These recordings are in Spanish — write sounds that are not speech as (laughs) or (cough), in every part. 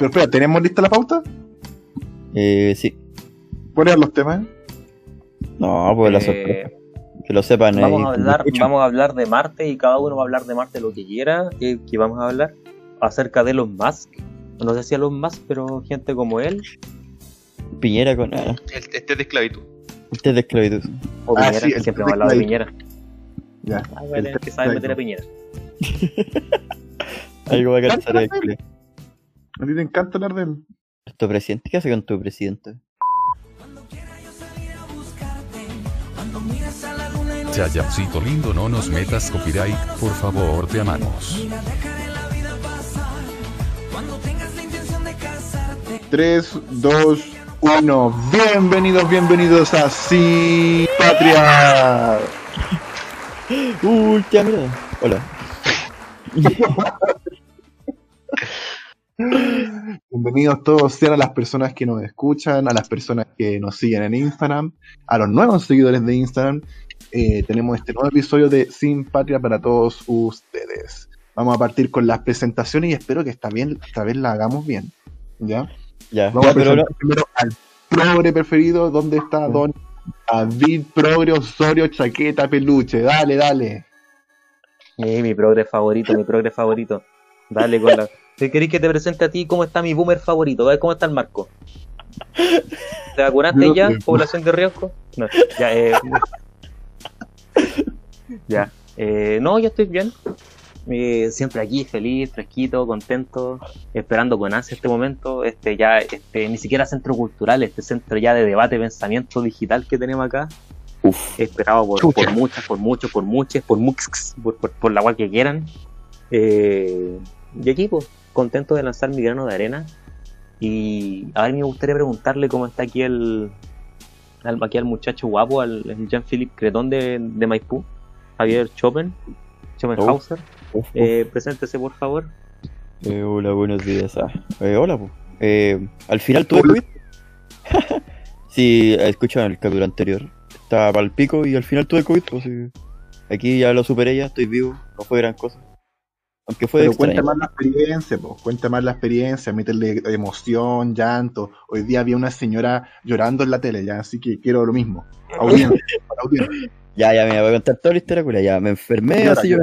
Pero espera, ¿tenemos lista la pauta? Eh, sí. ¿Cuáles los temas? No, pues la Eh, sorpresa. Que lo sepan ahí. Vamos a, hablar, vamos a hablar de Marte y cada uno va a hablar de Marte lo que quiera. eh, que vamos a hablar acerca de Elon Musk. No sé si Elon Musk, pero gente como él. Piñera con. Ah, El, este es de esclavitud. usted de esclavitud. O Ah, Piñera, sí, que el siempre hemos hablado de. Piñera. Ya. Ah, bueno, El que sabe meter a. Piñera. (laughs) Algo va a ahí, Cántale. A ti te encanta hablar de él. ¿Tu presidente? ¿Qué hace con tu presidente? Yayapcito lindo no nos metas copyright, por favor te amamos. 3, 2, 1. Bienvenidos, bienvenidos a Sí Patria. Uy, qué mierda. Hola. (laughs) Bienvenidos todos sean a las personas que nos escuchan, a las personas que nos siguen en Instagram, a los nuevos seguidores de Instagram. Eh, tenemos este nuevo episodio de Sin Patria para todos ustedes. Vamos a partir con las presentaciones y espero que esta, bien, esta vez la hagamos bien. ¿Ya? Ya, Vamos ya, a presentar no. primero al progre preferido. ¿Dónde está Don David Progre Osorio Chaqueta Peluche? Dale, dale. Eh, mi progre favorito, mi progre favorito. Dale con la. ¿Te querés que te presente a ti cómo está mi boomer favorito? A ver cómo está el marco. ¿Te vacunaste ya? ¿Población de riesgo? No, ya, eh. ya. Eh, no, yo estoy bien. Eh, siempre aquí, feliz, fresquito, contento, esperando con ansia este momento. Este ya, este, ni siquiera centro cultural, este centro ya de debate, pensamiento digital que tenemos acá. Uf. Esperado por, Chucha. por muchas, por muchos, por muchas, por muchos, por, por, por la cual que quieran. Eh, y aquí, pues, contento de lanzar mi grano de arena. Y a ver, me gustaría preguntarle cómo está aquí el, al, aquí al muchacho guapo, al el Jean-Philippe Cretón de, de Maipú, Javier Chopin, Schopenhauser. Uf, uf. Eh, preséntese, por favor. Eh, hola, buenos días. Ah, eh, hola. Eh, al final tuve COVID. (laughs) sí, escuchan el capítulo anterior. Estaba para el pico y al final tuve COVID. Pues, sí. Aquí ya lo superé, ya estoy vivo. No fue gran cosa. Aunque fue Pero extraño. cuenta más la experiencia, po. cuenta más la experiencia, métele emoción, llanto. Hoy día había una señora llorando en la tele, ya, así que quiero lo mismo. Audiencia, (laughs) para audiencia. Ya, ya, me voy a contar toda la historia, culia. Ya, me enfermé, así yo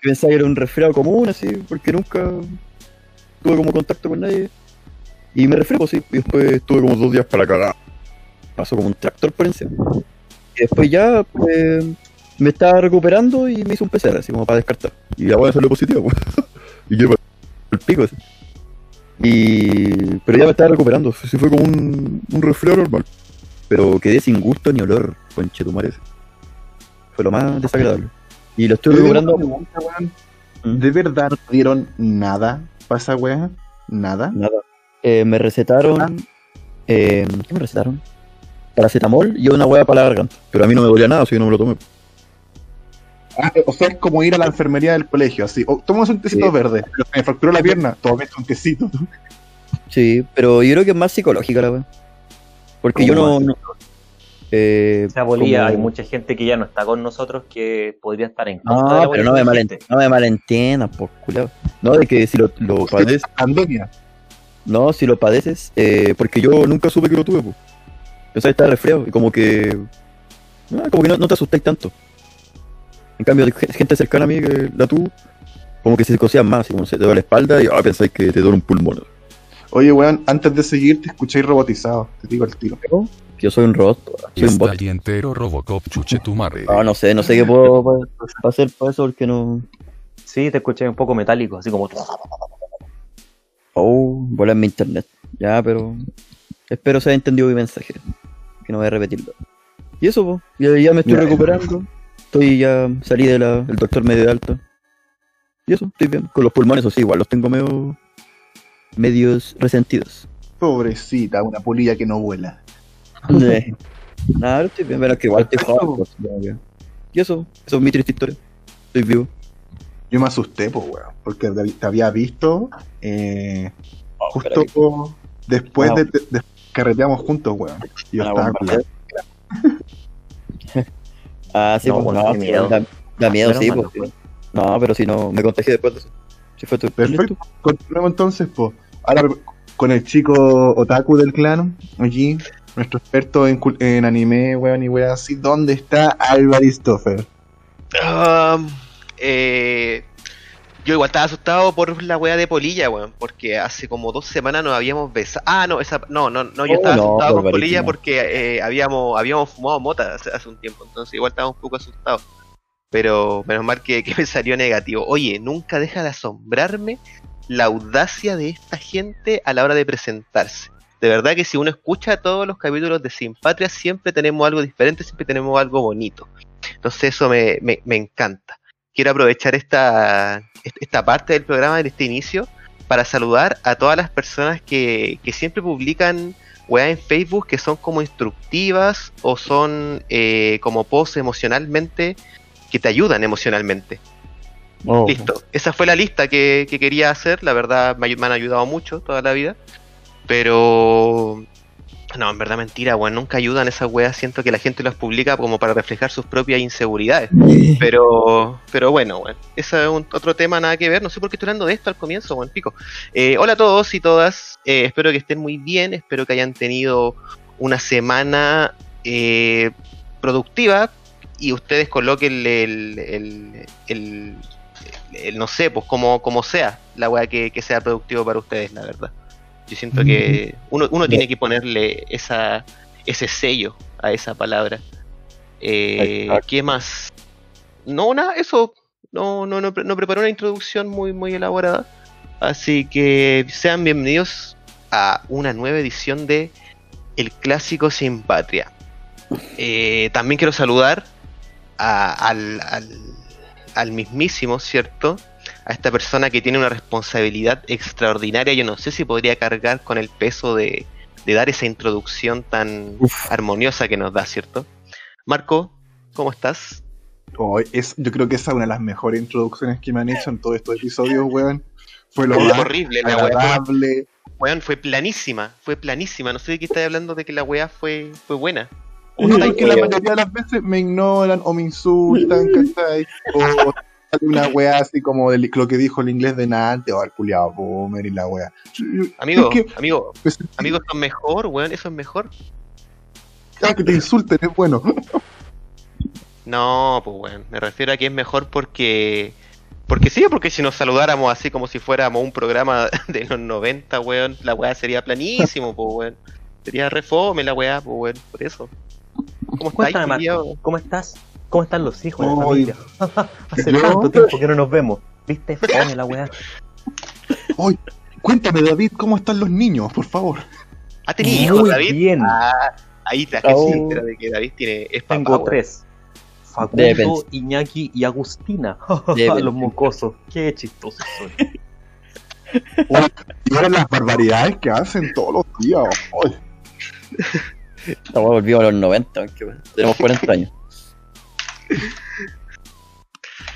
pensaba que era un resfriado común, así, porque nunca tuve como contacto con nadie. Y me resfrié, pues sí, y después estuve como dos días para cagar. Pasó como un tractor por encima. Y después ya, pues, me estaba recuperando y me hice un PCR, así como para descartar. Y ahora salió positivo, pues. (laughs) y para el pico, así. Y... Pero ya me estaba recuperando, sí fue como un, un resfriado normal. Pero quedé sin gusto ni olor, conche tu madre. Fue lo más desagradable. Y lo estoy recuperando. weón. ¿Mm? ¿De verdad no dieron nada para esa wea? ¿Nada? Nada. Eh, me recetaron. Ah. eh, ¿Qué me recetaron? Paracetamol y una hueá para la garganta. Pero a mí no me dolía nada, así que no me lo tomé. Ah, o sea, es como ir a la enfermería del colegio, así. Oh, tomas un tecito Sí. verde, pero se me fracturó la pierna, tomes un tecito. Sí, pero yo creo que es más psicológica la weá. Porque yo ¿Cómo no. no- eh, Se abolía, como- hay mucha gente que ya no está con nosotros que podría estar en contra de la No, pero no me, abolición de malent- no me por culiao. No, de que si lo, lo padeces. Pandemia. No, si lo padeces, eh, porque yo nunca supe que lo tuve, pues. Yo sabía estar resfriado y como que. ah, como que no, no te asustáis tanto. En cambio, de gente cercana a mí que la tuvo, como que se cosían más, y como se te duele la espalda y ah, pensáis que te duele un pulmón. Oye, weón, antes de seguir te escucháis robotizado, te digo el tiro. Que Yo soy un robot, soy un bot. entero Robocop chuche tu madre. No, no sé, no sé qué puedo hacer para eso porque no. Sí, te escuché un poco metálico, así como. Oh, volar mi internet. Ya, pero. Espero se haya entendido mi mensaje. Que no voy a repetirlo. Y eso, pues. Ya, ya me estoy Ya. recuperando. Estoy ya. Salí del el doctor medio de alta. Y eso, estoy bien. Con los pulmones, o sí, igual los tengo medio. medios resentidos. Pobrecita, una polilla que no vuela. Eh, Nada, estoy bien. Pero que igual estoy joven. pues. Y eso, eso es mi triste historia. Estoy vivo. Yo me asusté, pues, weón, porque te te había visto eh, Oh, justo después Ah. de, de- de- carreteamos juntos, weón. Y yo Ah, estaba Ah, sí, No, pues no, sí, miedo. da, da miedo, sí, mal, pues. no pero si no, me contagié después de eso. Si fue tu Perfecto. Continuemos entonces, pues. Ahora, con el chico otaku del clan, aquí, nuestro experto en, cul- en anime, weón, y weón así. ¿Dónde está Alvaristoffer? Um, eh, yo igual estaba asustado por la wea de Polilla, weón, porque hace como dos semanas nos habíamos besado. Ah, no, esa, no, no, no, yo Oh, estaba no, asustado con. Polilla porque eh, habíamos, habíamos fumado mota hace, hace un tiempo, entonces igual estaba un poco asustado. Pero menos mal que, que me salió negativo. Oye, nunca deja de asombrarme la audacia de esta gente a la hora de presentarse. De verdad que si uno escucha todos los capítulos de Sin Patria, siempre tenemos algo diferente, siempre tenemos algo bonito. Entonces eso me, me, me encanta. Quiero aprovechar esta, esta parte del programa, en este inicio, para saludar a todas las personas que, que siempre publican weas en Facebook que son como instructivas o son eh, como posts emocionalmente que te ayudan emocionalmente. Oh, Listo. Esa fue la lista que, que quería hacer. La verdad me han ayudado mucho toda la vida. Pero... No, en verdad mentira, weón. Nunca ayudan esas weas. Siento que la gente las publica como para reflejar sus propias inseguridades. Pero, pero bueno, weón. Ese es un, otro tema, nada que ver. No sé por qué estoy hablando de esto al comienzo, weón, pico. Eh, hola a todos y todas. Eh, espero que estén muy bien. Espero que hayan tenido una semana eh, productiva. Y ustedes coloquen el, el, el- el- no sé, pues como, como sea, la weá que, que sea productivo para ustedes, la verdad. Yo siento que uno, uno tiene que ponerle esa, ese sello a esa palabra. Eh. ¿Qué más? No, nada, eso. No, no, no, no preparé una introducción muy, muy elaborada. Así que sean bienvenidos a una nueva edición de El Clásico Sin Patria. Eh, también quiero saludar a- al, al, al mismísimo, ¿cierto? A esta persona que tiene una responsabilidad extraordinaria. Yo no sé si podría cargar con el peso de, de dar esa introducción tan Uf. armoniosa que nos da, ¿cierto? Marco, ¿cómo estás? Oh, es, yo creo que esa es una de las mejores introducciones que me han hecho en todos estos episodios, weón. Fue lo Fue más horrible, la weá. agradable. Weón, fue planísima, fue planísima. No sé de qué estás hablando de que la weá fue, fue buena. Uno Sí, que la mayoría de las veces me ignoran o me insultan, (laughs) ¿cachai? O una weá así como de lo que dijo el inglés de Nante o al culiado boomer y la weá. Amigo, Es que- amigo, Pues, amigo, eso es mejor, weón, eso es mejor. ah, que te insulten es bueno. (laughs) No, pues weón, me refiero a que es mejor porque... Porque sí, porque si nos saludáramos así como si fuéramos un programa (laughs) de los 90, weón, la weá sería planísimo, (laughs) pues weón. Sería refome la weá, pues weón, por eso. ¿Cómo? Marco, ¿cómo estás? ¿Cómo están los hijos, la Ay. familia? (laughs) Hace Yo- tanto tiempo que no nos vemos. ¿Viste? Fome la weá. Ay, cuéntame, David, ¿cómo están los niños, por favor? ¿Ah, tenés hijos, Muy David? bien. Ah, ahí la Oh. se entera de que David tiene... Es papá, Tengo tres. Facundo. Iñaki y Agustina. (laughs) Los mocosos. Qué chistosos son. Y ahora las barbaridades que hacen todos los días. Ay, Esta weá volvió a los 90, que weá. tenemos 40 años.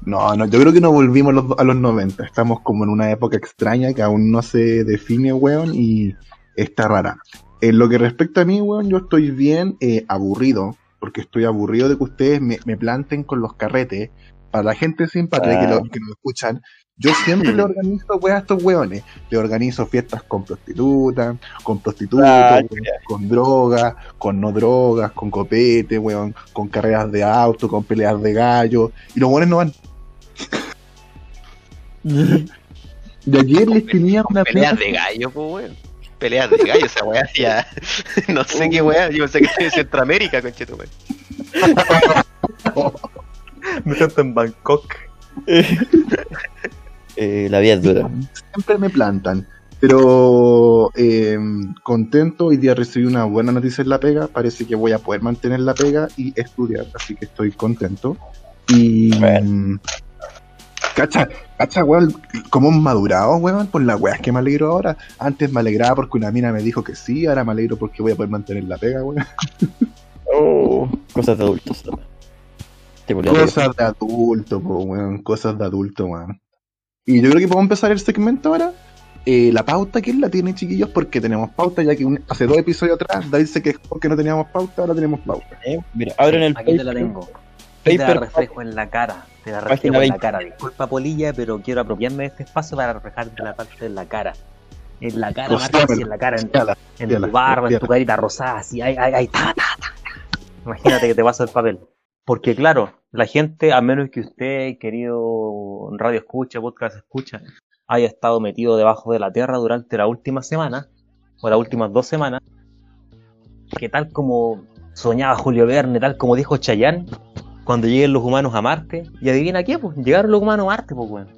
No, no, yo creo que no volvimos a los, a los 90. Estamos como en una época extraña que aún no se define, weón, y está rara. En lo que respecta a mí, weón, yo estoy bien eh, aburrido, porque estoy aburrido de que ustedes me, me planten con los carretes. Para la gente simpática que, Ah. lo, que nos escuchan, yo siempre le (clears throat) organizo, weón, a estos weones. Le organizo fiestas con prostitutas, con prostitutas, Ah, weón, con drogas, con no drogas, con copete, weón, con carreras de auto, con peleas de gallo. Y los weones no van. (laughs) De ayer les tenía una Peleas pena- de gallo, pues weón. Peleas de gallo, esa weá ya. (laughs) no sé qué weá, yo pensé que estoy en Centroamérica, conchetume. Me (laughs) siento en Bangkok. Eh, la vida es dura. siempre me plantan. Pero eh, contento, hoy día recibí una buena noticia en la pega. Parece que voy a poder mantener la pega y estudiar, así que estoy contento. Y. Bueno. Cacha, cacha, weón, hemos madurado, weón, por la weá que me alegro ahora. Antes me alegraba porque una mina me dijo que sí, ahora me alegro porque voy a poder mantener la pega, weón. (laughs) Oh, cosas de adultos. Cosas de adulto, po, weón, cosas de adulto, weón. Y yo creo que podemos empezar el segmento ahora. Eh, la pauta, ¿quién la tiene, chiquillos? Porque tenemos pauta, ya que un- hace dos episodios atrás David se quejó porque no teníamos pauta, ahora tenemos pauta. Eh, Mira, abren el Aquí te la paper. tengo. Te la Paper reflejo en la cara. Te la reflejo en la 20. cara. Disculpa, Polilla, pero quiero apropiarme de este espacio para reflejarte la parte de la cara. En la cara, Marte, así en la cara, en, en tu barba, en tu carita rosada, así, ay, ay, ay, ta, ta, ta, ta. Imagínate que te pasa el papel. Porque claro, la gente, a menos que usted, querido radio escucha, podcast escucha, haya estado metido debajo de la tierra durante la última semana, o las últimas dos semanas, que tal como soñaba Julio Verne, tal como dijo Chayanne, cuando lleguen los humanos a Marte, y adivina qué, pues, llegaron los humanos a Marte, pues, weón.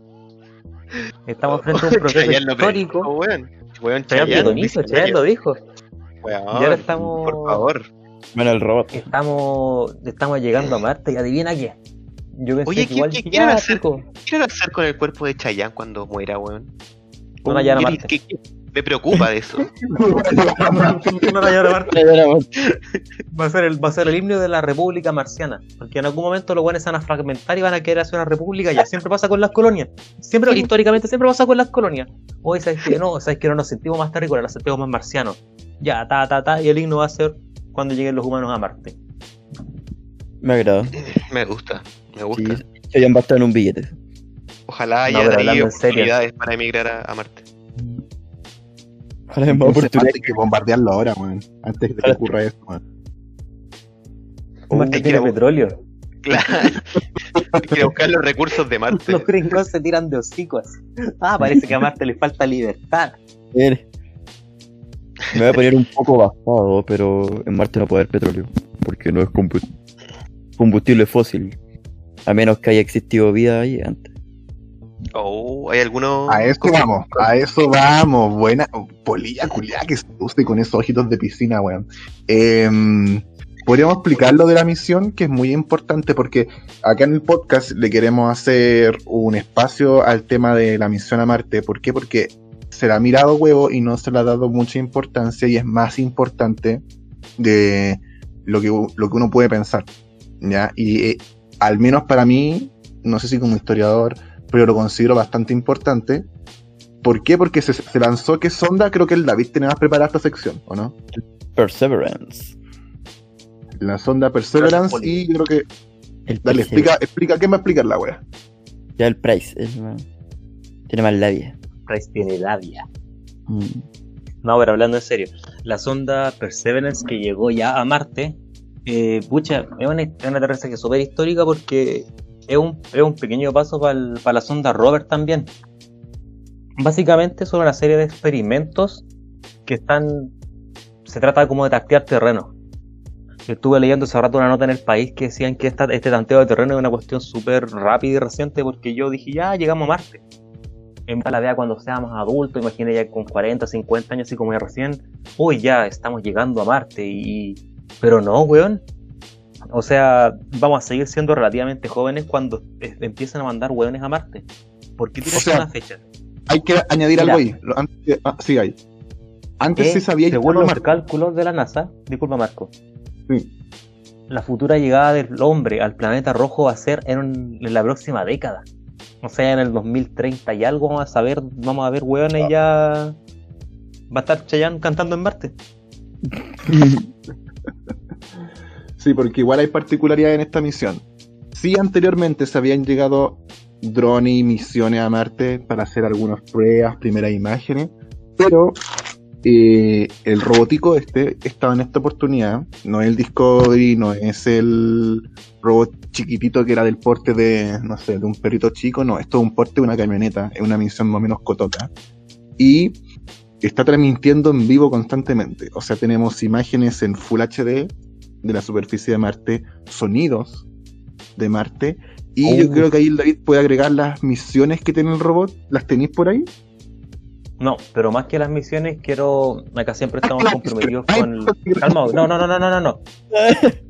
Estamos frente a un (laughs) proceso Chayanne lo histórico. predijo, weón. Weón, Chayanne Chayanne, lo lo dijo. Weón, Y ahora estamos- Por favor. Bueno, el robot. Estamos, estamos llegando a Marte y adivina qué. Yo pensé Oye, que ¿qué- igual qué quieren hacer? ¿Qué quieren hacer con el cuerpo de Chayanne cuando muera, weón? no la a ¿Qué- Marte. qué- qué- Me preocupa de eso. (laughs) No la (laughs) a Marte. Va a ser el, va a ser el himno de la República Marciana. Porque en algún momento los buenos se van a fragmentar y van a querer hacer una república. Ya siempre pasa con las colonias. Siempre, históricamente, siempre pasa con las colonias. Hoy sabes que no, sabes que no nos sentimos más terrícolas, nos sentimos más marcianos. Ya, ta, ta, ta. Y el himno va a ser cuando lleguen los humanos a Marte. Me agrada. (laughs) Me gusta, me Sí, gusta. Chayanne va a estar en un billete. Ojalá No, haya serio. oportunidades para emigrar a, a Marte. Ojalá haya más oportunidades. Hay que bombardearlo ahora, weón. Antes de que ocurra eso, Marte tiene que- petróleo. Claro. (laughs) Hay que buscar los recursos de Marte. (laughs) Los gringos se tiran de hocicos. Ah, parece que a Marte le falta libertad. Mire. Me voy a poner un poco basado, pero en Marte no puede haber petróleo. Porque no es combu- combustible fósil. A menos que haya existido vida ahí antes. Oh, ¿hay alguno? A eso vamos, a eso vamos. Buena, polilla culiá que se use con esos ojitos de piscina, weón. Em, Podríamos explicar lo de la misión, que es muy importante porque acá en el podcast le queremos hacer un espacio al tema de la misión a Marte. ¿Por qué? Porque se le ha mirado huevo y no se le ha dado mucha importancia y es más importante de lo que, lo que uno puede pensar. ¿ya? Y eh, al menos para mí, no sé si como historiador, pero lo considero bastante importante. ¿Por qué? Porque se, se lanzó que sonda, creo que el David tiene más preparada esta sección, ¿o no? Perseverance. La sonda Perseverance y creo que... El Dale, explica, explica, ¿qué me va a explicar la wea? Ya el Price. es más- Tiene más labia. Price tiene labia. Mm. No, pero hablando en serio, la sonda Perseverance que llegó ya a Marte, eh, pucha, es una, es una aterrizaje súper histórica porque es un, es un pequeño paso para la sonda Rover también. Básicamente son una serie de experimentos que están. Se trata como de tantear terreno. Yo estuve leyendo hace rato una nota en el país que decían que esta- este tanteo de terreno es una cuestión súper rápida y reciente porque yo dije, ya llegamos a Marte en la vea cuando seamos adultos, imagínate ya con 40, 50 años, así como ya recién, uy, ya estamos llegando a Marte y... Pero no, weón. O sea, vamos a seguir siendo relativamente jóvenes cuando eh, empiezan a mandar weones a Marte. ¿Por qué tienes O sea, una fecha? Hay que añadir Mira. algo ahí. Lo- antes- ah, sí, hay. Antes Eh, sí sabía según los Marte. cálculos de la NASA, disculpa Marco, Sí. la futura llegada del hombre al planeta rojo va a ser en, un- en la próxima década. O sea, en el 2030 y algo vamos a saber, vamos a ver weones Ah. ya... Va a estar Chayanne cantando en Marte. (laughs) Sí, porque igual hay particularidad en esta misión. Sí, anteriormente se habían llegado drones y misiones a Marte para hacer algunas pruebas, primeras imágenes, pero eh, el robotico este estaba en esta oportunidad, no es el Discovery, no es el robot chiquitito que era del porte de, no sé, de un perrito chico, no, esto es un porte de una camioneta, es una misión más o menos cotoca. Y está transmitiendo en vivo constantemente, o sea, tenemos imágenes en Full HD de la superficie de Marte, sonidos de Marte. Y Oh. yo creo que ahí el David puede agregar las misiones que tiene el robot. ¿Las tenéis por ahí? No, pero más que las misiones, quiero. Acá siempre estamos comprometidos con el. Calma, no, no, no, no, no, no, no.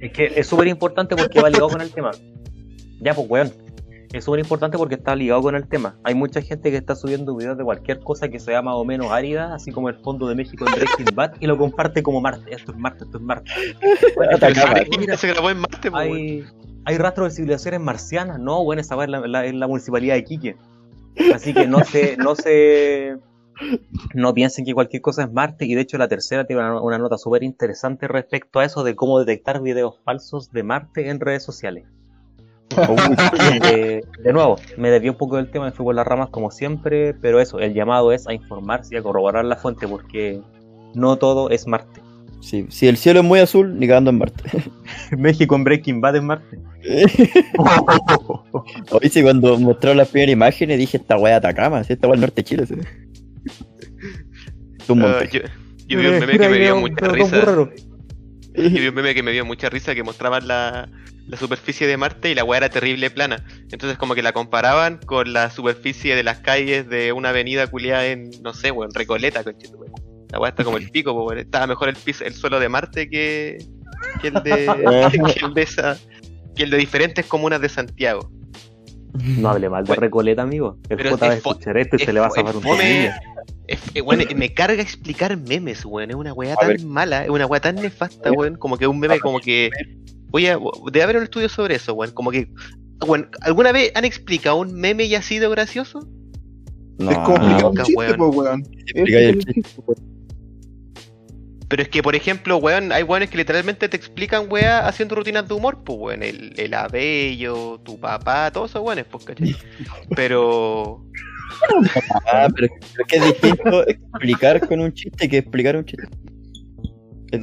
Es que es súper importante porque va ligado con el tema. Ya, pues, weón. Es súper importante porque está ligado con el tema. Hay mucha gente que está subiendo videos de cualquier cosa que sea más o menos árida, así como el fondo de México en Breaking Bad, y lo comparte como Marte. Esto es Marte, esto es Marte. Bueno, pero Marte mira, se grabó en Marte, hay, hay rastros de civilizaciones marcianas, no, bueno, esa va en la, la- en la municipalidad de Quique. Así que no se, no se, no piensen que cualquier cosa es Marte, y de hecho la tercera tiene una, una nota súper interesante respecto a eso de cómo detectar videos falsos de Marte en redes sociales. (laughs) Eh, de nuevo, me desvió un poco del tema, me fui por las ramas como siempre, pero eso, el llamado es a informarse y a corroborar la fuente porque no todo es Marte. Sí, si el cielo es muy azul, ni cagando en Marte. (laughs) México en Breaking Bad en Marte. (laughs) Hoy sí, cuando mostraron las primeras imágenes dije, esta weá de Atacama, ¿sí? esta weá del norte de Chile. ¿sí? Un Ah, monte. yo, yo vi un meme que me dio mucha risa. Yo vi un meme que me dio mucha risa que mostraban la, la superficie de Marte y la weá era terrible plana. Entonces como que la comparaban con la superficie de las calles de una avenida culiada en, no sé, weón, Recoleta, conchito, weón. La weá está como el pico, weón. Estaba mejor el piso, el suelo de Marte que, que el de (laughs) que el de esa, que el de diferentes comunas de Santiago. (laughs) No hable mal de Bueno, Recoleta, amigo. El pero J va a es escuchar esto y es se le va a zafar es un. Es, eh, weón, me carga explicar memes, weón. Es una weá tan ver. mala, es una weá tan nefasta, weón. Como que un meme, como que. Oye, debe haber un estudio sobre eso, weón. Como que. Weón, ¿alguna vez han explicado un meme y ha sido gracioso? No, es como explicar un nunca, chiste, weón. weón. explica el chiste. Pero es que, por ejemplo, weón, hay weones que literalmente te explican, weá, haciendo rutinas de humor, pues, weón. El, el abello, tu papá, todos esos weones, pues, ¿cachai? Pero. Ah, pero, pero es que es distinto explicar con un chiste que explicar un chiste.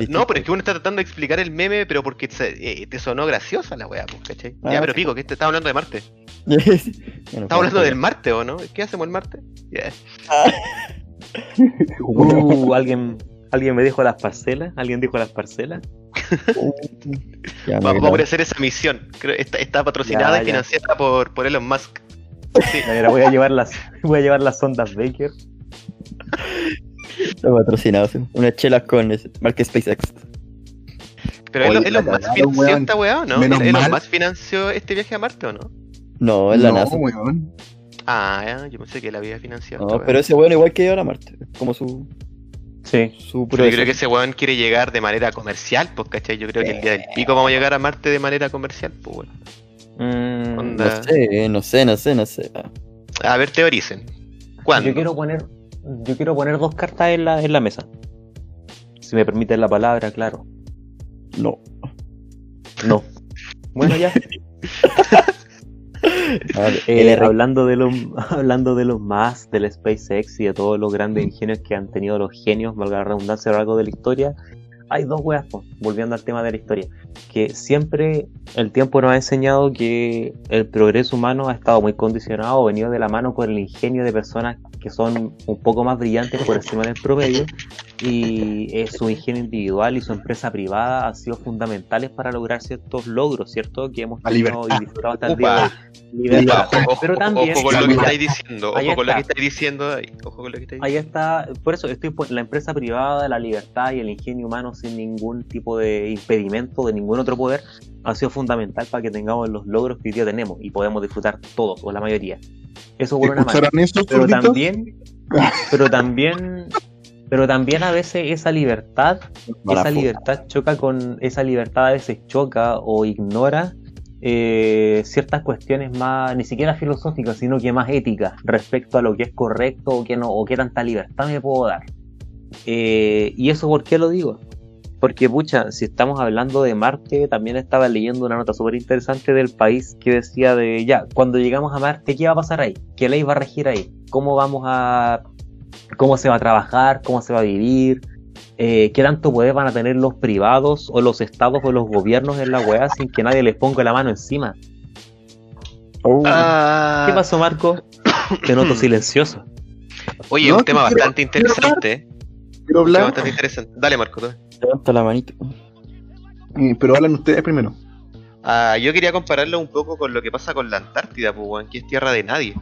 No, pero es que uno está tratando de explicar el meme, pero porque se- eh, te sonó graciosa la weá, pues, ¿cachai? Ah, ya, pero pico, que te estaba hablando de Marte. (laughs) Bueno, Estamos hablando del Marte, ¿o no? ¿Qué hacemos el Marte? Ya. (laughs) Uh, alguien, alguien me dijo las parcelas. ¿Alguien dijo las parcelas? (laughs) ya, Vamos a hacer esa misión. Creo está, está patrocinada Ya, y ya. financiada por, por Elon Musk. Sí. Mira, voy a llevar las, voy a llevar las ondas Baker. Está patrocinado, sí. Unas chelas con marca SpaceX. Pero Oye, Elon, Musk financió weón. esta weá, ¿o no? Menos Elon. Musk financió este viaje a Marte, ¿o no? No, es la no, NASA. weón. Ah, ya, yo pensé que la había financiado. No, pero ese bueno igual que llevar a Marte. Como su, Sí. su Pero yo creo que ese weón quiere llegar de manera comercial, pues, ¿cachai? Yo creo que el día del pico vamos a llegar a Marte de manera comercial, pues, weón. Mm. No sé, no sé, no sé, no sé. A ver, teoricen. ¿Cuándo? Yo quiero poner, yo quiero poner dos cartas en la, en la mesa. Si me permiten la palabra, claro. No. No. (laughs) Bueno, ya. (laughs) (laughs) Eh, hablando de los (laughs) hablando de los más del SpaceX y de todos los grandes ingenios que han tenido los genios, valga la redundancia a lo largo de la historia, hay dos weas, volviendo al tema de la historia, que siempre el tiempo nos ha enseñado que el progreso humano ha estado muy condicionado o venido de la mano con el ingenio de personas que son un poco más brillantes por encima del promedio y eh, su ingenio individual y su empresa privada han sido fundamentales para lograr ciertos logros, ¿cierto? Que hemos tenido libertad. y disfrutado hasta el día. Libertad. Ojo, ojo, Pero también, ojo con lo que estáis diciendo, ojo con lo que está. estáis diciendo ahí, ojo con lo que estáis ahí está, por eso estoy por la empresa privada, la libertad y el ingenio humano sin ningún tipo de impedimento de ningún otro poder ha sido fundamental para que tengamos los logros que hoy día tenemos y podemos disfrutar todos o la mayoría. Eso por una mano. Pero también, pero también a veces esa libertad Mala esa libertad choca con esa libertad a veces choca o ignora eh, ciertas cuestiones más ni siquiera filosóficas sino que más éticas respecto a lo que es correcto o que no o qué tanta libertad me puedo dar. Eh, y eso por qué lo digo porque pucha si estamos hablando de Marte también estaba leyendo una nota súper interesante del país que decía de ya cuando llegamos a Marte qué va a pasar ahí qué ley va a regir ahí cómo vamos a cómo se va a trabajar cómo se va a vivir eh, qué tanto poder van a tener los privados o los estados o los gobiernos en la weá sin que nadie les ponga la mano encima. Oh, Ah, ¿Qué pasó, Marco? Te noto (clears throat) silencioso. Oye, No, un tema quiero- bastante interesante. Quiero Un tema hablar, bastante interesante. Dale, Marco. levanta la manito. eh, pero hablan ustedes primero. Ah, yo quería compararlo un poco con lo que pasa con la Antártida, pues, que es tierra de nadie.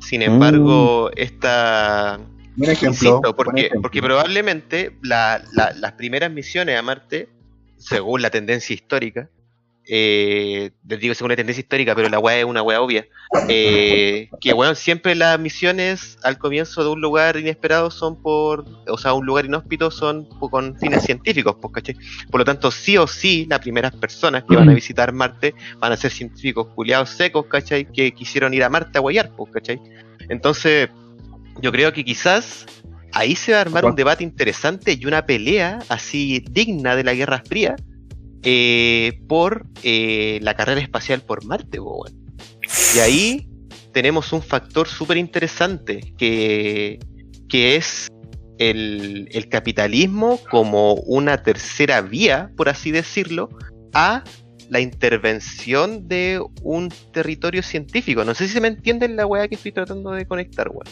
Sin embargo, esta... Buen ejemplo. Insisto, buen porque, ejemplo. porque probablemente la- la- las primeras misiones a Marte, según la tendencia histórica, eh, les digo según la tendencia histórica, pero la weá es una weá obvia, eh, que weón, siempre las misiones al comienzo de un lugar inesperado son por, o sea, un lugar inhóspito son con fines científicos, pues, ¿cachai? Por lo tanto, sí o sí, las primeras personas que van a visitar Marte van a ser científicos culiados secos, ¿cachai? Que quisieron ir a Marte a guayar, pues, ¿cachai? Entonces, yo creo que quizás ahí se va a armar un debate interesante y una pelea así digna de la Guerra Fría eh, por eh, la carrera espacial por Marte, po, weón. Y ahí tenemos un factor súper interesante que, que es el, el capitalismo como una tercera vía, por así decirlo, a la intervención de un territorio científico. No sé si se me entiende la weá que estoy tratando de conectar, weón.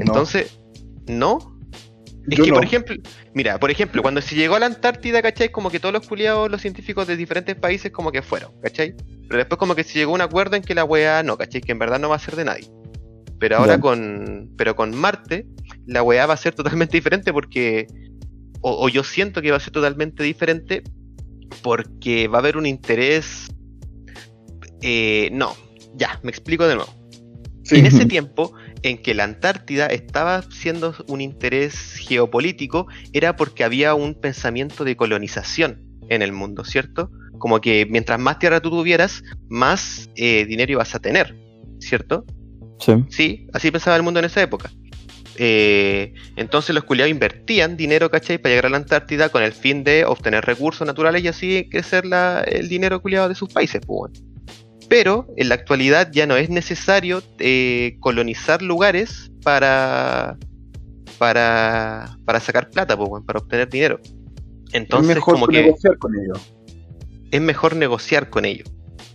Entonces, ¿no? Es yo que, no. por ejemplo, mira, por ejemplo, cuando se llegó a la Antártida, ¿cachai? Como que todos los culiados, los científicos de diferentes países, como que fueron, ¿cachai? Pero después, como que se llegó a un acuerdo en que la weá no, ¿cachai? Que en verdad no va a ser de nadie. Pero ahora con. Pero con Marte, la weá va a ser (laughs) totalmente diferente porque. O, o yo siento que va a ser totalmente diferente porque va a haber un interés. eh, no, ya, me explico de nuevo. Sí. En ese (laughs) tiempo en que la Antártida estaba siendo un interés geopolítico, era porque había un pensamiento de colonización en el mundo, ¿cierto? Como que mientras más tierra tú tuvieras, más eh, dinero ibas a tener, ¿cierto? Sí. Sí, así pensaba el mundo en esa época. Eh, entonces los culiados invertían dinero, ¿cachai? Para llegar a la Antártida con el fin de obtener recursos naturales y así crecer la- el dinero culiado de sus países, pues, bueno. Pero en la actualidad ya no es necesario eh, colonizar lugares para, para, para sacar plata, pues, bueno, para obtener dinero. Entonces, es mejor como que negociar con ellos. es mejor negociar con ellos.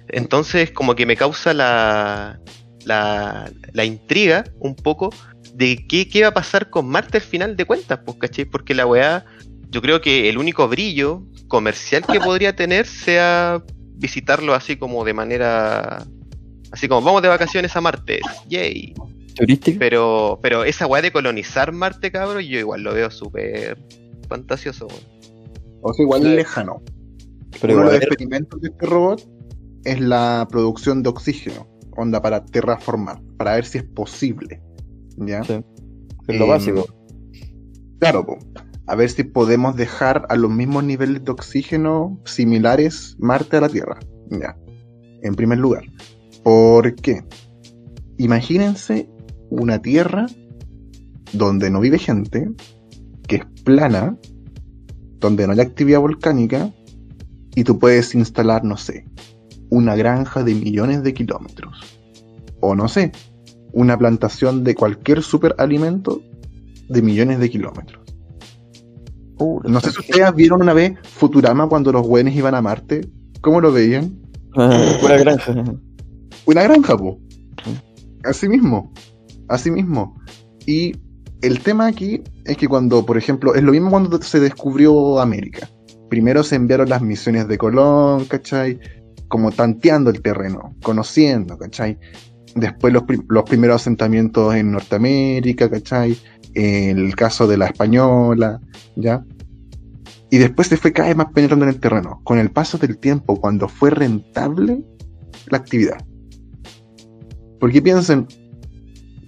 Entonces, como que me causa la, la, la intriga un poco de qué, qué va a pasar con Marte al final de cuentas, pues, ¿cachai? Porque la weá, yo creo que el único brillo comercial que podría tener sea visitarlo así como de manera. Así como vamos de vacaciones a Marte, yay. Turística. Pero, pero esa weá de colonizar Marte, cabrón, yo igual lo veo súper fantasioso, weón. O sea, igual lejano. Pero Uno de los experimentos de este robot es la producción de oxígeno, onda para terraformar, para ver si es posible. ¿Ya? Sí. es lo Em, básico. Claro, po. A ver si podemos dejar a los mismos niveles de oxígeno similares Marte a la Tierra. Ya. En primer lugar. ¿Por qué? Imagínense una Tierra donde no vive gente, que es plana, donde no hay actividad volcánica, y tú puedes instalar, no sé, una granja de millones de kilómetros. O no sé, una plantación de cualquier superalimento de millones de kilómetros. Uh, No sé si ustedes vieron una vez Futurama cuando los güeyes iban a Marte. ¿Cómo lo veían? (laughs) Pura granja. Una granja, po. Así mismo. Así mismo. Y el tema aquí es que cuando, por ejemplo, es lo mismo cuando se descubrió América. Primero se enviaron las misiones de Colón, ¿cachai? Como tanteando el terreno, conociendo, ¿cachai? Después los, prim- los primeros asentamientos en Norteamérica, ¿cachai? El caso de la española, ¿ya? Y después se fue cada vez más penetrando en el terreno. Con el paso del tiempo, cuando fue rentable la actividad. Porque piensen,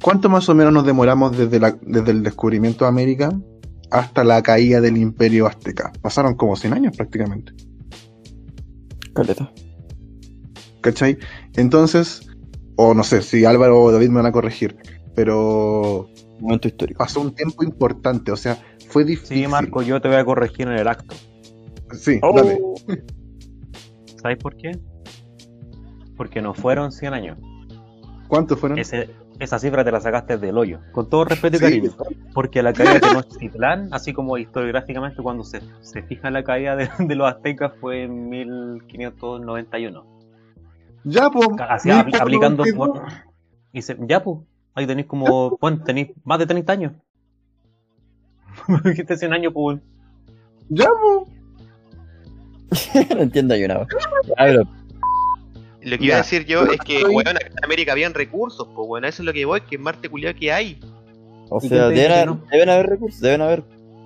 ¿cuánto más o menos nos demoramos desde, la- desde el descubrimiento de América hasta la caída del imperio azteca? Pasaron como 100 años prácticamente. Caleta. ¿Cachai? Entonces, o no sé si Álvaro o David me van a corregir, pero Momento histórico. pasó un tiempo importante, o sea, fue difícil. Sí, Marco, yo te voy a corregir en el acto. Sí, Oh. dale. (laughs) ¿Sabes por qué? Porque no fueron 100 años. ¿Cuántos fueron? Ese- esa cifra te la sacaste del hoyo. Con todo respeto y Sí, cariño. Porque la caída de Tenochtitlán, así como historiográficamente cuando se, se fija la caída de, de los aztecas fue en 1591. Ya, pues. Así, apl- aplicando... Y se, ya, pues, ahí tenéis como... Bueno, tenéis más de 30 años. (laughs) Dijiste 100 años, pues. Ya, pues. (laughs) no entiendo yo nada. Pero Lo que iba a decir yo es que, weón, acá en América habían recursos, pues, bueno, eso es lo que voy, que en Marte culiado que hay O ¿Y sea, deben haber, no? deben haber recursos, deben haber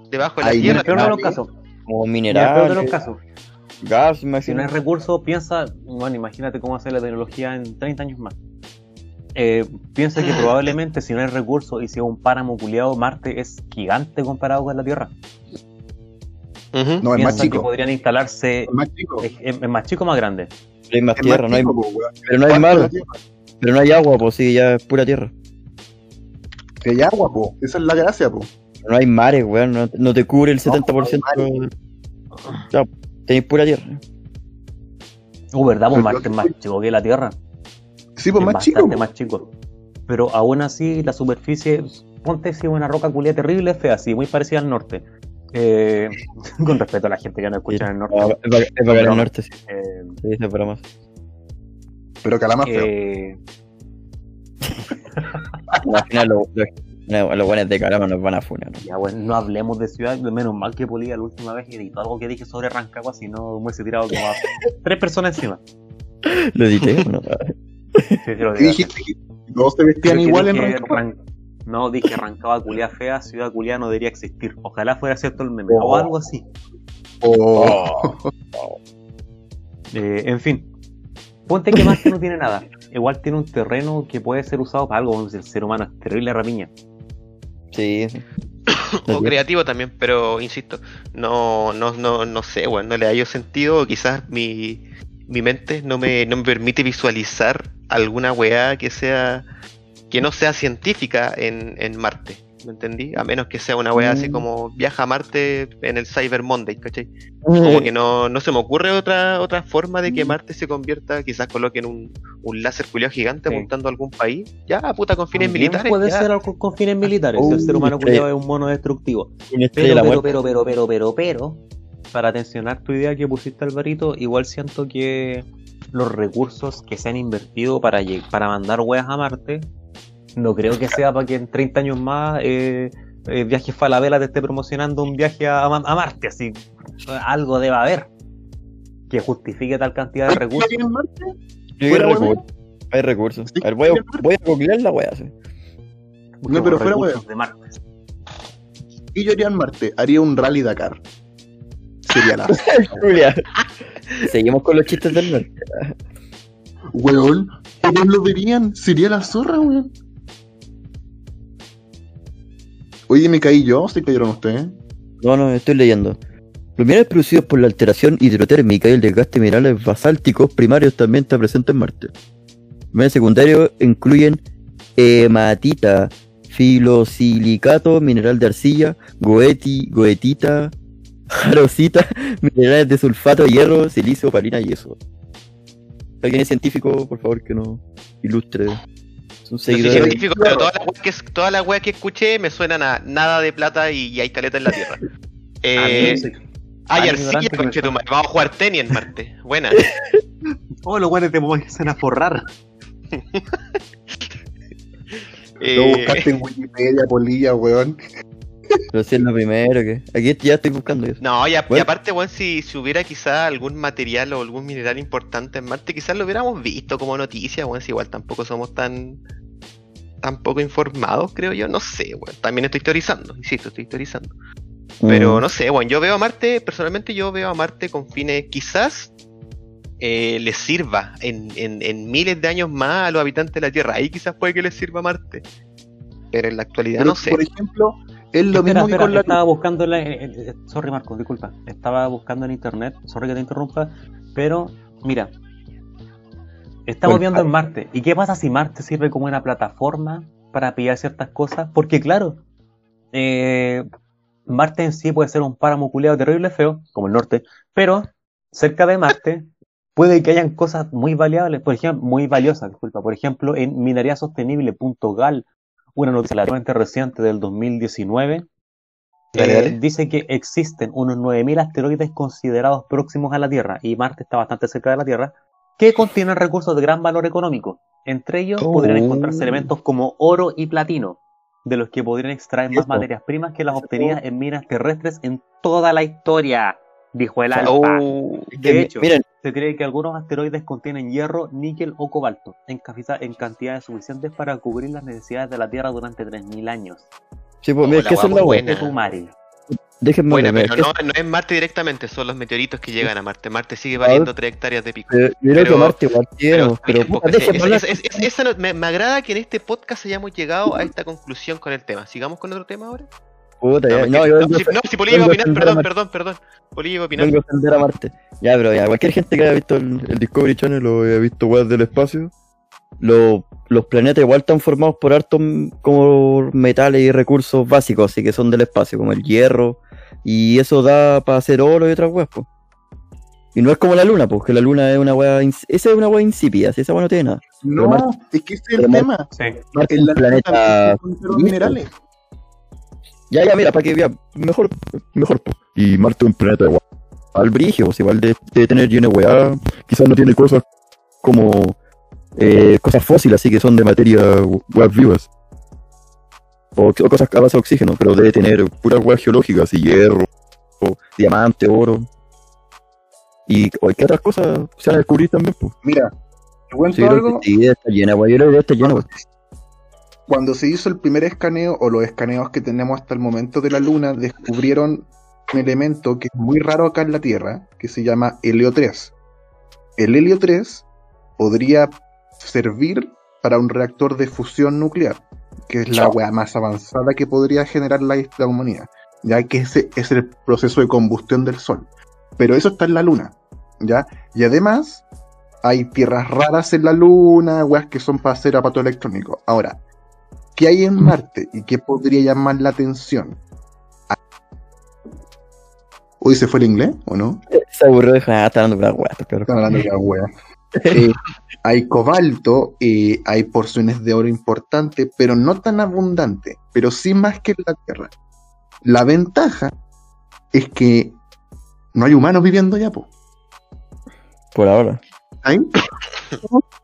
debajo de la Ahí, tierra. peor de los casos. como el peor de minerales, los casos. gas, Si no hay recursos, piensa, bueno, imagínate cómo hacer la tecnología en 30 años más. Eh, piensa que (laughs) probablemente si no hay recursos y si es un páramo culiado, Marte es gigante comparado con la Tierra. No, es más que chico. podrían instalarse, Es más chico. es, es- es más chico o más grande. Pero hay más Es tierra, más no hay, po, pero no hay ¿Cuánto mar, pero no hay agua, pues sí, ya es pura tierra. Si hay agua, po. Esa es la gracia, po. No hay mares, weón, no, no te cubre el 70%. Ya, Tenéis pura tierra. Uh, ¿verdad? Pues Marte yo- es más chico que la Tierra. Sí, pues es más chico. bastante po. más chico. Pero aún así, la superficie, ponte si una roca culia terrible, fea, así, muy parecida al norte. Eh, (laughs) con respeto a la gente que no escucha en el norte. Ah, Es para es para el Broma. norte, sí. Eh, Sí, es para más. Pero calama feo. eh, (laughs) Al final, los lo, buenos de Calama nos van a funar. ya, bueno, no hablemos de ciudad, menos mal que Polilla la última vez editó algo que dije sobre Rancagua, si no me hubiese tirado como a tres personas encima. (laughs) ¿Lo edité no? Sí, sí, lo ¿Qué dije. dijiste? Que todos se vestían Creo igual en dije Rancagua. Ran- No, dije Rancagua culia fea, ciudad culia no debería existir. Ojalá fuera cierto el meme, o Oh. algo así. Oh. (laughs) Eh, en fin, ponte que Marte no tiene nada. Igual tiene un terreno que puede ser usado para algo. El ser humano es terrible rapiña. Sí. o creativo también, pero insisto, no, no, no, no sé, weón, no le hallo sentido, quizás mi, mi mente no me, no me permite visualizar alguna weá que sea que no sea científica en, en Marte. ¿Me entendí? A menos que sea una weá así Mm. como viaja a Marte en el Cyber Monday, ¿cachai? Como que no, no se me ocurre otra, otra forma de que Marte se convierta, quizás coloquen un, un láser culiao gigante Sí. apuntando a algún país. Ya, puta, con fines También militares. Puede ya. ser algo con fines militares. si el ser humano sí. culiao es un mono destructivo. De Pero, pero, pero, pero, pero, pero, pero, para tensionar tu idea que pusiste, Alvarito, igual siento que los recursos que se han invertido para, para mandar weas a Marte, no creo que sea para que en 30 años más eh, eh, Viaje Falabella te esté promocionando un viaje a, a Marte, así. Algo debe haber que justifique tal cantidad de recursos. ¿Alguien en Marte? Sí, hay recursos. Hay recursos. Sí, A ver, voy a, voy a googlear la wea, sí. No, pero fuera, recursos de Marte. Y yo haría en Marte, haría un rally Dakar. Sería la. (laughs) Julia. Seguimos con los chistes del norte. weón, todos lo verían. Sería la zorra, weón. Oye, me caí yo, se cayeron ustedes. No, no, estoy leyendo. Los minerales producidos por la alteración hidrotérmica y el desgaste de minerales basálticos primarios también está presente en Marte. Los minerales secundarios incluyen hematita, filosilicato, mineral de arcilla, goeti, goetita, jarosita, (laughs) minerales de sulfato, hierro, silicio, opalina y eso. ¿Alguien es científico, por favor, que nos ilustre? Es un No soy seguidor de- científico, pero todas las weas que, todas las weas que escuché me suenan a nada de plata y, y hay caleta en la Tierra. (laughs) Eh, hay tan arcilla, conchetumare. Vamos a jugar tenis en Marte. (laughs) Buena. Oh, los buenos te empiezan a forrar. Lo Eh, buscaste en Wikipedia, polilla, weón. Pero si es lo primero que. Aquí ya estoy buscando eso. no, y, a- y Bueno. aparte, weón, si, si hubiera quizá algún material o algún mineral importante en Marte, quizás lo hubiéramos visto como noticia, weón, si igual tampoco somos tan tan poco informados, creo yo, no sé, weón. También estoy teorizando, insisto, estoy teorizando. Pero Mm. no sé, bueno, yo veo a Marte, personalmente yo veo a Marte con fines, quizás eh, les sirva en, en- en miles de años más a los habitantes de la Tierra. Ahí quizás puede que les sirva a Marte. Pero en la actualidad Pero, no sé. Por ejemplo, es lo Espera, mismo que espera, con la estaba buscando en la... eh, eh, sorry Marco, disculpa. Estaba buscando en internet, sorry que te interrumpa, pero mira, estamos viendo ah. en Marte. ¿Y qué pasa si Marte sirve como una plataforma para pillar ciertas cosas? Porque claro, eh, Marte en sí puede ser un páramo culeado terrible feo, como el norte, pero cerca de Marte puede que hayan cosas muy variables, por ejemplo, muy valiosas, disculpa. Por ejemplo, en mineriasostenible.gal, una noticia relativamente reciente del 2019, Dale, eh, dale. dice que existen unos 9.000 asteroides considerados próximos a la Tierra, y Marte está bastante cerca de la Tierra, que contienen recursos de gran valor económico. Entre ellos Oh. podrían encontrarse elementos como oro y platino, de los que podrían extraer más materias primas que las obtenidas en minas terrestres en toda la historia, dijo el Alfa. Oh, De hecho, Miren, se cree que algunos asteroides contienen hierro, níquel o cobalto, en, cantidades suficientes para cubrir las necesidades de la Tierra durante 3.000 años. sí, pues, mira, que es la buena. Tu Mari. Déjenme bueno, ver, pero mira, no, no es Marte directamente, son los meteoritos que llegan a Marte. Marte sigue valiendo tres hectáreas de pico. que- eh, que pero- Marte igual tiene, Pero, pero, no- me, me agrada que en este podcast hayamos llegado a esta conclusión con el tema. ¿Sigamos con otro tema ahora? Puta, No, ya- no, yo no, vengo, si, no, si Poli iba a opinar, defender a perdón, perdón, perdón. Poli iba a opinar. vengo a a Marte. Ya, pero ya, cualquier gente que haya visto el, el Discovery Channel o haya visto weas del espacio, lo- los planetas igual están formados por hartos como metales y recursos básicos, así que son del espacio, como el hierro, y eso da para hacer oro y otras weas, pues. Y no es como la luna, porque la luna es una weá. ins- Esa es una weá insípida, si esa weá no tiene nada. No, Marte- es que ese es el tema. Sí. Marte es un la planeta. minerales. Ya, ya, mira, para que vea, mejor, mejor. Y Marte un planeta igual. Al brigio, pues igual de, de tener lleno de weá. Quizás no tiene cosas como eh, cosas fósiles, así que son de materia weas vivas. O, o cosas a base de oxígeno, pero debe tener puras weas geológicas, así hierro, o diamante, oro. Y cualquier otras cosas se van a descubrir también, pues. Mira, te cuento Sí, algo. sí, debe estar llena, weá. Yo creo que debe estar llena, weá. Cuando se hizo el primer escaneo o los escaneos que tenemos hasta el momento de la Luna, descubrieron un elemento que es muy raro acá en la Tierra, que se llama helio 3. El helio 3 podría servir para un reactor de fusión nuclear, que es la weá más avanzada que podría generar la, la humanidad, ya que ese es el proceso de combustión del Sol. Pero eso está en la Luna, ¿ya? Y además, hay tierras raras en la Luna, weas que son para hacer aparato electrónico. Ahora, ¿qué hay en Marte y qué podría llamar la atención? Uy, ¿se fue el inglés o no? Se aburrió de ah, está una weá, estos cabros. Están hablando de la wea. (laughs) Eh, hay cobalto, eh, hay porciones de oro importantes, pero no tan abundante, pero sí más que en la Tierra. La ventaja es que no hay humanos viviendo allá, po. Por ahora. ¿Ahí? (laughs)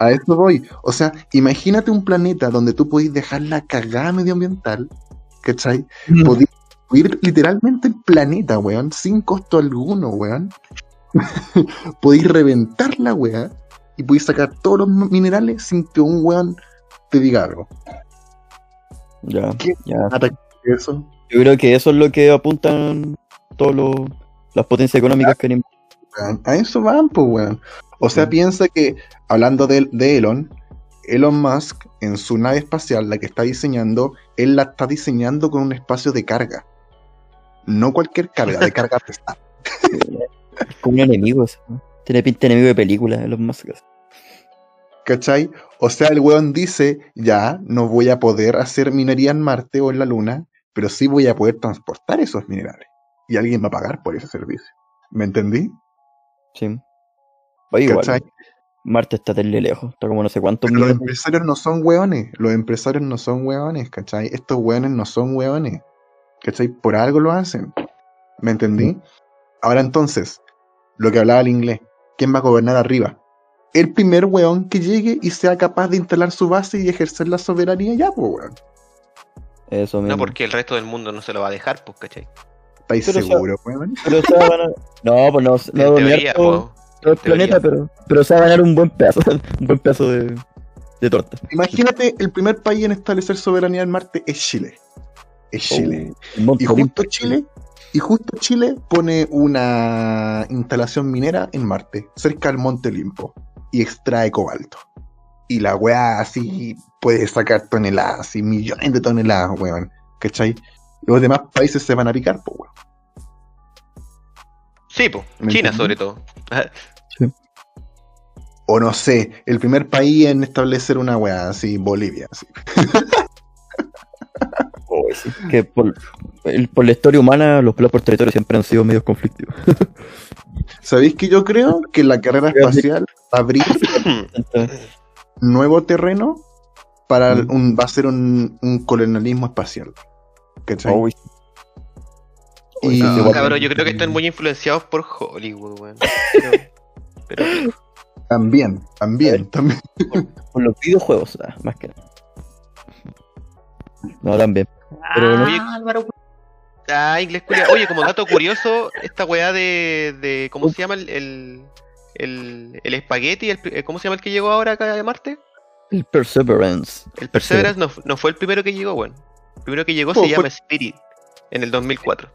A eso voy. O sea, imagínate un planeta donde tú podés dejar la cagada medioambiental, ¿cachai? Podés destruir literalmente el planeta, weón, sin costo alguno, weón. (laughs) podéis reventar la weá y podéis sacar todos los minerales sin que un weón te diga algo. Ya, ¿Qué? ya. Eso. Yo creo que eso es lo que apuntan todas las potencias económicas que han weón. A eso van, pues, weón. O sea, Mm. piensa que, hablando de, de Elon, Elon Musk, en su nave espacial, la que está diseñando, él la está diseñando con un espacio de carga. No cualquier carga, de carga (laughs) pesada. Es como un enemigo. eso, ¿no? Tiene pinta de enemigo de película, los más. ¿Cachai? O sea, el weón dice, ya, no voy a poder hacer minería en Marte o en la Luna, pero sí voy a poder transportar esos minerales. Y alguien va a pagar por ese servicio. ¿Me entendí? Sí. Igual. ¿Cachai? Marte está terrible lejos. Está como no sé cuántos Pero los empresarios no son hueones. Los empresarios no son hueones, ¿cachai? Estos hueones no son hueones. ¿Cachai? Por algo lo hacen. ¿Me entendí? Ahora entonces, lo que hablaba el inglés. ¿Quién va a gobernar arriba? El primer hueón que llegue y sea capaz de instalar su base y ejercer la soberanía ya, pues, weón. Eso mismo. No, porque el resto del mundo no se lo va a dejar, pues, ¿cachai? ¿Estáis Pero, seguros, weón? Pero. (laughs) No, pues no, no todo, po. todo el teoría. planeta, pero, pero se va a ganar un buen pedazo. (laughs) un buen pedazo de, de torta. Imagínate, el primer país en establecer soberanía en Marte es Chile. Es Chile. Un montón Y justo Chile, y justo Chile pone una instalación minera en Marte, cerca del Monte Limpo, y extrae cobalto. Y la weá así puede sacar toneladas y millones de toneladas, weón. ¿Cachai? Los demás países se van a picar, pues, weón. Sí, pues. ¿Me China, sobre todo. O no sé, el primer país en establecer una weá así, Bolivia. Así. (laughs) Oh, sí, Que por, el- por la historia humana, los peleas por territorio siempre han sido medios conflictivos. (laughs) ¿Sabéis que yo creo que la carrera espacial va a abrir (laughs) nuevo terreno para Mm. un, va a ser un, un colonialismo espacial. ¿Cachai? oh, Y- No, cabrón, yo creo que están muy influenciados por Hollywood, weón. (laughs) Pero, pero También, también, también. por los videojuegos, ah, más que nada. No, también. Pero no- Oye, Álvaro, Ah, inglés. Oye, como dato curioso, esta weá de, de ¿cómo se llama el, el, el, el espagueti? El, eh, ¿Cómo se llama el que llegó ahora acá de Marte? El Perseverance. El Perseverance no, no fue el primero que llegó, weón. El primero que llegó Oh, se fue- llama Spirit, en el 2004.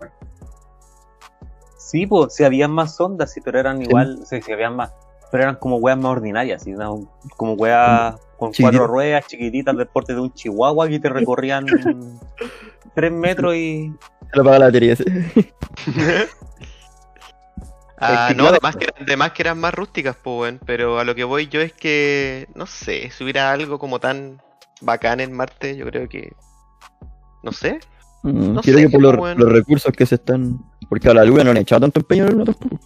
Sí, pues, si habían más ondas, sí, pero eran igual, sí, sí, habían más, pero eran como weas más ordinarias, ¿sí? ¿no? como weas con cuatro ruedas chiquititas del porte de un chihuahua que te recorrían (laughs) tres metros y... Se lo paga la batería. sí. (laughs) Ah, Es que no, además que, eran- además que eran más rústicas, pues. Pero a lo que voy yo es que, no sé, si hubiera algo como tan bacán en Marte, yo creo que. No sé. Mm, No Creo sé, que por los, bueno. los recursos que se están. Porque a la luna no han echado tanto empeño a la luna tampoco.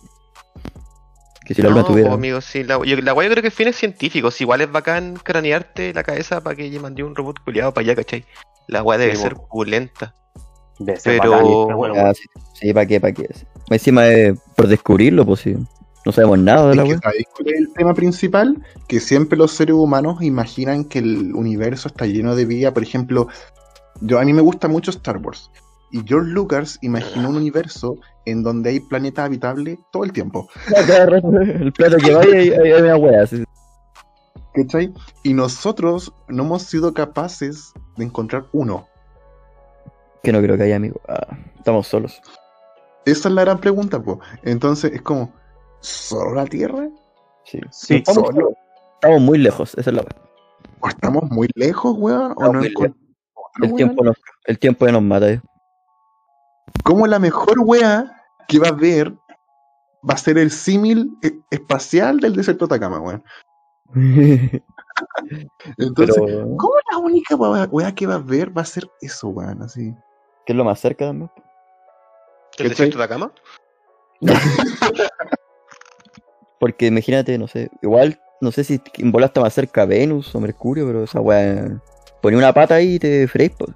Que si la no, luna tuviera. po, amigo, sí, la, yo, la weá yo creo que fines científicos. Igual es bacán cranearte la cabeza para que mandé un robot culiado para allá, ¿cachai? La weá debe Sí, ser pulenta. De ser Pero- bacán, bueno, Ah, sí, sí, ¿para qué? ¿Para qué? Encima de por descubrirlo, pues sí. No sabemos nada de la Es que, wea. ¿sabéis cuál es el tema principal? Que siempre los seres humanos imaginan que el universo está lleno de vida. Por ejemplo, yo a mí me gusta mucho Star Wars. Y George Lucas imaginó un universo en donde hay planetas habitables todo el tiempo. (laughs) El plato que vaya hay, hay, hay una wea. sí. ¿Cachai? Y nosotros no hemos sido capaces de encontrar uno. Que no creo que haya, amigo. Ah, estamos solos. Esa es la gran pregunta, pues. Entonces es como, ¿solo la Tierra? Sí. Sí, estamos, solo. Estamos muy lejos, esa es la. ¿O estamos muy lejos, weón? ¿O no otro, El tiempo, nos, el tiempo ya nos mata. eh. como la mejor wea que va a haber va a ser el símil eh, espacial del desierto de Atacama, weón. (laughs) Entonces, Pero, ¿cómo la única wea, que va a haber va a ser eso, weón? Así. ¿qué es lo más cerca también? ¿El desierto de Atacama? (laughs) Porque imagínate, no sé, igual, no sé si en bola está más cerca Venus o Mercurio, pero esa weá. Ponía una pata ahí y te freís, pues.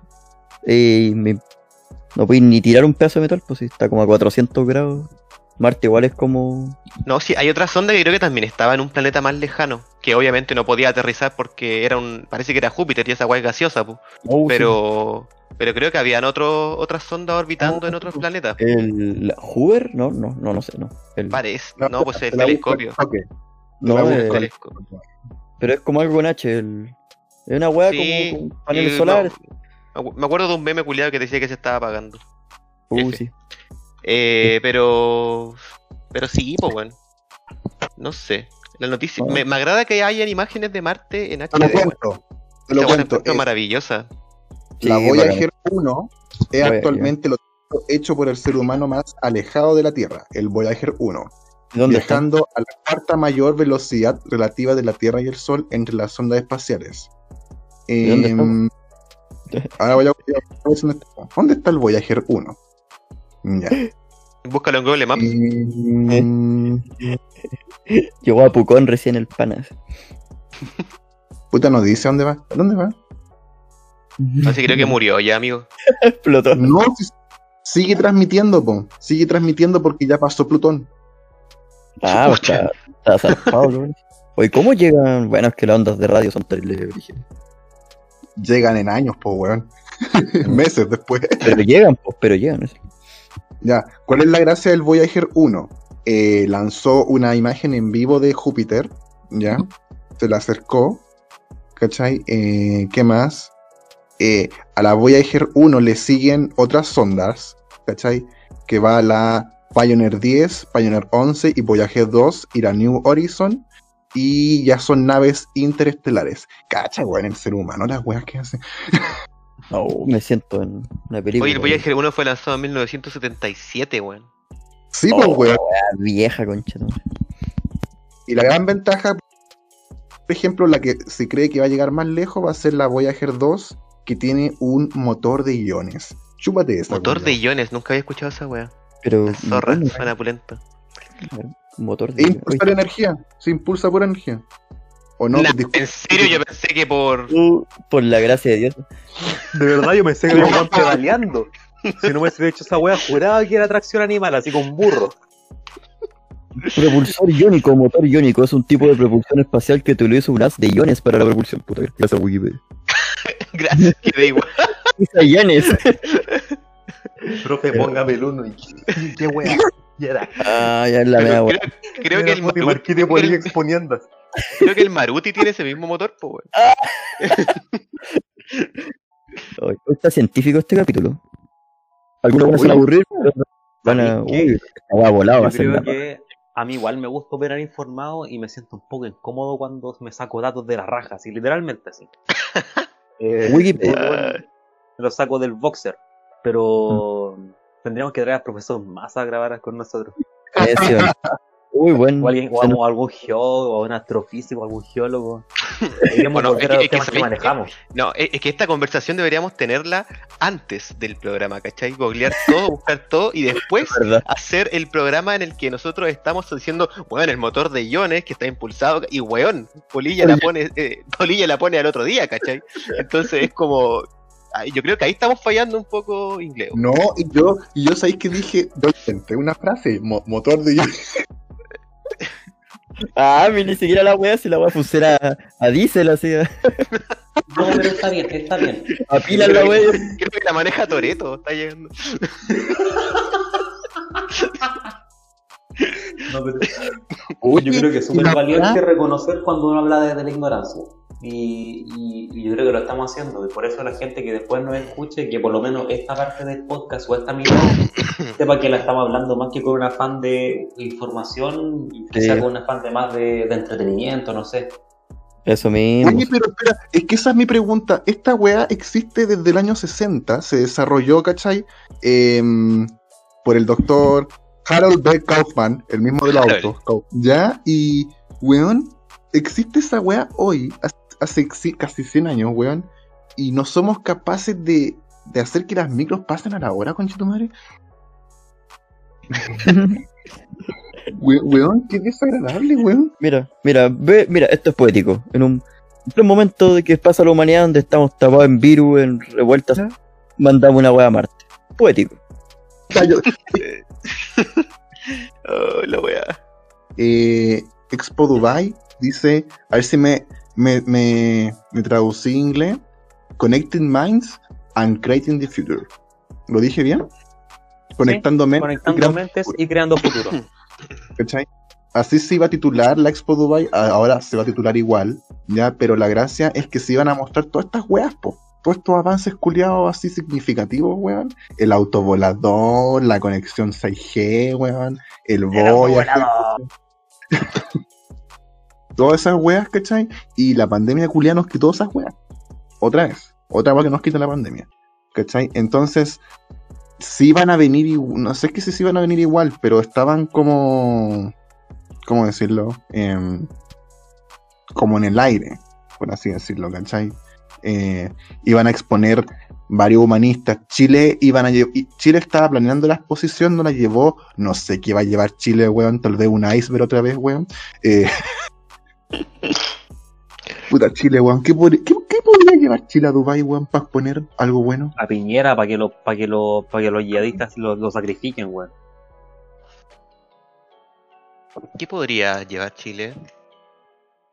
Y me- no podéis ni tirar un pedazo de metal, pues si está como a 400 grados. Marte igual es como. No, sí, hay otra sonda que creo que también estaba en un planeta más lejano, que obviamente no podía aterrizar porque era un, parece que era Júpiter y esa es gaseosa, pu. Oh, pero, pero creo que habían otro, otras sondas orbitando en otros planetas. El Hoover, no, no, no, no sé, no. El- Parece, no, pues el telescopio. ok. no, el- el- telescopio. pero es como algo con H, el, es una weá Sí, como con paneles y solares. no, me acuerdo de un meme culiado que decía que se estaba apagando. Uh, sí. Eh, pero. Pero sí, pues bueno. No sé. La noticia. Ah. Me, me agrada que hayan imágenes de Marte en Te lo HD. cuento. Te lo weá la cuento. encuentro eh, maravillosa. la Sí, Voyager 1 es actualmente lo hecho por el ser humano más alejado de la Tierra, el Voyager 1. ¿Dónde está? viajando a la cuarta mayor velocidad relativa de la Tierra y el Sol entre las ondas espaciales. ¿Y dónde está? Em, ahora voy a, dónde está. ¿Dónde está el Voyager 1? Ya. Búscalo en Google Maps. Em, Llegó a Pucón recién el panas. puta, no dice dónde va. ¿Dónde va? Así que creo que murió ya, amigo. (laughs) Explotó. No, si- sigue transmitiendo, po. Sigue transmitiendo porque ya pasó Plutón. Ah, (laughs) pues está, está zarpado. Oye, ¿cómo llegan? Bueno, es que las ondas de radio son terribles. Llegan en años, po, weón. (laughs) Meses después. Pero llegan, pues, pero llegan. Ya, ¿cuál es la gracia del Voyager 1? Eh, lanzó una imagen en vivo de Júpiter, ¿ya? Se la acercó, ¿cachai? Eh, ¿Qué más? Eh, a la Voyager 1 le siguen otras sondas, ¿cachai? Que va la Pioneer 10, Pioneer 11 y Voyager 2 ir a New Horizon. Y ya son naves interestelares. Cacha, weón, el ser humano, las weas que hace. No, me siento en una película. Oye, el Voyager 1 fue lanzado en 1977, weón. Sí, Oh, pues, weón. wea vieja, concha. ¿no? Y la gran ventaja, por ejemplo, la que se cree que va a llegar más lejos va a ser la Voyager 2, que tiene un motor de iones. Chúpate esa. Motor de culiao. iones, nunca había escuchado esa weá. Pero. La zorra, bueno, suena pulenta. motor de. Impulsar energía. Se impulsa por energía. O no, Nah, disculpa. en serio, yo pensé que por. Uh, por la gracia de Dios. De verdad, yo pensé que lo estaban pedaleando. Si no me hubiese hecho esa wea, juraba que era tracción animal, así con burro. Propulsor iónico, motor iónico, es un tipo de propulsión espacial que utiliza un haz de iones para la propulsión. Puta, gracias a Wikipedia. (laughs) Gracias, que da igual. Usa iones. (laughs) Profe, póngame el uno y qué wea. Y era. Ah, ya es la mea, Pero creo, creo que el y Maruti, creo, exponiendo. creo que el Maruti tiene ese mismo motor, pues, weón. Está científico este capítulo. Algunos van a aburrir, pero van a. Uy, va que a mí igual me gusta operar informado y me siento un poco incómodo cuando me saco datos de la raja, así literalmente así. Eh, (laughs) Wikipedia. me lo saco del boxer, pero tendríamos que traer al profesor más a grabar con nosotros. Eso. (laughs) Uy, bueno. O, alguien, o nos- algún- geólogo, o un astrofísico, algún geólogo. (laughs) Bueno, es que- los es que temas que sabéis que- manejamos. No, es, es que esta conversación deberíamos tenerla antes del programa, ¿cachai? Googlear todo, buscar todo y después (laughs) hacer el programa en el que nosotros estamos diciendo, weón, el motor de iones que está impulsado y weón, Polilla la pone, eh, Polilla la pone al otro día, ¿cachai? Entonces es como, yo creo que ahí estamos fallando un poco inglés. No, y yo, y yo sabéis que dije, yo inventé una frase, mo- motor de (laughs) Ah, mi, ni siquiera la wea, si la wea funciona a, a diésel, así, No, (laughs) pero está bien, está bien. a pila la wea. Creo que la maneja Toreto, está llegando. No, pero- Oye, Yo creo que es súper valiente reconocer cuando uno habla desde la ignorancia. Y, y- y yo creo que lo estamos haciendo. Y por eso la gente que después nos escuche, que por lo menos esta parte del podcast o esta mitad, (coughs) sepa que la estamos hablando más que con un afán de información, y que Sí. sea con un afán de más de, de entretenimiento, no sé. Eso mismo. Oye, pero espera, es que esa es mi pregunta. Esta weá existe desde el año 60, se desarrolló, ¿cachai? Em, por el doctor Harold B. Kaufman, el mismo del auto. ¿Ya? Y, weón, existe esa weá hoy, hace, hace casi 100 años, weón, y no somos capaces de, de hacer que las micros pasen a la hora, conchetumare. (laughs) We- weón, qué desagradable, weón. Mira, mira, ve, mira, esto es poético. En un, en un momento de que pasa la humanidad donde estamos tapados en virus, en revueltas, mandamos una wea a Marte. Poético. (laughs) Oh, la weá. eh, Expo Dubai dice, a ver si me, me, me, me traducí en inglés, Connecting Minds and Creating the Future. ¿Lo dije bien? Conectando mentes y Conectando creando mentes y creando futuro. (coughs) ¿cachai? Así se iba a titular la Expo Dubai, ahora se va a titular igual, ya, pero la gracia es que se iban a mostrar todas estas weas, po. Todos estos avances culiados así significativos, weón. El autovolador, la conexión 6G, weón. El Voyager. (laughs) Todas esas weas, ¿cachai? Y la pandemia culia nos quitó esas weas. Otra vez. Otra wea que nos quita la pandemia. ¿Cachai? Entonces, sí iban a venir, no sé que si sí iban a venir igual, pero estaban como, ¿cómo decirlo? Em, como en el aire, por así decirlo, ¿cachai? Eh, iban a exponer varios humanistas. Chile iban a Chile estaba planeando la exposición, no la llevó, no sé qué va a llevar Chile, weón, tal vez un iceberg otra vez, weón. Eh, (laughs) puta Chile, weón, ¿qué, pod- qué- qué podría llevar Chile a Dubai, weón, para exponer algo bueno? A Piñera para que, lo, para que, lo, para que los yihadistas lo, lo sacrifiquen, weón. ¿Qué podría llevar Chile?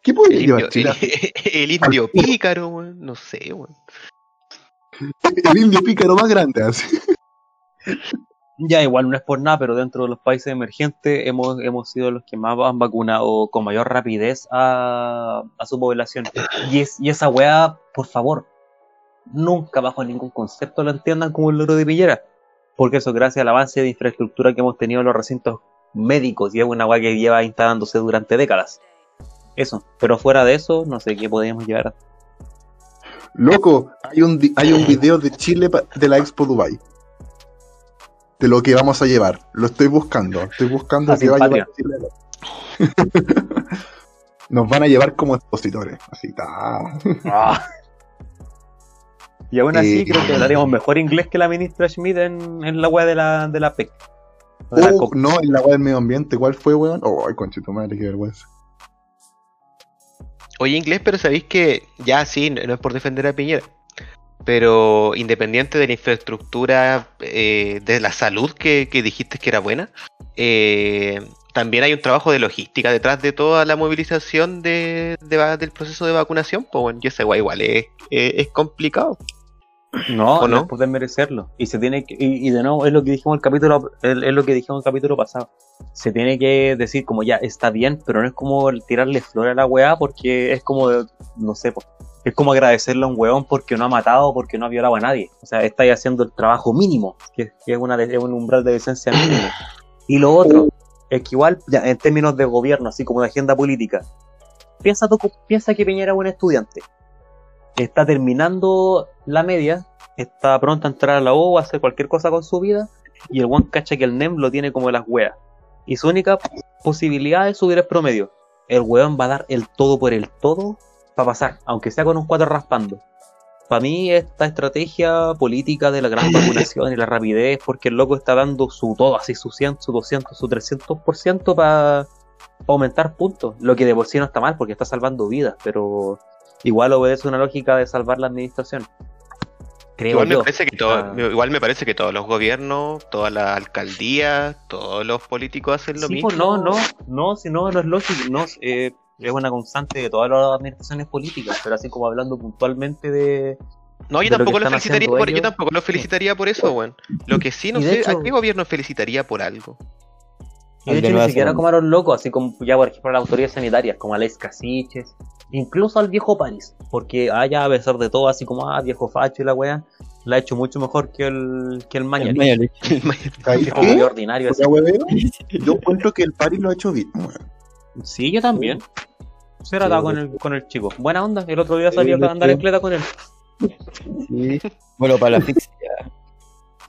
¿Qué podría El llevar indio, Chile? el, (laughs) el indio pícaro, weón. No sé, weón. El indio pícaro más grande, así. Ya, igual no es por nada, pero dentro de los países emergentes hemos, hemos sido los que más han vacunado con mayor rapidez a, a su población. Y, es, y esa weá, por favor, nunca bajo ningún concepto lo entiendan como el logro de Piñera. Porque eso gracias al avance de infraestructura que hemos tenido en los recintos médicos y es una weá que lleva instalándose durante décadas. Eso, pero fuera de eso, no sé qué podríamos llevar. Loco, hay un, hay un video de Chile de la Expo Dubai. De lo que vamos a llevar. Lo estoy buscando. Estoy buscando que va a llevar Chile. (laughs) Nos van a llevar como expositores. Así ta. Y aún así Eh, creo que hablaríamos mejor inglés que la ministra Schmidt en, en la weá de la, de la PEC. De la Uh, no, en la web del medio ambiente. ¿Cuál fue, weón? Oh, ay, conchito madre, qué vergüenza. Oye, inglés, pero sabéis que ya sí, no no es por defender a Piñera, pero independiente de la infraestructura eh, de la salud que, que dijiste que era buena, eh, también hay un trabajo de logística detrás de toda la movilización de, de del proceso de vacunación. Pues bueno, yo sé, igual es, es, es complicado. No, ¿O no no? merecerlo. Y se tiene que, y, y de nuevo es lo que dijimos el capítulo, es, es lo que dijimos el capítulo pasado. Se tiene que decir como ya está bien, pero no es como tirarle flores a la weá porque es como, no sé, po, es como agradecerle a un weón porque no ha matado, porque no ha violado a nadie. O sea, estáis haciendo el trabajo mínimo, que, es, una, de- un umbral de decencia mínimo. Y lo otro, es que igual, ya, en términos de gobierno, así como de agenda política, piensa, tú, piensa que Piñera es un estudiante está terminando la media, está pronto a entrar a la U, a hacer cualquier cosa con su vida, y el one cacha que el NEM lo tiene como las weas. Y su única posibilidad es subir el promedio. El weón va a dar el todo por el todo para pasar, aunque sea con un 4 raspando. Para mí esta estrategia política de la gran (laughs) vacunación y la rapidez, porque el loco está dando su todo, así su 100, su 200, su 300% para aumentar puntos, lo que de por sí no está mal porque está salvando vidas, pero igual obedece una lógica de salvar la administración. Creo Igual me, parece que todo- igual me parece que todos los gobiernos, todas las alcaldías, todos los políticos hacen lo Sí, mismo. pues no, no, no, si no, no es lógico, no, eh, es una constante de todas las administraciones políticas, pero así como hablando puntualmente de... No, yo lo tampoco lo felicitaría por, yo tampoco lo felicitaría por eso, weón. Lo que sí, no sé, hecho- ¿a qué gobierno felicitaría por algo? Y de hecho ni siquiera Zelanda. como a los locos, así como ya por ejemplo a las autoridades sanitarias, como a Les Casiches, incluso al viejo París, porque allá a pesar de todo, así como, ah, viejo facho y la wea, la ha hecho mucho mejor que el, que el Mañalich. Mañalich. (laughs) ¿Sabes Que es como qué? ordinario. (laughs) Yo encuentro que el Paris lo ha hecho bien, weón. Sí, yo también. Se era Sí, dado con el, con el chico. Buena onda, el otro día salió de a andar en cleta con él. Sí. Bueno, para la asfixia.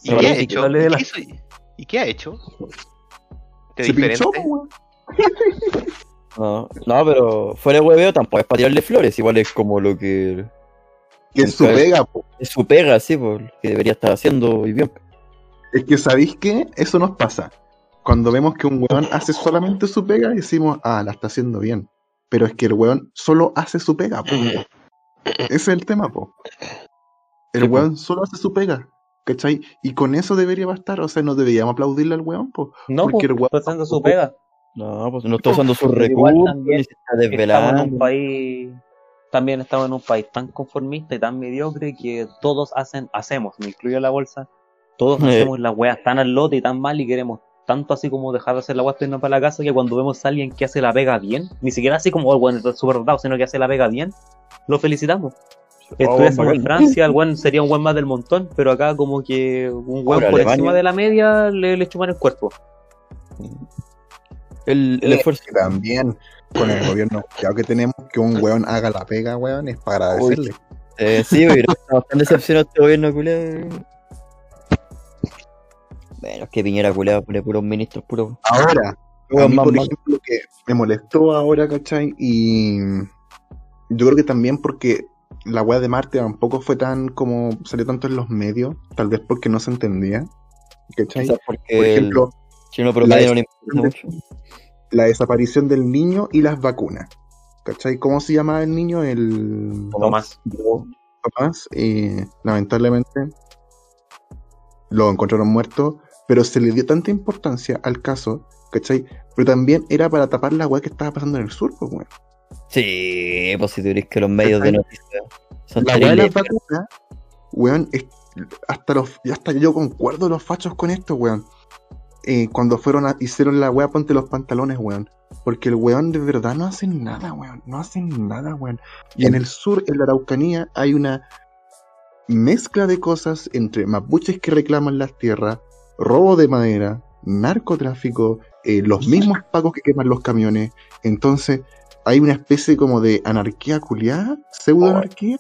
¿Y qué ha que hecho? ¿Y la- qué hizo? ¿Y qué ha hecho? ¿De Se diferente? pinchó, weón. No, no, pero fuera de hueveo tampoco es para tirarle flores, igual es como lo que Que es su pega, po. es su pega, sí, pues, que debería estar haciendo y bien. Es que, ¿sabéis qué? Eso nos pasa. Cuando vemos que un weón hace solamente su pega, decimos, ah, la está haciendo bien. Pero es que el weón solo hace su pega, po. Ese es el tema, po. El Sí, po. weón solo hace su pega. ¿Cachai? Y con eso debería bastar. O sea, no deberíamos aplaudirle al weón, po. No, Porque el weón está haciendo su pega. No, pues no está usando sus igual recursos, se está Estamos en un país, también estamos en un país tan conformista y tan mediocre que todos hacen, hacemos, me incluyo la bolsa, todos (laughs) Eh. hacemos las weas tan al lote y tan mal y queremos tanto así como dejar de hacer la para irnos para la casa que cuando vemos a alguien que hace la pega bien, ni siquiera así como el weón está súper dotado, sino que hace la pega bien, lo felicitamos. Estuviésemos en. Francia, el weón sería un buen más del montón, pero acá como que un weón Ahora, por Alemania. encima de la media le, le chupan el cuerpo. El, el Eh, esfuerzo. también con el gobierno ya que tenemos que un weón haga la pega, weón, es para agradecerle. Eh, sí, pero estamos tan decepcionados este gobierno culiado. Bueno, es que Piñera culiado pone puros ministros, puros. Ahora, a mí, por ejemplo, que me molestó ahora, ¿cachai? Y yo creo que también porque la weá de Marte tampoco fue tan como salió tanto en los medios, tal vez porque no se entendía, ¿cachai? Quizás porque Por ejemplo, el chino la no le importa mucho. la desaparición del niño y las vacunas, ¿cachai? ¿Cómo se llamaba el niño? El Tomás. Tomás, y lamentablemente lo encontraron muerto, pero se le dio tanta importancia al caso, ¿cachai? Pero también era para tapar la weá que estaba pasando en el sur, pues, weón. Sí, pues si tú que los medios de noticias son La weá de las vacunas, weón, es- hasta los, hasta yo concuerdo los fachos con esto, weón. Eh, cuando fueron a, hicieron la weá, ponte los pantalones, weón. Porque el weón de verdad no hacen nada, weón. No hacen nada, weón. Y en el sur, en la Araucanía, hay una mezcla de cosas entre mapuches que reclaman las tierras, robo de madera, narcotráfico, eh, los mismos pagos que queman los camiones. Entonces, hay una especie como de anarquía culiada, pseudo anarquía.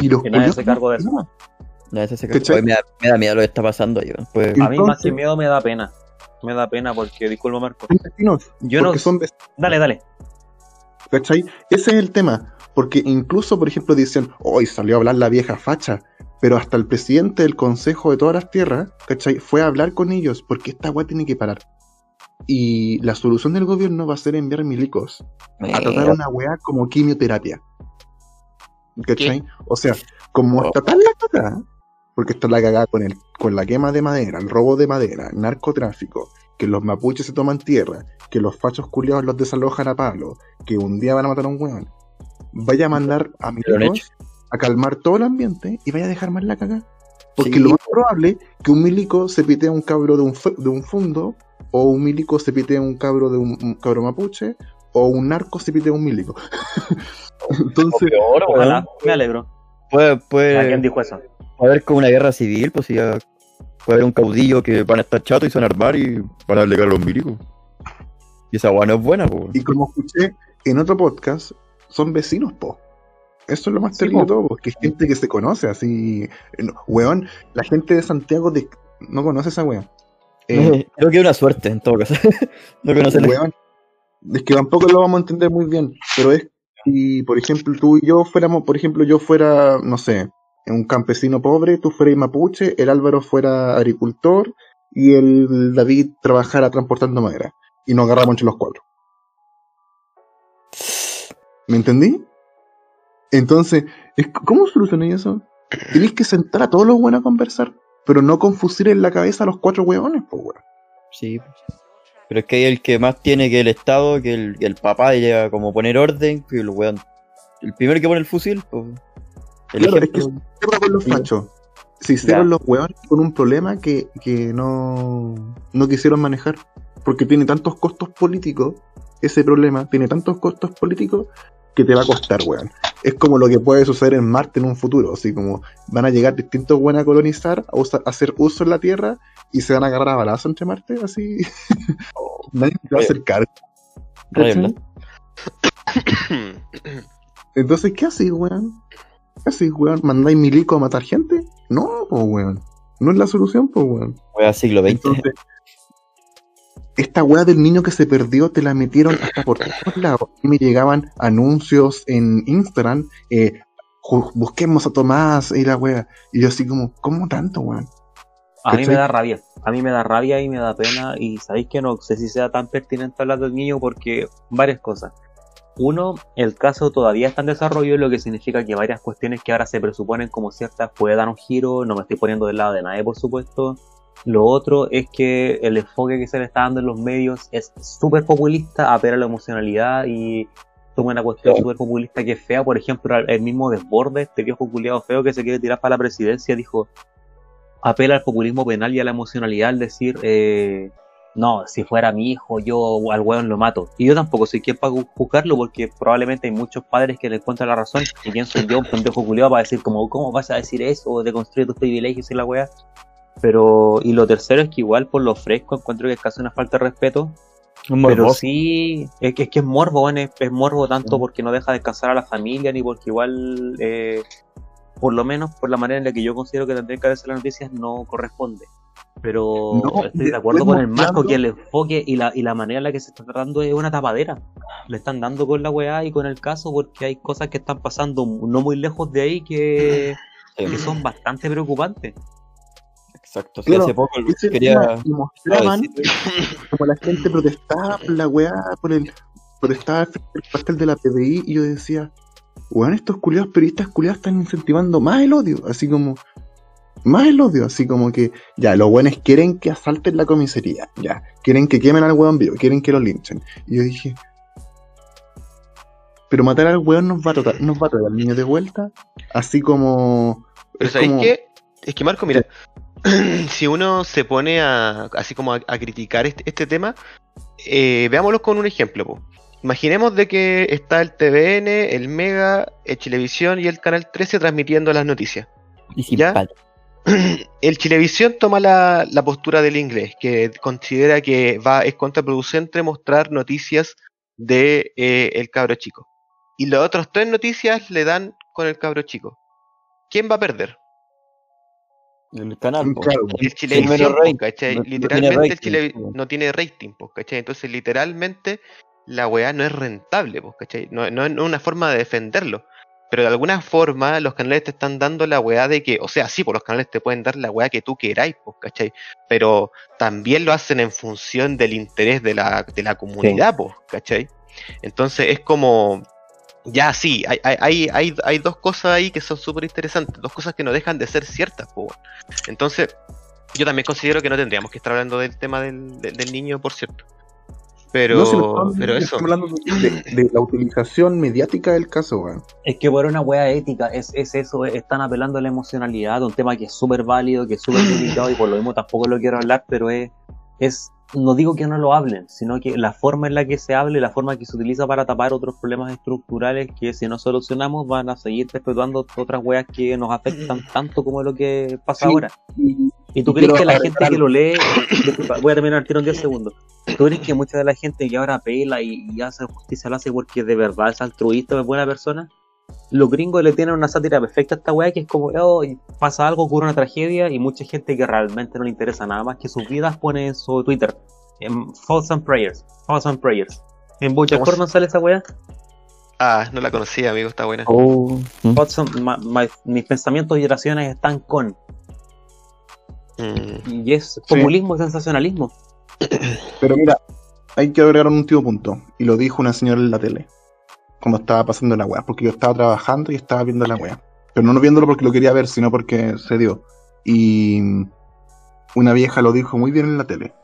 Y los Que nadie se cargo de eso. no. Ese se. Oye, me, da, me da miedo lo que está pasando ahí. Pues, A mí más que miedo me da pena. Me da pena porque, disculpa Marco, yo no... son Dale, dale. ¿cachai? Ese es el tema. Porque incluso, por ejemplo, dicen, hoy salió a hablar la vieja facha. Pero hasta el presidente del Consejo de todas las Tierras, ¿cachai? Fue a hablar con ellos porque esta weá tiene que parar. Y la solución del gobierno va a ser enviar milicos a tratar una weá como quimioterapia. ¿Cachai? O sea, como Oh. tratar la cagada, porque está la cagada con, el, con la quema de madera, el robo de madera, el narcotráfico, que los mapuches se toman tierra, que los fachos culiados los desalojan a palo, que un día van a matar a un weón. Vaya a mandar a hecho. milicos a calmar todo el ambiente y vaya a dejar más la cagada. Porque Sí. lo más probable que un milico se pitee a un cabro de un, de un fondo, o un milico se pitee a un cabro de un, un cabro mapuche, o un narco se pitee a un milico. (laughs) o Entonces, peor. Ojalá, me alegro. Puede, ¿A quién puede, dijo eso? puede haber como una guerra civil, pues si ya puede haber un caudillo que van a estar chatos y se van a armar y van a alegar a los milicos. Y esa no es buena, pues. y como escuché en otro podcast, son vecinos, po. Eso es lo más Sí, terrible de todo, porque es gente que se conoce, así. no, weón, la gente de Santiago de- no conoce esa weón. Eh, Creo que es una suerte en todo caso. (laughs) no conocer weón, es que tampoco lo vamos a entender muy bien, pero es si, por ejemplo, tú y yo fuéramos, por ejemplo, yo fuera, no sé, un campesino pobre, tú fueras mapuche, el Álvaro fuera agricultor y el David trabajara transportando madera. Y nos agarramos entre los cuatro. ¿Me entendí? Entonces, es- ¿cómo solucioné eso? Tenéis que sentar a todos los buenos a conversar, pero no confusir en la cabeza a los cuatro hueones, pues, weón. Sí. Pero es que hay el que más tiene que el Estado, que el, el papá llega como poner orden, que el weón. El primero que pone el fusil, pues. El Claro, es ejemplo. ¿Qué pasa con los fachos? Se hicieron los hueones con un problema que, que no, no quisieron manejar. Porque tiene tantos costos políticos, ese problema tiene tantos costos políticos que te va a costar, weón. Es como lo que puede suceder en Marte en un futuro. Así como van a llegar distintos weones a colonizar, a, usar- a hacer uso en la Tierra y se van a agarrar a balazo entre Marte, así. (laughs) Nadie te va a acercar. (coughs) Entonces, ¿qué haces, weón? ¿Qué haces, weón? ¿Mandáis milico a matar gente? No, pues, weón. No es la solución, pues, weón. Wea siglo XX. Entonces, esta weá del niño que se perdió te la metieron hasta por todos (laughs) lados. Y me llegaban anuncios en Instagram, eh, busquemos a Tomás y la weá. Y yo así como, ¿cómo tanto, weón? A mí me da rabia, a mí me da rabia y me da pena y sabéis que no sé si sea tan pertinente hablar del niño porque varias cosas. Uno, el caso todavía está en desarrollo, lo que significa que varias cuestiones que ahora se presuponen como ciertas puede dar un giro, no me estoy poniendo del lado de nadie por supuesto. Lo otro es que el enfoque que se le está dando en los medios es súper populista, apela a la emocionalidad y toma una cuestión súper populista que es fea. Por ejemplo, el mismo Desbordes, este viejo culiado feo que se quiere tirar para la presidencia, dijo apela al populismo penal y a la emocionalidad al decir, eh, no, si fuera mi hijo, yo al weón lo mato. Y yo tampoco soy quien para juzgarlo porque probablemente hay muchos padres que le encuentran la razón. Y quién soy yo, un pendejo culiado, para decir como, ¿cómo vas a decir eso? De construir tus privilegios y la weá. Pero, y lo tercero es que igual por lo fresco encuentro que es casi una falta de respeto. Un Pero sí, es que es, que es morbo, es, es morbo tanto porque no deja descansar a la familia, ni porque igual, eh, por lo menos por la manera en la que yo considero que tendría que hacerse las noticias, no corresponde. Pero No, estoy de acuerdo con el marco que el enfoque y la, y la manera en la que se está tratando es una tapadera. Le están dando con la weá y con el caso porque hay cosas que están pasando no muy lejos de ahí que, que son bastante preocupantes. Exacto. Sí, Claro, hace poco quería. mostraban como la gente protestaba por la weá, por el protestaba frente al pastel de la PDI y yo decía, weón, estos culiados periodistas culiados están incentivando más el odio, así como más el odio, así como que ya, los weones quieren que asalten la comisaría, ya, quieren que quemen al weón vivo, quieren que lo linchen. Y yo dije, pero matar al weón nos va a tratar, nos va a traer al niño de vuelta, así como Pero es ¿sabéis como- qué? Es que Marco, mira, (clears throat) si uno se pone a así como a, a criticar este, este tema, eh, veámoslo con un ejemplo. po. Imaginemos de que está el TVN, el Mega, el Chilevisión y el Canal 13 transmitiendo las noticias. Y sin ¿Ya? (clears throat) el Chilevisión toma la, la postura del inglés, que considera que va, es contraproducente mostrar noticias de eh, el cabro chico. Y las otras tres noticias le dan con el cabro chico. ¿Quién va a perder? El canal, po. Claro, El Sí, Chilevisión, no- no tiene literalmente el rating, Chile po. no tiene rating, po, ¿cachai? Entonces literalmente la weá no es rentable, po, ¿cachai? No, no es una forma de defenderlo. Pero de alguna forma los canales te están dando la weá de que, o sea, sí, por los canales te pueden dar la weá que tú queráis, po, ¿cachai? Pero también lo hacen en función del interés de la, de la comunidad, po, ¿cachai? Entonces es como, ya sí, hay, hay, hay, hay, dos cosas ahí que son súper interesantes, dos cosas que no dejan de ser ciertas, weón. Entonces, yo también considero que no tendríamos que estar hablando del tema del, del, del niño, por cierto. Pero, No, si no estamos- pero eso. estamos hablando de, de la utilización mediática del caso, weón. Es que por una wea ética, es, es eso, es- están apelando a la emocionalidad, un tema que es súper válido, que es súper delicado y por lo mismo tampoco lo quiero hablar, pero es, es, no digo que no lo hablen, sino que la forma en la que se hable, la forma que se utiliza para tapar otros problemas estructurales que si no solucionamos van a seguir perpetuando otras weas que nos afectan tanto como lo que pasa Sí. ahora. Y, ¿Y tú Y crees que la gente que lo lee, (coughs) voy a terminar el tiro en 10 segundos, ¿tú crees que mucha de la gente que ahora apela y, y hace justicia lo hace porque de verdad es altruista, es buena persona? Los gringos le tienen una sátira perfecta a esta weá que es como, oh, y pasa algo, ocurre una tragedia y mucha gente que realmente no le interesa nada más que sus vidas pone en su Twitter, en Thoughts and Prayers, Thoughts and Prayers. ¿En Bojack ¿Cómo se- Horseman sale esa weá? Ah, no la conocía, amigo, está buena. Oh, mm. Hudson, ma- ma- mis pensamientos y oraciones están con. Mm, Y es populismo y sensacionalismo. Pero mira, hay que agregar un último punto. Y lo dijo una señora en la tele. Cuando estaba pasando la weá. Porque yo estaba trabajando y estaba viendo la weá. Pero no viéndolo porque lo quería ver, sino porque se dio. Y una vieja lo dijo muy bien en la tele.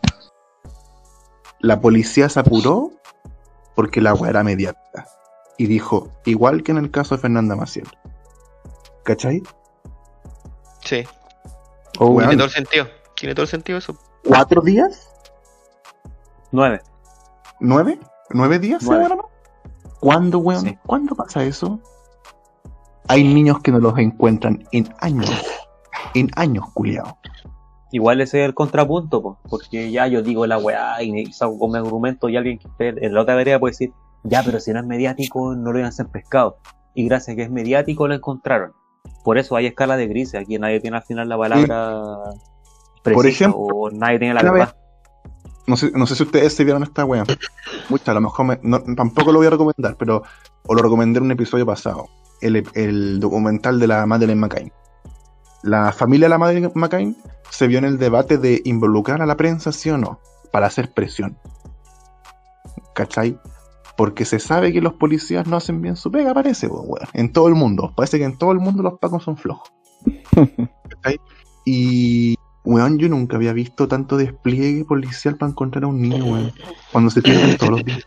La policía se apuró porque la weá era mediática. Y dijo, igual que en el caso de Fernanda Maciel. ¿Cachai? sí, Oh, tiene todo el sentido. Tiene todo el sentido eso. ¿Cuatro días? Nueve. ¿Nueve? ¿Nueve días se Nueve. ¿Cuándo, weón? Sí. ¿Cuándo pasa eso? Hay niños que no los encuentran en años. En años, culiao. Igual ese es el contrapunto, po, porque ya yo digo la weá y saco con mi argumento y alguien que esté en la otra vereda puede decir, ya, pero si no es mediático no lo iban a ser pescado. Y gracias a que es mediático lo encontraron. Por eso hay escala de grises, aquí nadie tiene al final la palabra precisa ejemplo, o nadie tiene la verdad. No sé, no sé si ustedes se vieron esta wea. Mucha, a lo mejor me- no- tampoco lo voy a recomendar, pero o lo recomendé en un episodio pasado. El, el documental de la Madeleine McCain. La familia de la Madeleine McCain se vio en el debate de involucrar a la prensa, sí o no, para hacer presión. ¿Cachai? Porque se sabe que los policías no hacen bien su pega, parece, weón. En todo el mundo. Parece que en todo el mundo los pacos son flojos. (laughs) ¿Cachai? Y, weón, yo nunca había visto tanto despliegue policial para encontrar a un niño, weón. Cuando se pierden todos los días.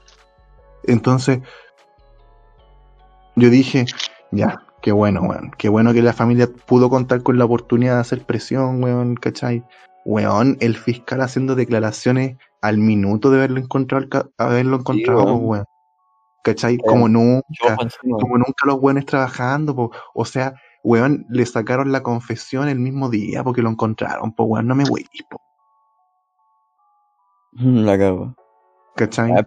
Entonces, yo dije, ya, qué bueno, weón. Qué bueno que la familia pudo contar con la oportunidad de hacer presión, weón, ¿cachai? Weón, el fiscal haciendo declaraciones al minuto de haberlo encontrado, haberlo encontrado, weón. po, weón. ¿Cachai? Como nunca como nunca los buenos trabajando, po. o sea, weón, le sacaron la confesión el mismo día porque lo encontraron, po, weón, no me weís, po, (laughs) La cago. ¿cachai? Ah,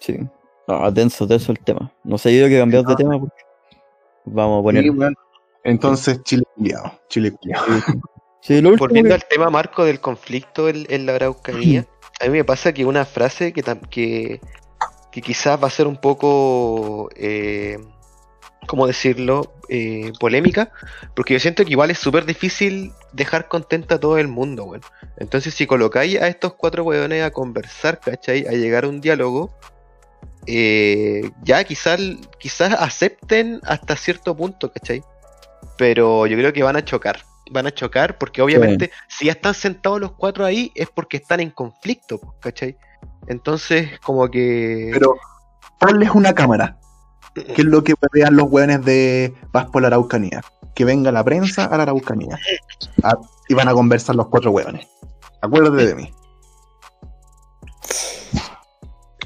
Sí. No, denso, denso el tema. No sé yo que cambiar de tema porque vamos a poner. Sí, weón. Entonces, Chile culiado, Chile culiado. Sí, lo último Volviendo que- al tema marco del conflicto en, en la Araucanía, (clears throat) a mí me pasa que una frase que, tam- que, que quizás va a ser un poco, eh, ¿cómo decirlo?, Eh, polémica, porque yo siento que igual es súper difícil dejar contenta a todo el mundo, weón. Entonces, si colocáis a estos cuatro weones a conversar, ¿cachai? A llegar a un diálogo, eh, ya quizás quizás acepten hasta cierto punto, ¿cachai? Pero yo creo que van a chocar. Van a chocar porque obviamente si ya están sentados los cuatro ahí es porque están en conflicto, ¿cachai? Entonces como que... Pero ponles una cámara, que es lo que vean los weones de Paz por la Araucanía. Que venga la prensa a la Araucanía. Y van a conversar los cuatro weones. Acuérdate de mí.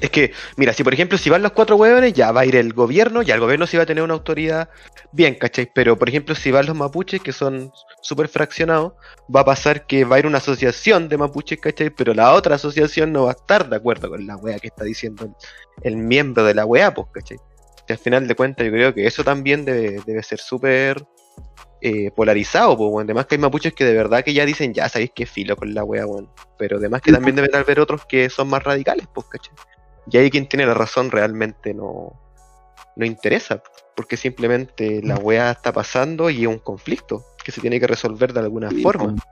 Es que, mira, si por ejemplo, si van los cuatro hueones, ya va a ir el gobierno, ya el gobierno sí va a tener una autoridad bien, ¿cachai? Pero, por ejemplo, si van los mapuches, que son súper fraccionados, va a pasar que va a ir una asociación de mapuches, ¿cachai? Pero la otra asociación no va a estar de acuerdo con la wea que está diciendo el, el miembro de la wea, pues, ¿cachai? Y al final de cuentas, yo creo que eso también debe, debe ser súper eh, polarizado, pues. Además que hay mapuches que de verdad que ya dicen, ya sabéis que filo con la wea, weón. Pero además que también deben haber otros que son más radicales, pues, ¿cachai? Y ahí quien tiene la razón realmente no, no interesa, porque simplemente la weá está pasando y es un conflicto que se tiene que resolver de alguna Sí, forma. po.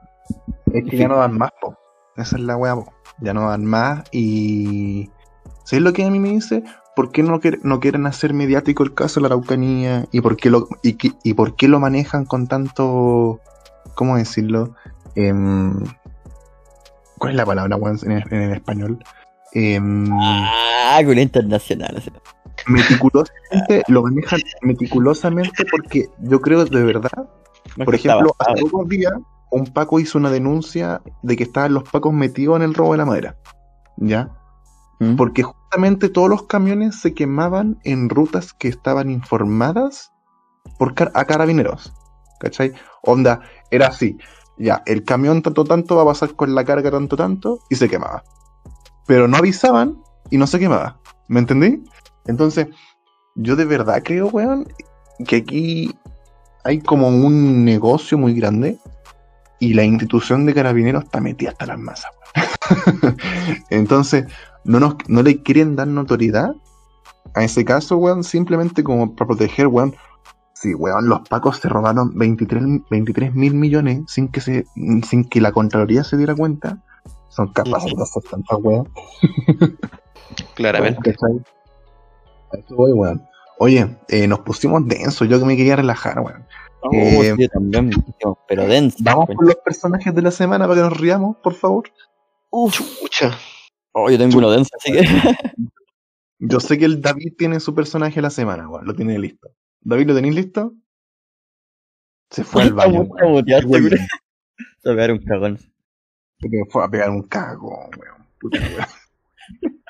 Es que ya no dan más, po. Esa es la weá, po. Ya no dan más y... ¿Sabes lo que a mí me dice? ¿Por qué no, quiere- no quieren hacer mediático el caso de la Araucanía? ¿Y por qué lo, y, por qué lo manejan con tanto... ¿Cómo decirlo? Em, ¿Cuál es la palabra en, en el español? Em, Ah, con internacional. meticulosamente, (laughs) lo manejan meticulosamente porque yo creo de verdad No Por ejemplo, hace pocos días un Paco hizo una denuncia de que estaban los Pacos metidos en el robo de la madera. ¿Ya? ¿Mm? Porque justamente todos los camiones se quemaban en rutas que estaban informadas por car- a carabineros. ¿Cachai? Onda, era así. Ya, el camión tanto tanto va a pasar con la carga tanto tanto y se quemaba. Pero no avisaban y no se quemaba. ¿Me entendí? Entonces, yo de verdad creo, weón, que aquí hay como un negocio muy grande y la institución de carabineros está metida hasta las masas. (laughs) Entonces, no, nos, no le quieren dar notoriedad a ese caso, weón, simplemente como para proteger, weón. Sí, weón, los pacos se robaron 23 mil millones sin que se, sin que la Contraloría se diera cuenta. Son capaces de hacer tantas (laughs) weón. Claramente. ¿Cachai? A eso voy, weón. Oye, eh, nos pusimos denso, yo que me quería relajar, weón. Oh, Eh, también, pero denso. Vamos pues. con los personajes de la semana para que nos riamos, por favor. Chucha. Oh, yo tengo uno denso, así que. (laughs) Yo sé que el David tiene su personaje de la semana, weón. Lo tiene listo. David, ¿lo tenéis listo? Se fue al baño. (laughs) Se va a pegar un cagón. Porque fue a pegar un cago, weón. Puta, weón.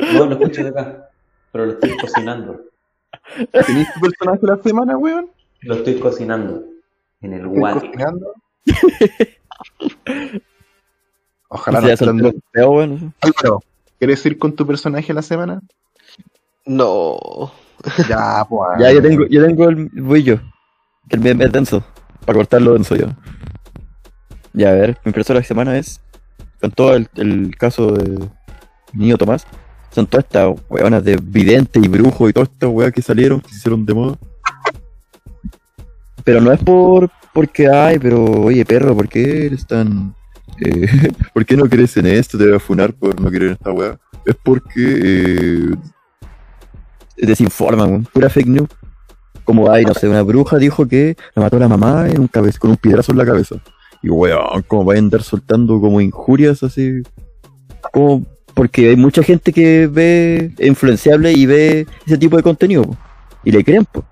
(laughs) No lo escucho de acá, pero lo estoy cocinando. ¿Tenéis tu personaje de la semana, weón? Lo estoy cocinando en el ¿Estoy guate. cocinando? Ojalá no eso estén es feo, güey, no sé. Álvaro, ¿quieres ir con tu personaje la semana? No. Ya, pues. (laughs) Ya, yo tengo, yo tengo el. Voy yo. Que el mío es denso. Para cortarlo denso yo. Ya, a ver, mi persona de la semana es. Con todo el, el caso de Niño Tomás. Son todas estas weonas de vidente y brujo y todas estas weas que salieron, que se hicieron de moda. Pero no es por porque, ay, pero oye perro, ¿por qué eres tan. Eh, (laughs) ¿Por qué no crees en esto? Te voy a funar por no creer en esta wea. Es porque. eh, desinforman, pura fake news. Como, ay, no sé, una bruja dijo que la mató a la mamá en un cabez con un piedrazo en la cabeza. Y weón, como va a andar soltando como injurias así. Como, porque hay mucha gente que ve influenciable y ve ese tipo de contenido, y le creen, po.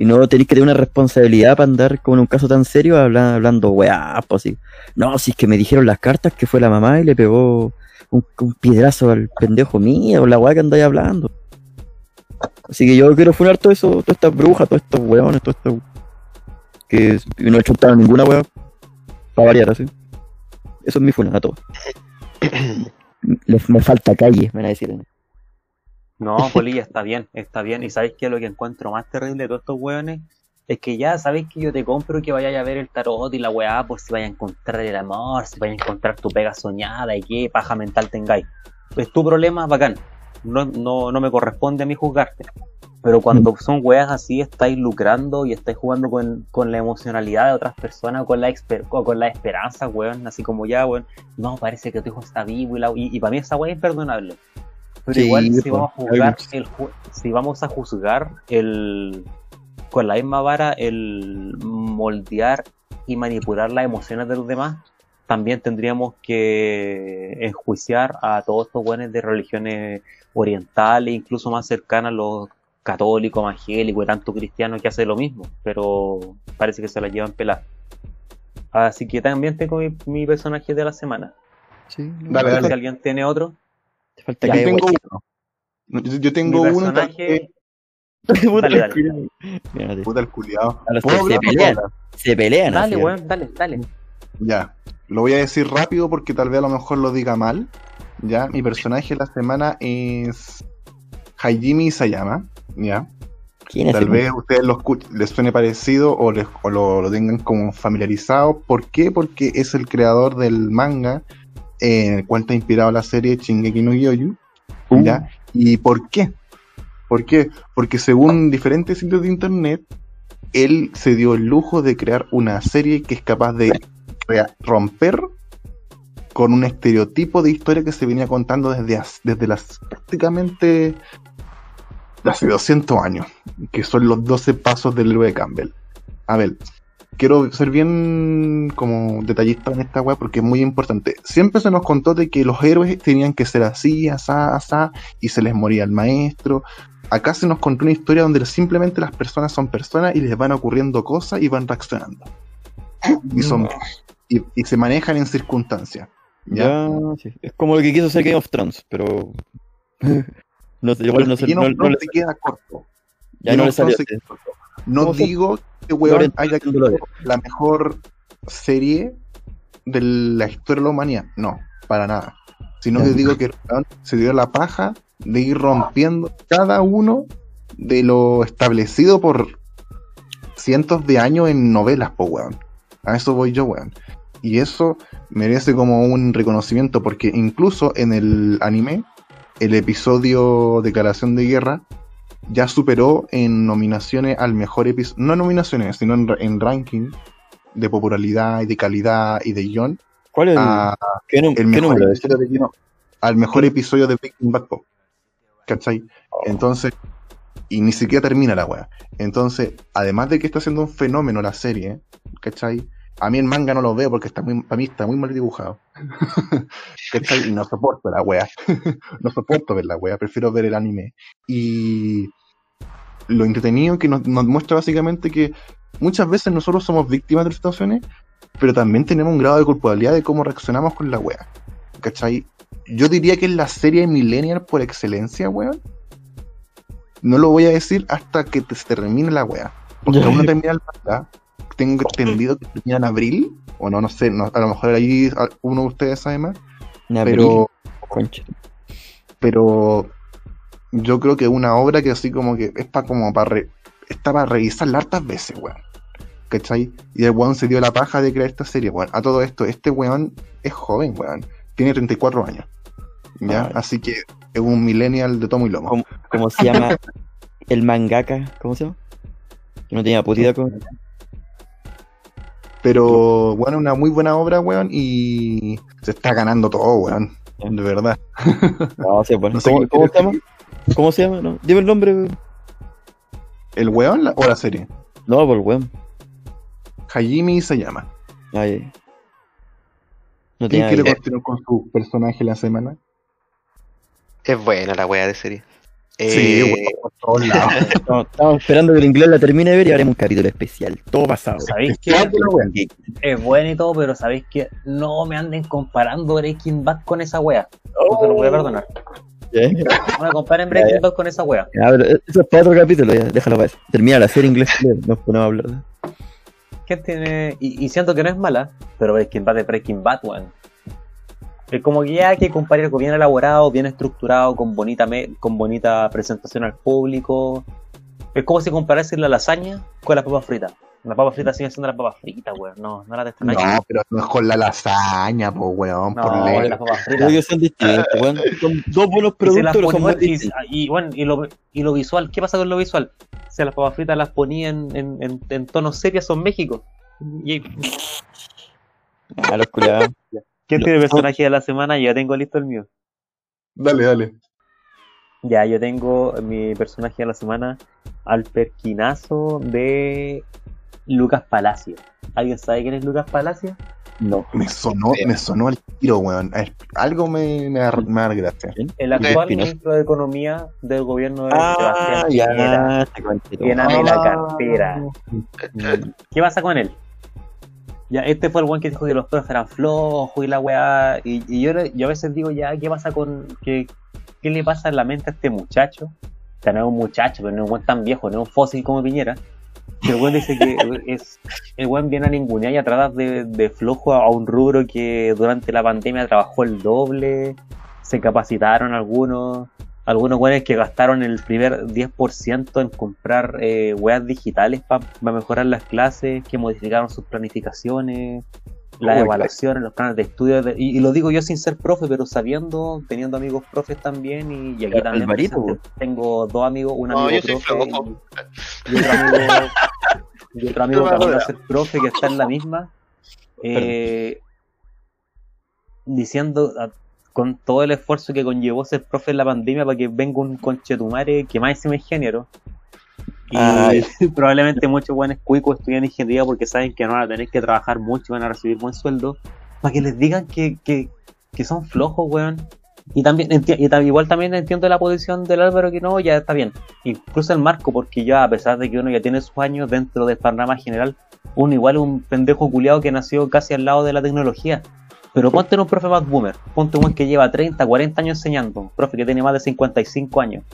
Y no tenéis que tener una responsabilidad para andar como en un caso tan serio habla- hablando weá, pues así. No, si es que me dijeron las cartas que fue la mamá y le pegó un, un piedrazo al pendejo mío, la weá que andáis hablando. Así que yo quiero funar todo eso, todas estas brujas, todos estos weones, todo esto que no he chuntado ninguna weá. Para variar así. Eso es mi funa a todos. (coughs) Me falta calle, me van a decir. No, Polilla, está bien, está bien. Y sabéis que lo que encuentro más terrible de todos estos weones es que ya sabéis que yo te compro que vayáis a ver el tarot y la weá, por si vaya a encontrar el amor, si vaya a encontrar tu pega soñada y qué paja mental tengáis. Es tu problema, bacán. No, no, no me corresponde a mí juzgarte. Pero cuando son weas así, estáis lucrando y estáis jugando con, con la emocionalidad de otras personas, con la, con la esperanza, weón. Así como ya, weón, no, parece que tu hijo está vivo y, la- y, y para mí esa wea es imperdonable. Pero Sí, igual, si vamos a juzgar muchos. el si vamos a juzgar el con la misma vara el moldear y manipular las emociones de los demás, también tendríamos que enjuiciar a todos estos buenos de religiones orientales, incluso más cercanas a los católicos, evangélicos y tanto cristianos que hacen lo mismo, pero parece que se la llevan pelar. Así que también tengo mi, mi personaje de la semana. Sí, no, Dale, No sé dale. si alguien tiene otro. Te falta Ya, Yo calle, tengo uno. No, Yo, yo tengo mi uno. personaje. (laughs) Puta, Dale, dale. Puta el culiado. Ahora ¿Puedo se, pelean, se pelean. Dale, weón, dale, dale. Ya. Lo voy a decir rápido porque tal vez a lo mejor lo diga mal. Ya. Mi personaje de la semana es. Hajime Isayama. Ya. ¿Quién es Tal ese vez ustedes lo les suene parecido o, les- o lo, lo tengan como familiarizado. ¿Por qué? Porque es el creador del manga eh, en el cual está inspirado la serie Shingeki no Kyoju. Uh. ¿ya? ¿Y por qué? ¿Por qué? Porque según diferentes sitios de internet, él se dio el lujo de crear una serie que es capaz de romper con un estereotipo de historia que se venía contando desde, desde las prácticamente hace 200 años, que son los 12 pasos del héroe de Campbell. A ver, quiero ser bien como detallista en esta web porque es muy importante. Siempre se nos contó de que los héroes tenían que ser así, asá, asá, y se les moría el maestro. Acá se nos contó una historia donde simplemente las personas son personas y les van ocurriendo cosas y van reaccionando. Y son y, y se manejan en circunstancias. ¿ya? Ya, sí. Es como lo que quiso hacer Game of Thrones, pero. (laughs) no sé, igual no sé. Game No, of no Thrones le, se queda corto. ya Game no le salió. No ¿Cómo se- digo que weón haya la mejor serie de la historia de la humanidad. No, para nada. Sino que digo que el weón se dio la paja de ir rompiendo cada uno de lo establecido por cientos de años en novelas, po weón. A eso voy yo, weón. Y eso merece como un reconocimiento porque incluso en el anime el episodio Declaración de Guerra ya superó en nominaciones al mejor episodio, no nominaciones, sino en, en ranking de popularidad y de calidad y de guion ¿Cuál es el, a qué, nu- el qué mejor número episodio de guion, al mejor episodio de Breaking Bad po. ¿cachai? Entonces, y ni siquiera termina la wea. Entonces, además de que está siendo un fenómeno la serie, ¿cachai? A mí el manga no lo veo porque está muy, para mí está muy mal dibujado. (laughs) Y no soporto la wea. no soporto ver la wea, prefiero ver el anime. Y lo entretenido que nos, nos muestra básicamente que muchas veces nosotros somos víctimas de las situaciones, pero también tenemos un grado de culpabilidad de cómo reaccionamos con la wea. ¿Cachai? Yo diría que es la serie Millennial por excelencia, weón. No lo voy a decir hasta que te- se termine la wea. Porque aún no termina el manga. Tengo (laughs) entendido que termina en abril. O no, no sé. no- a lo mejor ahí uno de ustedes sabe más. En abril, Pero, concha. pero yo creo que es una obra que así como que es para como para re- está para revisarla hartas veces, weón. ¿Cachai? Y el weón se dio la paja de crear esta serie, weón. A todo esto, este weón es joven, weón. Tiene 34 años. ¿Ya? Ay. Así que es un millennial de tomo y lomo. ¿Cómo, cómo se llama (laughs) el mangaka? ¿Cómo se llama? Yo no tenía puta idea con. Pero, bueno, una muy buena obra, weón. Y se está ganando todo, weón. De verdad. (laughs) No sé, bueno. No sé ¿Cómo, se llama? ¿Cómo se llama? No, dime el nombre. weón. ¿El weón la- o la serie? No, por el weón. Hajimi se llama. Ay, no ¿Quién quiere continuar con su personaje la semana? Es buena la wea de serie. Sí, Eh, por todos lados. (laughs) No, estamos esperando que el inglés la termine de ver y haremos un capítulo especial. Todo pasado. ¿Sabéis (laughs) que es bueno y todo, pero sabéis que no me anden comparando Breaking Bad con esa wea? No te lo voy a perdonar. Ya, No me comparen Breaking Bad con esa wea. ya, pero eso es para otro capítulo, ya, déjalo para eso. Termina la serie inglés, (laughs) nos ponemos a hablar. de- ¿Qué tiene? Y, y siento que no es mala, pero Breaking Bad es Breaking Bad, weón. Es como que ya hay que comparar algo bien elaborado, bien estructurado, con bonita me- con bonita presentación al público. Es como si comparase la lasaña con las papas fritas. Las papas fritas siguen siendo las papas fritas, weón. No, no las de esta No, pero no es con la lasaña, po, weón, por No, ley. las papas fritas. son distintos, weón. Son dos buenos productos, ponía- y, y, bueno, y lo, y lo visual, ¿qué pasa con lo visual? Si a las papas fritas las ponía en, en, en, en tonos sepia son México. Y, Ah, los culiados. (laughs) ¿Quién tiene el personaje de la semana? Yo ya tengo listo el mío. Dale, dale. Ya, yo tengo mi personaje de la semana, al perquinazo de Lucas Palacio. ¿Alguien sabe quién es Lucas Palacio? No. Me sonó, me sonó el tiro, weón. Algo me, me, me da gracia. El actual ministro de Economía del gobierno de Ah, Sebastián Piñera. Lléname la Ah. cartera. ¿Qué pasa con él? Ya, este fue el buen que dijo que los profes eran flojos y la weá. Y, yo, yo a veces digo, ya, ¿qué pasa con. ¿Qué, qué le pasa en la mente a este muchacho? O sea, no es un muchacho, pero no es un buen tan viejo, no es un fósil como Piñera. Que el buen dice que (laughs) el buen viene a ningunear y a tratar de, de flojo a un rubro que durante la pandemia trabajó el doble, se capacitaron algunos, algunos buenos que gastaron el primer 10% en comprar eh, weas digitales para mejorar las clases, que modificaron sus planificaciones, las Uy, evaluaciones, los planes de estudio. de- y, y lo digo yo sin ser profe, pero sabiendo, teniendo amigos profes también. Y, y aquí también tengo dos amigos, un No, amigo yo profe y, y otro amigo, y otro amigo No que va a ser profe que está en la misma. eh, diciendo a- con todo el esfuerzo que conllevó ser profe en la pandemia para que venga un conchetumare que más encima es ingeniero. Y Ay. (laughs) probablemente muchos buenos cuicos estudian ingeniería porque saben que no van a tener que trabajar mucho y van a recibir buen sueldo. Para que les digan que, que, que son flojos, weón. Y también y igual también entiendo la posición del Álvaro que no, ya está bien. Incluso el Marco, porque ya a pesar de que uno ya tiene sus años dentro del panorama general, uno igual es un pendejo culiado que nació casi al lado de la tecnología. Pero ponte en un profe más boomer, ponte un que lleva 30, 40 años enseñando, un profe que tiene más de 55 años.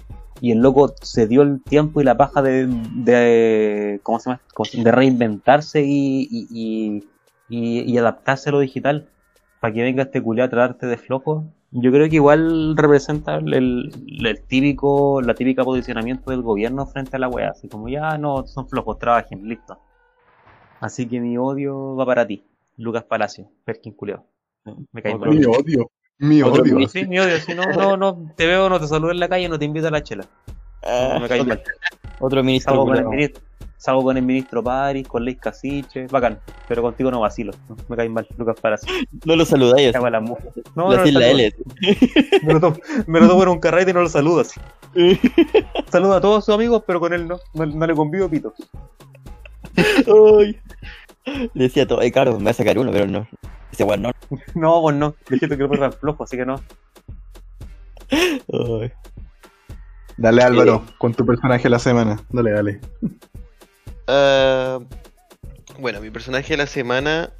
Y el loco se dio el tiempo y la paja de, de ¿cómo se llama? ¿Cómo se- De reinventarse y, y, y, y- adaptarse a lo digital. Para que venga este culiado a tratarte de flojo. Yo creo que igual representa el, el típico, la típica posicionamiento del gobierno frente a la wea. Así como ya no, son flojos, trabajen, listo. Así que mi odio va para ti, Lucas Palacio, Perkin culiao. Me caí mal. Mi odio. Mi odio. mi- Sí, mi odio. Si no, no, no te veo, no te saludo en la calle, no te invito a la chela. Ah, Me caes mal. otro ministro. Salgo con, el ministro, salgo con el ministro Paris, con Leis Casiche, bacán. Pero contigo no vacilo. ¿no? Me caes mal, Lucas Parasi. No lo saludáis en la mu- No, no, lo la saludo. L. Me lo tomo, me lo tomo en un carrete y no lo saludo así. (laughs) Saludo a todos sus amigos, pero con él no. No, no le convido pito. Ay. Le decía todo, eh, caro, me va a sacar uno, pero no. Dice, bueno, No, pues (laughs) no. Dijiste que lo tan flojo, así que no. no. Ay. Dale Álvaro, con tu personaje de la semana. Dale, dale. Ah, bueno, mi personaje de la semana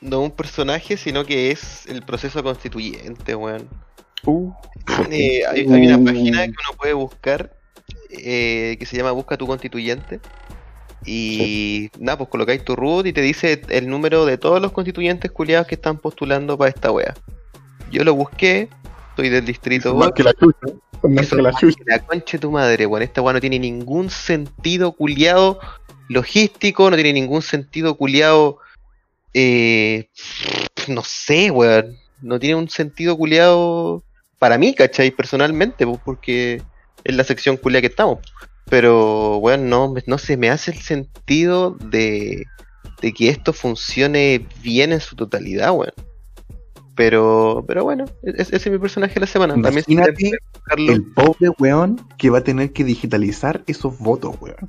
no un personaje, sino que es el proceso constituyente, weón. Uh. Eh, hay, hay una página que uno puede buscar eh, que se llama Busca tu constituyente. Y nada, pues colocáis tu root y te dice el número de todos los constituyentes culiados que están postulando para esta wea. Yo lo busqué, soy del distrito Más que la chucha. Más que la chucha. la concha de tu madre, weón. Esta weá no tiene ningún sentido culiado logístico, no tiene ningún sentido culiado. Eh, no sé, weón. No tiene un sentido culiado para mí, ¿cachai? Personalmente, pues, porque es la sección culia que estamos. Pero, weón, no, me- no se me hace el sentido de, de que esto funcione bien en su totalidad, weón. Pero, pero bueno, e-, ese es mi personaje de la semana. También Imagínate quieren buscarlo- el pobre weón que va a tener que digitalizar esos votos, weón.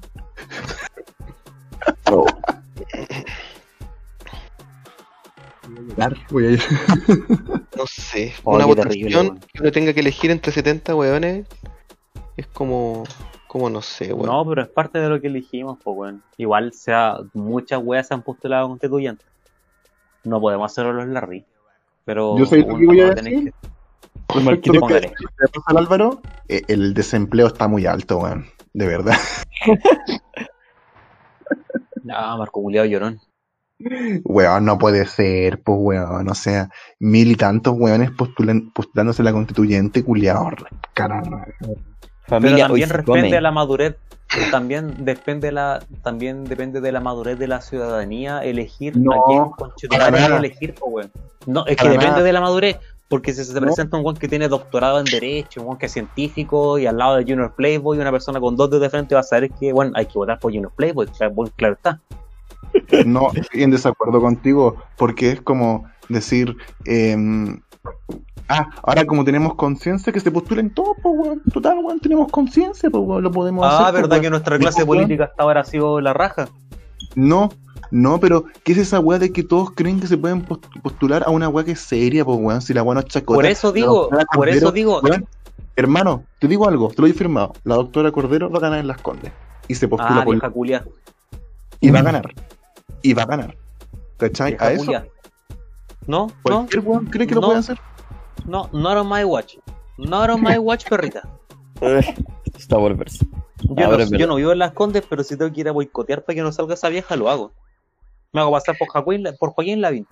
(laughs) Voy a. (laughs) No sé, Oh, una qué votación terrible, que uno tenga que elegir entre 70 weones es como, como no sé, weón. No, pero es parte de lo que elegimos, pues, weón. Igual, sea, muchas weas se han postulado a constituyentes. No podemos hacerlo los Larry. Pero. Yo que uno voy a decir. que- Respecto a lo que al Álvaro, eh, el desempleo está muy alto, weón. De verdad. (laughs) Ah, Marco Juliado llorón. Weón, no puede ser, pues weón. O sea, mil y tantos weones postulan, postulándose a la constituyente, culiado. Caramba. Pero Familia, hoy también se depende come. de la madurez. También depende de la, también depende de la madurez de la ciudadanía elegir No, a quién conchetumare elegir, pues, weón. No, es que Para depende nada. de la madurez. Porque si se te No. presenta un weón que tiene doctorado en Derecho, un weón que es científico, y al lado de Junior Playboy, una persona con dos dedos de frente va a saber que, bueno, hay que votar por Junior Playboy, claro, claro está. No, estoy en desacuerdo contigo, porque es como decir, em, ah, ahora como tenemos conciencia, que se postulen todos, pues, weón. Total, weón, tenemos conciencia, pues, weón, lo podemos hacer. Ah, verdad que nuestra clase política hasta ahora ha sido la raja. No, no, pero ¿qué es esa weá de que todos creen que se pueden post- postular a una weá que es seria, pues, weón? Si la weá no es chacota. Por eso digo, por eso digo, weón, hermano, te digo algo, te lo he firmado. La doctora Cordero va a ganar en las Condes. Y se postula ah, por vieja culia, Y va a ganar. Y va a ganar. ¿Cachai? vieja A eso. culia. No, no, Cualquier weón cree que lo no. puede hacer. No, not on my watch. Not on my watch, perrita. (laughs) Está por verse. Yo, no, yo no vivo en las Condes, pero si tengo que ir a boicotear para que no salga esa vieja, lo hago. Me hago pasar por Joaquín, por Joaquín Lavín.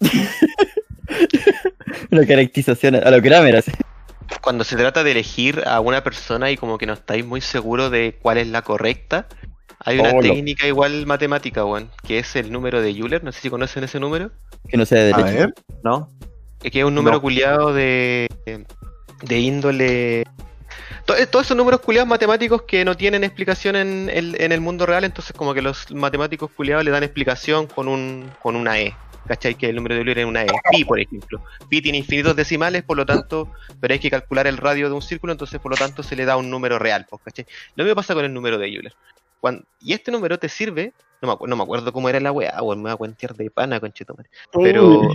(laughs) Una caracterización a lo Kramer, así. Cuando se trata de elegir a una persona y como que no estáis muy seguros de cuál es la correcta, hay una Oh, técnica igual matemática, weón, que es el número de Euler, no sé si conocen ese número, Que no sea de A derecho. ver. ¿No? Es que es un número No. culiado de, de índole... Eh, Todos esos números culiados matemáticos que no tienen explicación en el, en el mundo real, entonces como que los matemáticos culiados le dan explicación con un con una E. ¿Cachai? Que el número de Euler es una E. Pi, por ejemplo. Pi tiene infinitos decimales, por lo tanto, pero hay que calcular el radio de un círculo, entonces por lo tanto se le da un número real. pues, ¿cachai? Lo mismo pasa con el número de Euler. Y este número te sirve, no me, acu- no me acuerdo cómo era la weá, weón, me voy a cuentear de pana, conchetumare. Pero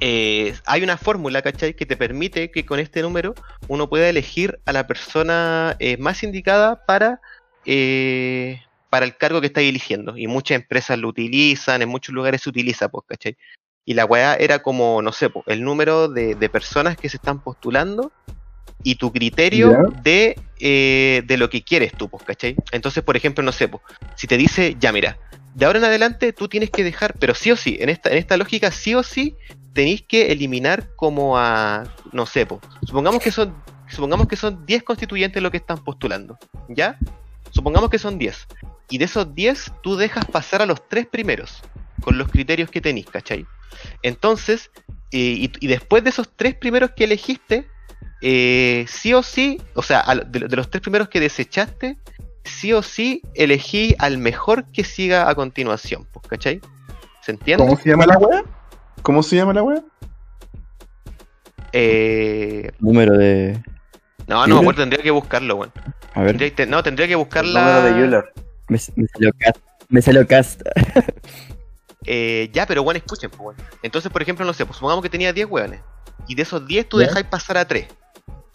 eh, hay una fórmula, ¿cachai? Que te permite que con este número uno pueda elegir a la persona eh, más indicada para, eh, para el cargo que estáis eligiendo. Y muchas empresas lo utilizan, en muchos lugares se utiliza, pues, ¿cachai? Y la weá era como, no sé, pues, el número de, de personas que se están postulando y tu criterio de, eh, de lo que quieres tú, pues, ¿cachai? Entonces, por ejemplo, no sé, pues, si te dice, ya mira, de ahora en adelante tú tienes que dejar, pero sí o sí, en esta, en esta lógica, sí o sí, tenéis que eliminar como a, no sé, po, supongamos que son, supongamos que son 10 constituyentes lo que están postulando, ¿ya? Supongamos que son 10. Y de esos 10 tú dejas pasar a los tres primeros, con los criterios que tenéis, ¿cachai? Entonces, y- y después de esos tres primeros que elegiste, eh, sí o sí, o sea, al- de, de los tres primeros que desechaste, sí o sí elegí al mejor que siga a continuación, pues, ¿cachai? ¿Se entiende? ¿Cómo se llama la wea? ¿Cómo se llama la wea? Eh, Número de. no, no acuerdo, tendría que buscarlo, weón. A ver, Tendría no, tendría que buscar El la... número de Euler. me, me salió cast. Me salió cast. (laughs) Eh, ya, pero bueno, escuchen, pues, weón. Entonces, por ejemplo, no sé, pues supongamos que tenía 10 weones. Y de esos 10 tú Ya. dejáis pasar a 3.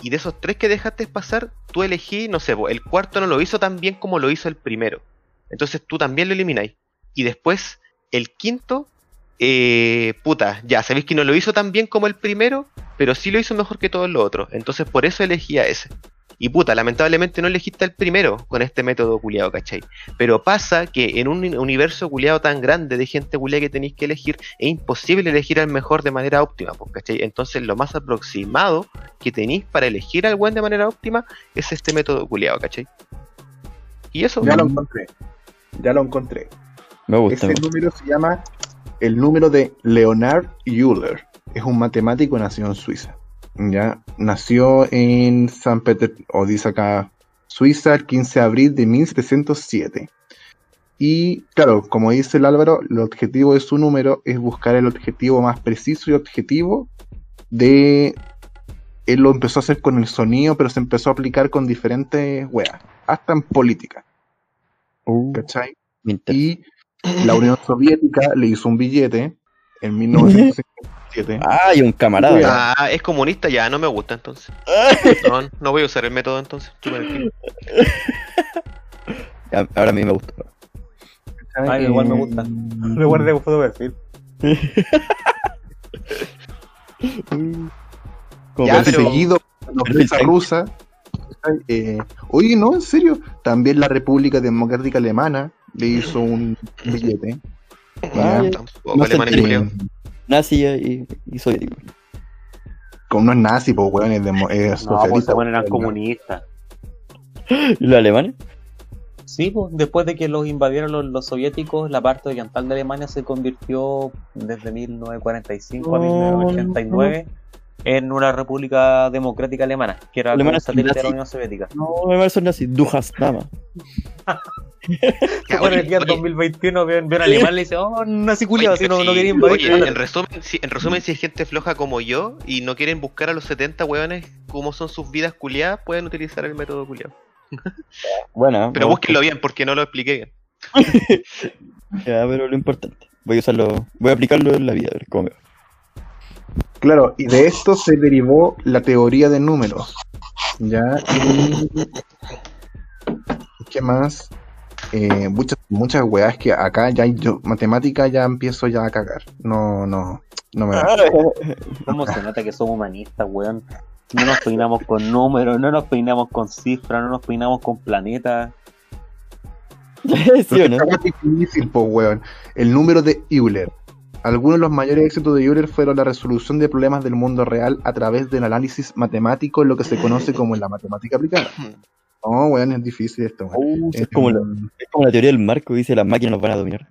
Y de esos 3 que dejaste pasar, tú elegí, no sé, pues, el cuarto no lo hizo tan bien como lo hizo el primero. Entonces tú también lo elimináis. Y después, el quinto, eh, puta, ya, sabéis que no lo hizo tan bien como el primero, pero sí lo hizo mejor que todos los otros. Entonces por eso elegí a ese. Y puta, lamentablemente no elegiste al primero con este método culiado, ¿cachai? Pero pasa que en un uni- universo culiado tan grande de gente culiada que tenéis que elegir, es imposible elegir al mejor de manera óptima, pues, ¿cachai? Entonces lo más aproximado que tenéis para elegir al buen de manera óptima es este método culiado, ¿cachai? Y eso, Ya lo encontré. Ya lo encontré. Me gusta. Ese número se llama el número de Leonard Euler. Es un matemático nacido en Suiza. Ya nació en San Petersburgo, o dice acá, Suiza, el 15 de abril de 1707. Y claro, como dice el Álvaro, el objetivo de su número es buscar el objetivo más preciso y objetivo de... Él lo empezó a hacer con el sonido, pero se empezó a aplicar con diferentes weas, hasta en política, Uh, ¿cachai? Y la Unión Soviética le hizo un billete en (laughs) 1957. Ah, y un camarada. Ah, es comunista, ya, no me gusta entonces. (laughs) No, no voy a usar el método entonces. Ah, (laughs) Ahora a mí me gusta. Ay, igual me gusta. Lo guardé como foto de perfil. (laughs) Como Ya, parece- pero- rusa. eh, oye, no, en serio. También la República Democrática Alemana le hizo un billete. Ah. Tampoco No alemán es. Nazi y, y soviético. Con unos nazis, pues, weón, es, demo- es No, pues socialista, ponen eran comunistas. (laughs) ¿Y los alemanes? Sí, pues después de que los invadieron los, los soviéticos, la parte oriental de Alemania se convirtió desde 1945 a No, 1989 en una república democrática alemana, que era como Alemania un satélite de nazi. la Unión Soviética. No, me son nazis. Du hast nada más. Ya, Bueno, (laughs) el día oye, 2021 ven, ven alemán y le dice, oh, nazi culiao, oye, si no, no quería invadir. oye, en (laughs) resumen, si, en resumen, si hay gente floja como yo y no quieren buscar a los 70 hueones cómo son sus vidas culiadas, pueden utilizar el método culiado. (laughs) Bueno, Pero búsquenlo bien porque no lo expliqué bien. Ya, pero lo importante. Voy a usarlo. Voy a aplicarlo en la vida, a ver cómo me va. Claro, y de esto se derivó la teoría de números. ¿Ya? Y... ¿Qué más? Eh, muchas, muchas weas que acá ya yo, matemática ya empiezo ya a cagar. No, no, no me da. (laughs) ¿Cómo se nota que somos humanistas, weón? No nos peinamos con números, no nos peinamos con cifras, no nos peinamos con planetas. (laughs) ¿Sí no? Es difícil, po, weón. El número de Euler. Algunos de los mayores éxitos de Euler fueron la resolución de problemas del mundo real a través del análisis matemático, lo que se conoce como la matemática aplicada. No, (coughs) weón, es difícil esto. Uh, es, como la, es como la teoría del marco dice las máquinas nos van a dominar.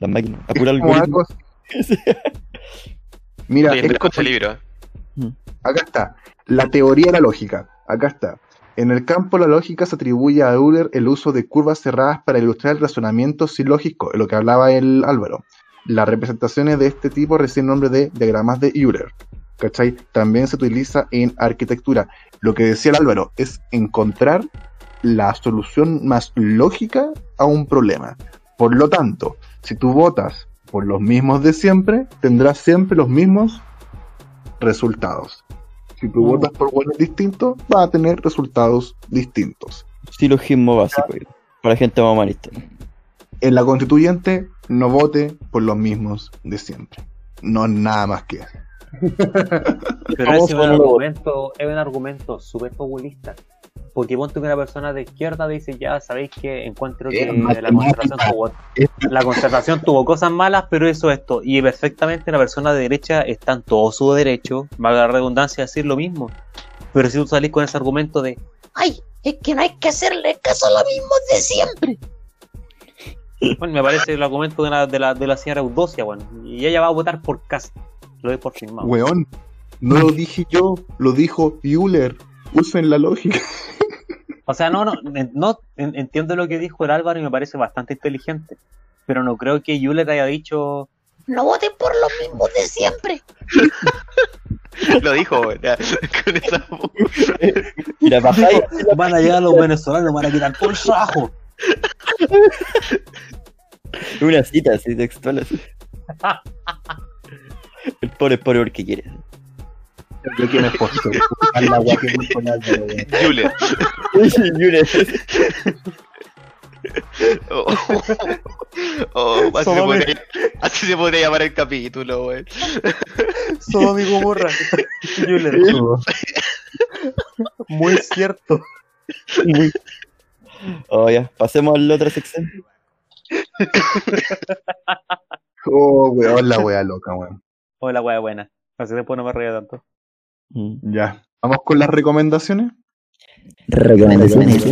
Las máquinas. A como algoritmo. (laughs) Mira, Oye, es como- libro. ¿eh? acá está. La teoría de la lógica. Acá está. En el campo de la lógica se atribuye a Euler el uso de curvas cerradas para ilustrar el razonamiento silógico, lo que hablaba el Álvaro. Las representaciones de este tipo reciben nombre de diagramas de Euler. ¿Cachai? También se utiliza en arquitectura. Lo que decía el Álvaro es encontrar la solución más lógica a un problema. Por lo tanto, si tú votas por los mismos de siempre, tendrás siempre los mismos resultados. Si tú Mm. votas por buenos distintos, vas a tener resultados distintos. Silogismo básico. Para gente más humanista. En la constituyente, no vote por los mismos de siempre. No nada más que eso. Pero es un argumento, es un argumento súper populista. Porque ponte que una persona de izquierda dice, ya sabéis que encuentro que Es la conservación tuvo, Es- la conservación tuvo cosas malas, pero eso esto. Y perfectamente la persona de derecha está en todo su derecho, valga la redundancia, decir lo mismo. Pero si tú salís con ese argumento de, Ay, es que no hay que hacerle caso a lo mismo de siempre. Bueno, me parece el argumento de la, de la, de la señora Eudocia, bueno, y ella va a votar por casa. Lo doy por firmado. Weón, no lo dije yo, lo dijo Euler. Usen la lógica. (laughs) O sea, no, no, no en- entiendo lo que dijo el Álvaro y me parece bastante inteligente. Pero no creo que Yulet haya dicho. No voten por los mismos de siempre. (laughs) Lo dijo, weón. ya, Con esa. (laughs) Mira, bajáis. Van a llegar los venezolanos, van a quitar todo el trabajo. (laughs) Una cita así textual así. El pobre es pobre porque quiere. Yo quiero es postor. (laughs) A la weá que el Álvaro, weón. Juliet. Yure. Oh, oh, así, se podría, así se podría llamar el capítulo, weón. Somos amigo morra. Yulet. (laughs) Muy cierto. Muy- Oh, ya, pasemos a la otra sección. (laughs) Oh, weón, la weá loca, weón. Hola, wea buena. Así después no me reía tanto. Mm. Ya. Vamos con las recomendaciones. Recomendaciones.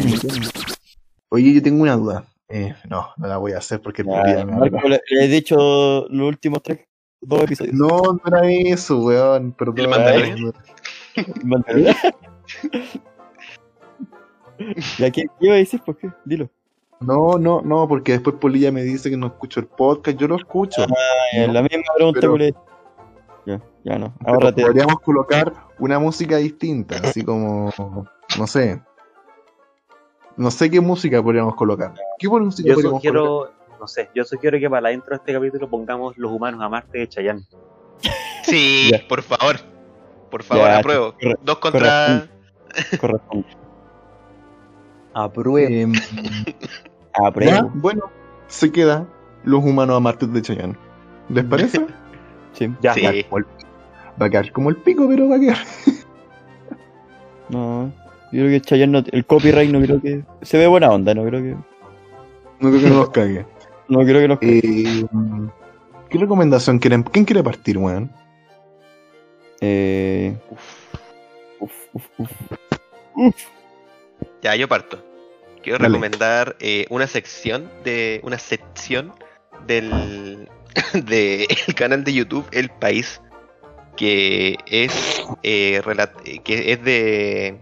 Oye, yo tengo una duda. Eh, no, no la voy a hacer porque el Ya, Marco, le, le he dicho los últimos tres, dos episodios. No, no era eso, weón. Perdón. ¿El Mandalorian? Mandalorian. (laughs) ¿Ya qué, qué iba a decir? ¿Por qué? Dilo. No, no, no, porque después Polilla me dice que no escucho el podcast. Yo lo escucho. Eh, la misma pregunta pero- le Ya, ya no. Ahórrate. podríamos colocar una música distinta, así como, no sé. No sé qué música podríamos colocar. ¿Qué música Yo podríamos colocar? sugiero, no sé, yo sugiero que para la intro de este capítulo pongamos Los humanos a Marte de Chayanne. Sí, por favor. Por favor, Ya, apruebo. corre- Dos contra. Corresponde. (laughs) Aprueba. Em, (laughs) Ah, pero ya, bueno, se queda Los Humanos a Marte de Chayanne. ¿Les parece? (laughs) Sí. Ya, Sí. ya. como el- va a quedar como el pico, pero va a quedar. (laughs) No. Yo creo que Chayanne no, el copyright no creo que. Se ve buena onda, no creo que. No creo que no nos cague. No creo que nos. Eh, ¿Qué recomendación quieren? ¿Quién quiere partir, weón? Eh. Uf, uf, uf. Ya, yo parto. Quiero Dale. recomendar eh, una sección de. una sección del. (coughs) del canal de YouTube El País. Que es. eh, que es de.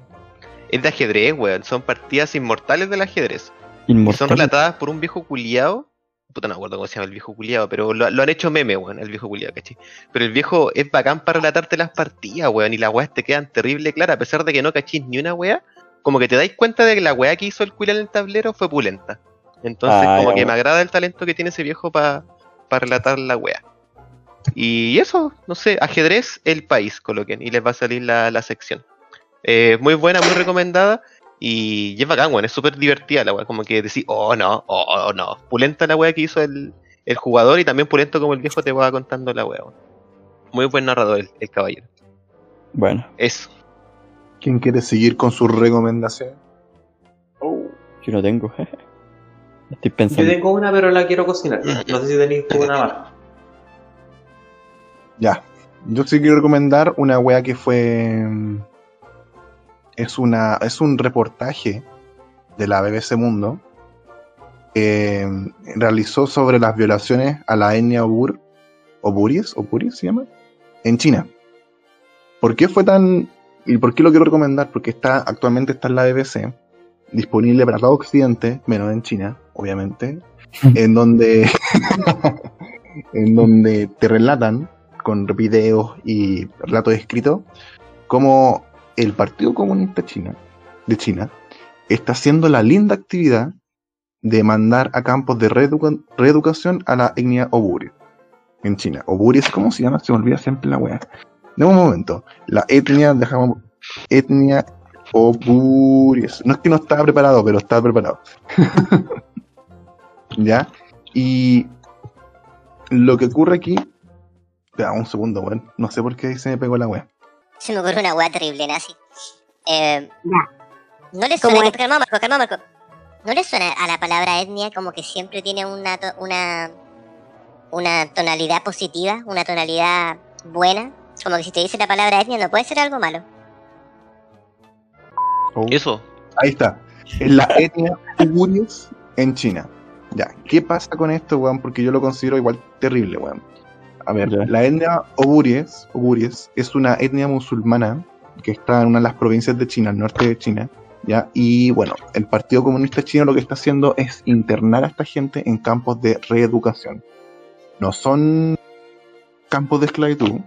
Es de ajedrez, weón. Son partidas inmortales del ajedrez. Y son relatadas por un viejo culiao. Puta, no me acuerdo cómo se llama el viejo culiao, pero lo, lo han hecho meme, weón, el viejo culiao, ¿cachai? Pero el viejo es bacán para relatarte las partidas, weón, y las weas te quedan terrible claras, a pesar de que no cachís ni una wea, como que te dais cuenta de que la wea que hizo el culiao en el tablero fue pulenta. Entonces, Ah, como que me agrada el talento que tiene ese viejo para relatar la wea. Y eso, no sé, ajedrez el país, coloquen, y les va a salir la, la sección. Eh, muy buena, muy recomendada. Y es bacán, weón, es súper divertida la weá, como que decir, oh no, oh, oh, no. Pulenta la weá que hizo el, el jugador y también pulento como el viejo te va contando la weá. weón. Muy buen narrador el, el caballero. Bueno. Eso. ¿Quién quiere seguir con su recomendación? Yo no tengo. (laughs) Estoy Yo pensando. tengo una, pero la quiero cocinar. No sé si tenéis una más. Ya. Yo sí quiero recomendar una wea que fue. mm, Es una. Es un reportaje de la BBC Mundo. Que mm, realizó sobre las violaciones a la etnia Obur. Oburis, Oburis se llama. En China. ¿Por qué fue tan. Y por qué lo quiero recomendar? Porque está. Actualmente está en la BBC. Disponible para todo Occidente, menos en China, obviamente. (laughs) en donde. (laughs) en donde te relatan con videos y relatos escritos, como el Partido Comunista China, de China está haciendo la linda actividad de mandar a campos de reeduca- reeducación a la etnia Oburi en China. Oburi es cómo se llama, se me olvida siempre la wea. De un momento, la etnia, dejamos, etnia Oburi. No es que no estaba preparado, pero estaba preparado. (laughs) ¿Ya? Y lo que ocurre aquí Espera un segundo, weón. No sé por qué se me pegó la weá. Se me ocurre una weá terrible, nazi. Eh, ¿No le ¿Cómo suena? es? Calma, Marco, calma, Marco. ¿No le suena a la palabra etnia como que siempre tiene una, to- una, una tonalidad positiva, una tonalidad buena? Como que si te dice la palabra etnia no puede ser algo malo. Oh, Eso. Ahí está. Es la etnia Uigures en China. Ya, ¿qué pasa con esto, weón? Porque yo lo considero igual terrible, weón. A ver, Ya. la etnia Oguries, Oguries es una etnia musulmana que está en una de las provincias de China, al norte de China. ¿ya? Y bueno, el Partido Comunista Chino lo que está haciendo es internar a esta gente en campos de reeducación. No son campos de esclavitud,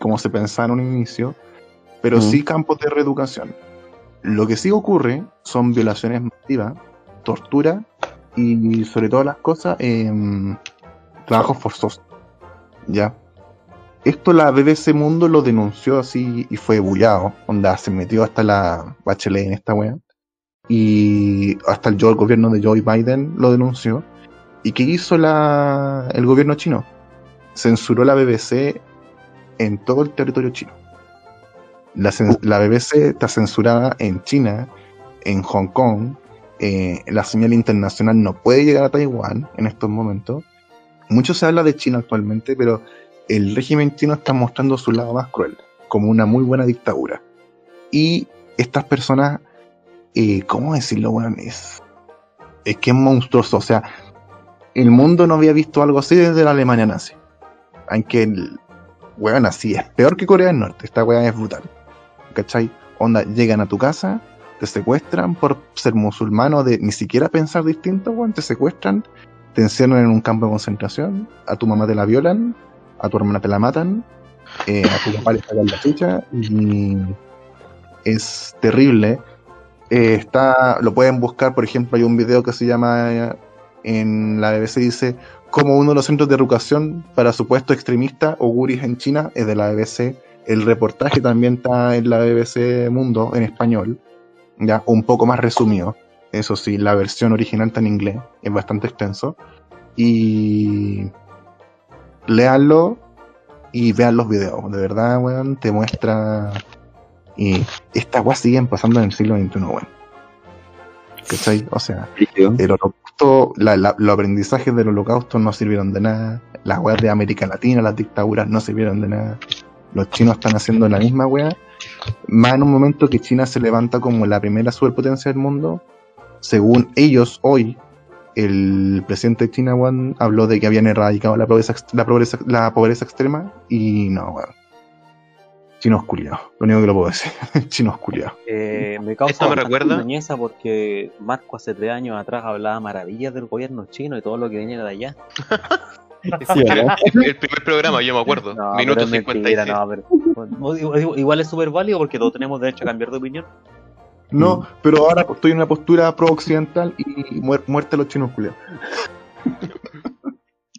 como se pensaba en un inicio, pero Mm. sí campos de reeducación. Lo que sí ocurre son violaciones masivas, tortura y sobre todas las cosas, em, trabajos forzosos. ¿Ya? Esto la BBC Mundo lo denunció así y fue bullado. Onda, se metió hasta la Bachelet en esta wea. Y hasta el, el gobierno de Joe Biden lo denunció. ¿Y qué hizo la, el gobierno chino? Censuró la BBC en todo el territorio chino. La, BBC está censurada en China, en Hong Kong. eh, la señal internacional no puede llegar a Taiwán en estos momentos. Mucho se habla de China actualmente, pero el régimen chino está mostrando su lado más cruel, como una muy buena dictadura. Y estas personas, eh, ¿cómo decirlo? Bueno, es, es que es monstruoso. O sea, el mundo no había visto algo así desde la Alemania nazi. Aunque, el, weón, así es peor que Corea del Norte. Esta weá es brutal. ¿Cachai? Onda, llegan a tu casa, te secuestran por ser musulmano, de ni siquiera pensar distinto, weón, te secuestran, te encierran en un campo de concentración, a tu mamá te la violan, a tu hermana te la matan, eh, a tu papá le sacan la chucha y es terrible. Eh, está, lo pueden buscar, por ejemplo, hay un video que se llama eh, en la BBC dice como uno de los centros de educación para supuesto extremista o guris en China es de la BBC. El reportaje también está en la BBC Mundo en español, ya un poco más resumido. Eso sí, la versión original está en inglés, es bastante extenso. Y léanlo y vean los videos. De verdad, weón, te muestra. Y estas weas siguen pasando en el siglo XXI, weón. ¿Cachai? O sea, el holocausto, la- la- los aprendizajes del holocausto no sirvieron de nada. Las weas de América Latina, las dictaduras no sirvieron de nada. Los chinos están haciendo la misma wea. Más en un momento que China se levanta como la primera superpotencia del mundo. Según ellos, hoy, el presidente de China, weón, habló de que habían erradicado la pobreza, la pobreza, la pobreza extrema. Y no, weón. Chinos culiados. Lo único que lo puedo decir. (laughs) Chinos culiados. Eh, me causa Esto me recuerda- porque Marco hace tres años atrás hablaba maravillas del gobierno chino y todo lo que venía de allá. (laughs) El, (laughs) el primer programa, yo me acuerdo. No, Minuto pero es mentira, 56. no, pero- igual es súper válido porque todos tenemos derecho a cambiar de opinión. No, pero ahora estoy en una postura pro-occidental y muer- muerte a los chinos culiados.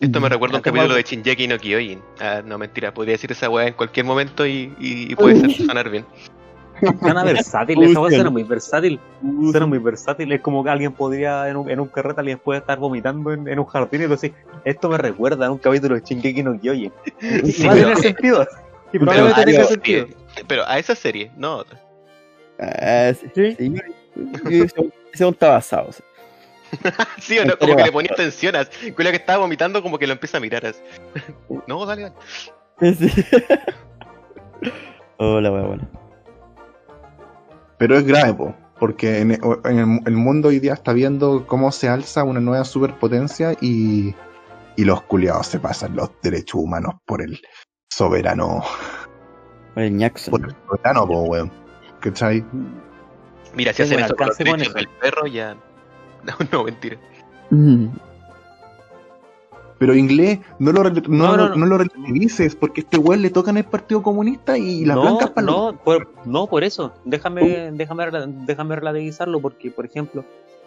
Esto me recuerda un Ya tengo capítulo de Shinjeki no Kyojin. Ah, no, mentira, podría decir esa weá en cualquier momento y, y- y puede ser, sonar bien. (laughs) Suena versátil, esa weá sí. suena muy versátil. Suena muy versátil. Es como que alguien podría en un, en un carrete alguien puede estar vomitando en, en un jardín y así, esto me recuerda a un capítulo de Shingeki no Kyojin. A pero- tener sentido. Y Pero, probablemente tenga a- sentido. pero a esa serie, no a otra. Ah, sí. ¿Sí? Sí, aún está basado. o sea. (laughs) Sí o no, como que le ponía tensión. Con la que estaba vomitando, como que lo empieza a mirar así. (laughs) No, dale, dale. Sí. (laughs) Hola, wea, bueno. Pero es grave, po, porque en, en el, el mundo hoy día está viendo cómo se alza una nueva superpotencia y, y los culiados se pasan los derechos humanos por el soberano. Por el Jackson. Por el soberano, po, weón. ¿Cachai? Mira, si hacen eso con los derechos del perro, ya. (laughs) No, no, mentira. Mm. Pero inglés, no lo, no, No, no, lo- no. no lo relativices, porque este weón le tocan el Partido Comunista y las no, blancas para no, por, no, por eso. Déjame, déjame, rela- déjame relativizarlo porque, por ejemplo,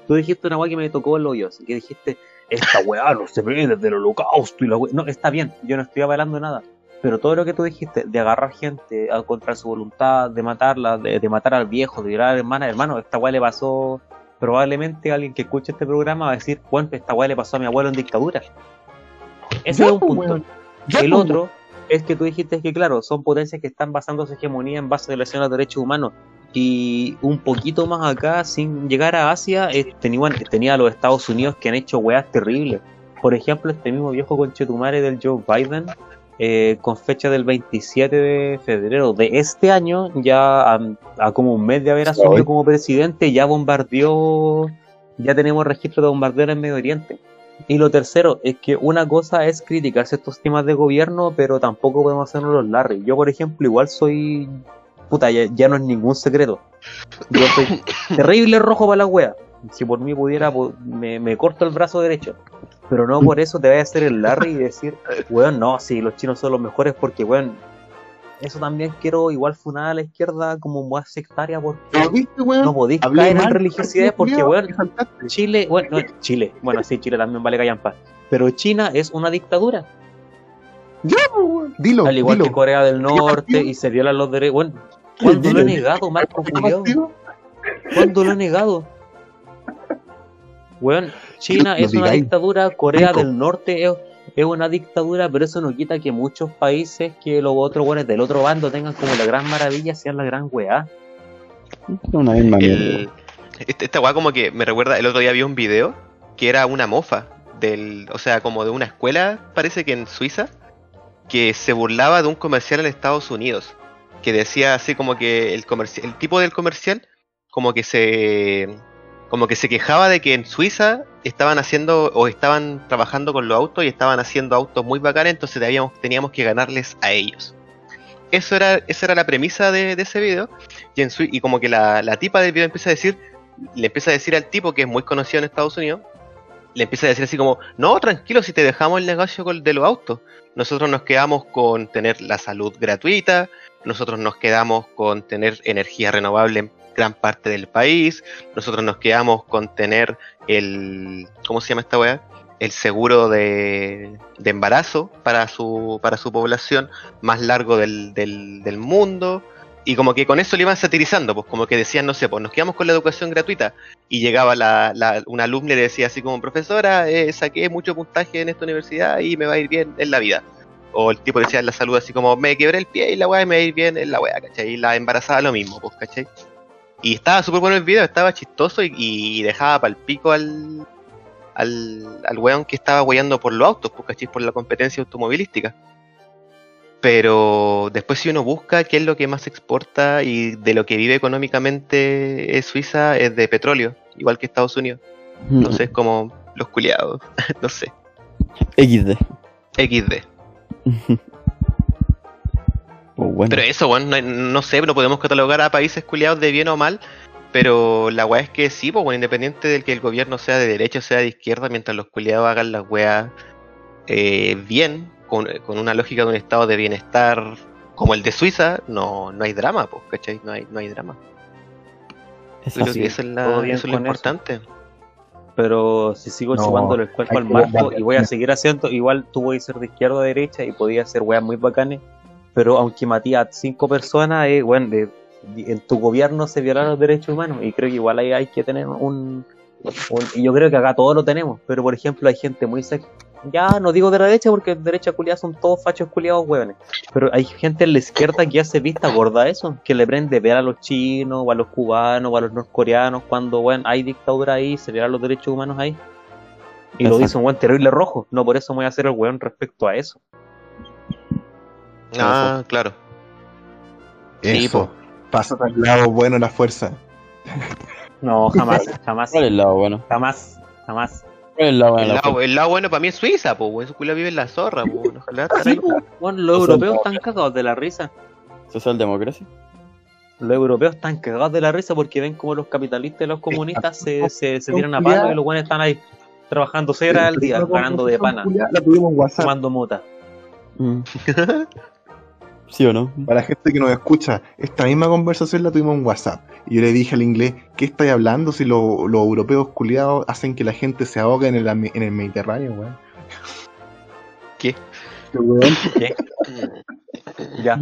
tú dijiste una weá que me tocó el hoyo, así que dijiste, esta weá no se ve desde el holocausto y la weá. No, está bien, yo no estoy avalando nada. Pero todo lo que tú dijiste, de agarrar gente a contra su voluntad, de matarla, de, de matar al viejo, de violar a la hermana, hermano, esta weá le pasó. Probablemente alguien que escuche este programa va a decir, bueno, esta weá le pasó a mi abuelo en dictadura. Ese Ya, es un pues, punto. Ya, el pues, otro es que tú dijiste que, claro, son potencias que están basando su hegemonía en base a violación a los derechos humanos. Y un poquito más acá, sin llegar a Asia, eh, tenía, tenía a los Estados Unidos que han hecho weas terribles. Por ejemplo, este mismo viejo conchetumare del Joe Biden, eh, con fecha del 27 de febrero de este año, ya a, a como un mes de haber asumido Hoy. como presidente, ya bombardeó, ya tenemos registro de bombardeos en Medio Oriente. Y lo tercero es que una cosa es criticar ciertos temas de gobierno, pero tampoco podemos hacernos los Larry. Yo, por ejemplo, igual soy. Puta, ya, ya no es ningún secreto. Yo soy (laughs) terrible rojo para la wea. Si por mí pudiera, me, me corto el brazo derecho. Pero no por eso te vaya a hacer el Larry y decir, weón, no, sí, los chinos son los mejores porque, weón, eso también quiero igual funar a la izquierda como más sectaria porque ¿Pero viste, weón? no podéis caer en mal, religiosidades porque, culiao, weón. Chile, bueno, no, Chile, bueno, sí, Chile también vale callampa. Pero China es una dictadura, Dilo, al igual dilo. que Corea del Norte, y se violan los derechos. Bueno, ¿cuándo lo he negado, Marco ¿Qué Julio? ¿Cuándo lo he negado? Weón, China es una dictadura, Corea Rico. del Norte es, es una dictadura, pero eso no quita que muchos países, que los otros weones del otro bando tengan como la gran maravilla, sean la gran weá. Es una misma mierda. Este- esta weá como que me recuerda, el otro día vi un video que era una mofa del, o sea, como de una escuela, parece que en Suiza, que se burlaba de un comercial en Estados Unidos, que decía así como que el comerci- el tipo del comercial como que se como que se quejaba de que en Suiza estaban haciendo o estaban trabajando con los autos y estaban haciendo autos muy bacanes, entonces teníamos, teníamos que ganarles a ellos. Eso era, esa era la premisa de, ese video. Y, en y como que la, la tipa del video empieza a decir, le empieza a decir al tipo que es muy conocido en Estados Unidos, le empieza a decir así como, no, tranquilo, si te dejamos el negocio de los autos, nosotros nos quedamos con tener la salud gratuita, nosotros nos quedamos con tener energía renovable en gran parte del país, nosotros nos quedamos con tener el, ¿cómo se llama esta weá? El seguro de, de embarazo para su, para su población más largo del, del, del mundo. Y como que con eso le iban satirizando, pues como que decían, no sé, pues nos quedamos con la educación gratuita. Y llegaba la, la, una alumna y le decía así como, profesora, eh, saqué mucho puntaje en esta universidad y me va a ir bien en la vida. O el tipo decía en la salud así como, me quebré el pie y la weá me va a ir bien en la weá, ¿cachai? Y la embarazada lo mismo, pues, ¿cachai? Y estaba súper bueno el video, estaba chistoso y, y dejaba pal pico al, al, al weón que estaba weyando por los autos, pues, ¿cachai? Por la competencia automovilística. Pero después si uno busca qué es lo que más exporta y de lo que vive económicamente es Suiza, es de petróleo, igual que Estados Unidos. Entonces como los culiados, (laughs) no sé, XD. XD. (laughs) Pues bueno. Pero eso, bueno, no, no sé, no podemos catalogar a países culiados de bien o mal, pero la weá es que sí, pues bueno, independiente del que el gobierno sea de derecha o sea de izquierda, mientras los culiados hagan las weas eh, bien, con, con una lógica de un estado de bienestar como el de Suiza, no, no hay drama, pues, ¿cachai? No hay, no hay drama. Es Yo creo así. que eso es, la- todo bien eso es lo eso. importante. Pero si sigo No, chupándole el cuerpo al marco y voy a seguir haciendo, igual tú voy a ser de izquierda o de derecha y podía hacer weas muy bacanes. Pero aunque maté a cinco personas, eh, bueno, de- de- en tu gobierno se violaron los derechos humanos y creo que igual ahí hay que tener un, un- y yo creo que acá todos lo tenemos. Pero por ejemplo hay gente muy sec- ya no digo de la derecha porque de derecha culiados son todos fachos culiados hueones. Pero hay gente en la izquierda que hace vista gorda a eso, que le prende ver a los chinos, o a los cubanos, o a los norcoreanos, cuando bueno, hay dictadura ahí, se violan los derechos humanos ahí. Y lo Exacto. dice un buen terrible rojo. No por eso me voy a hacer el weón respecto a eso. Ah, claro. Sí, Eso. Pasa al lado bueno de la fuerza. No, jamás, (laughs) jamás, ¿Cuál es el lado bueno? jamás, jamás. ¿Cuál es el lado bueno? El de la lado, el lado bueno para mí es Suiza, pues, esos culiados viven en la zorra, pues, ojalá estar ahí. Bueno, los europeos están cagados de la risa. ¿Socialdemocracia? Los europeos están cagados de la risa porque ven como los capitalistas y los comunistas se, se, se tiran a palo y los buenos están ahí trabajando seis horas al día, ganando de pana, La tuvimos en WhatsApp. tomando mota. Mm. (laughs) ¿Sí o no? Para la gente que nos escucha, esta misma conversación la tuvimos en WhatsApp. Y yo le dije al inglés, ¿qué estáis hablando si lo- los europeos culiados hacen que la gente se ahogue en el, en el Mediterráneo, weón? (laughs) ¿Qué? Weón. ¿Qué? Ya,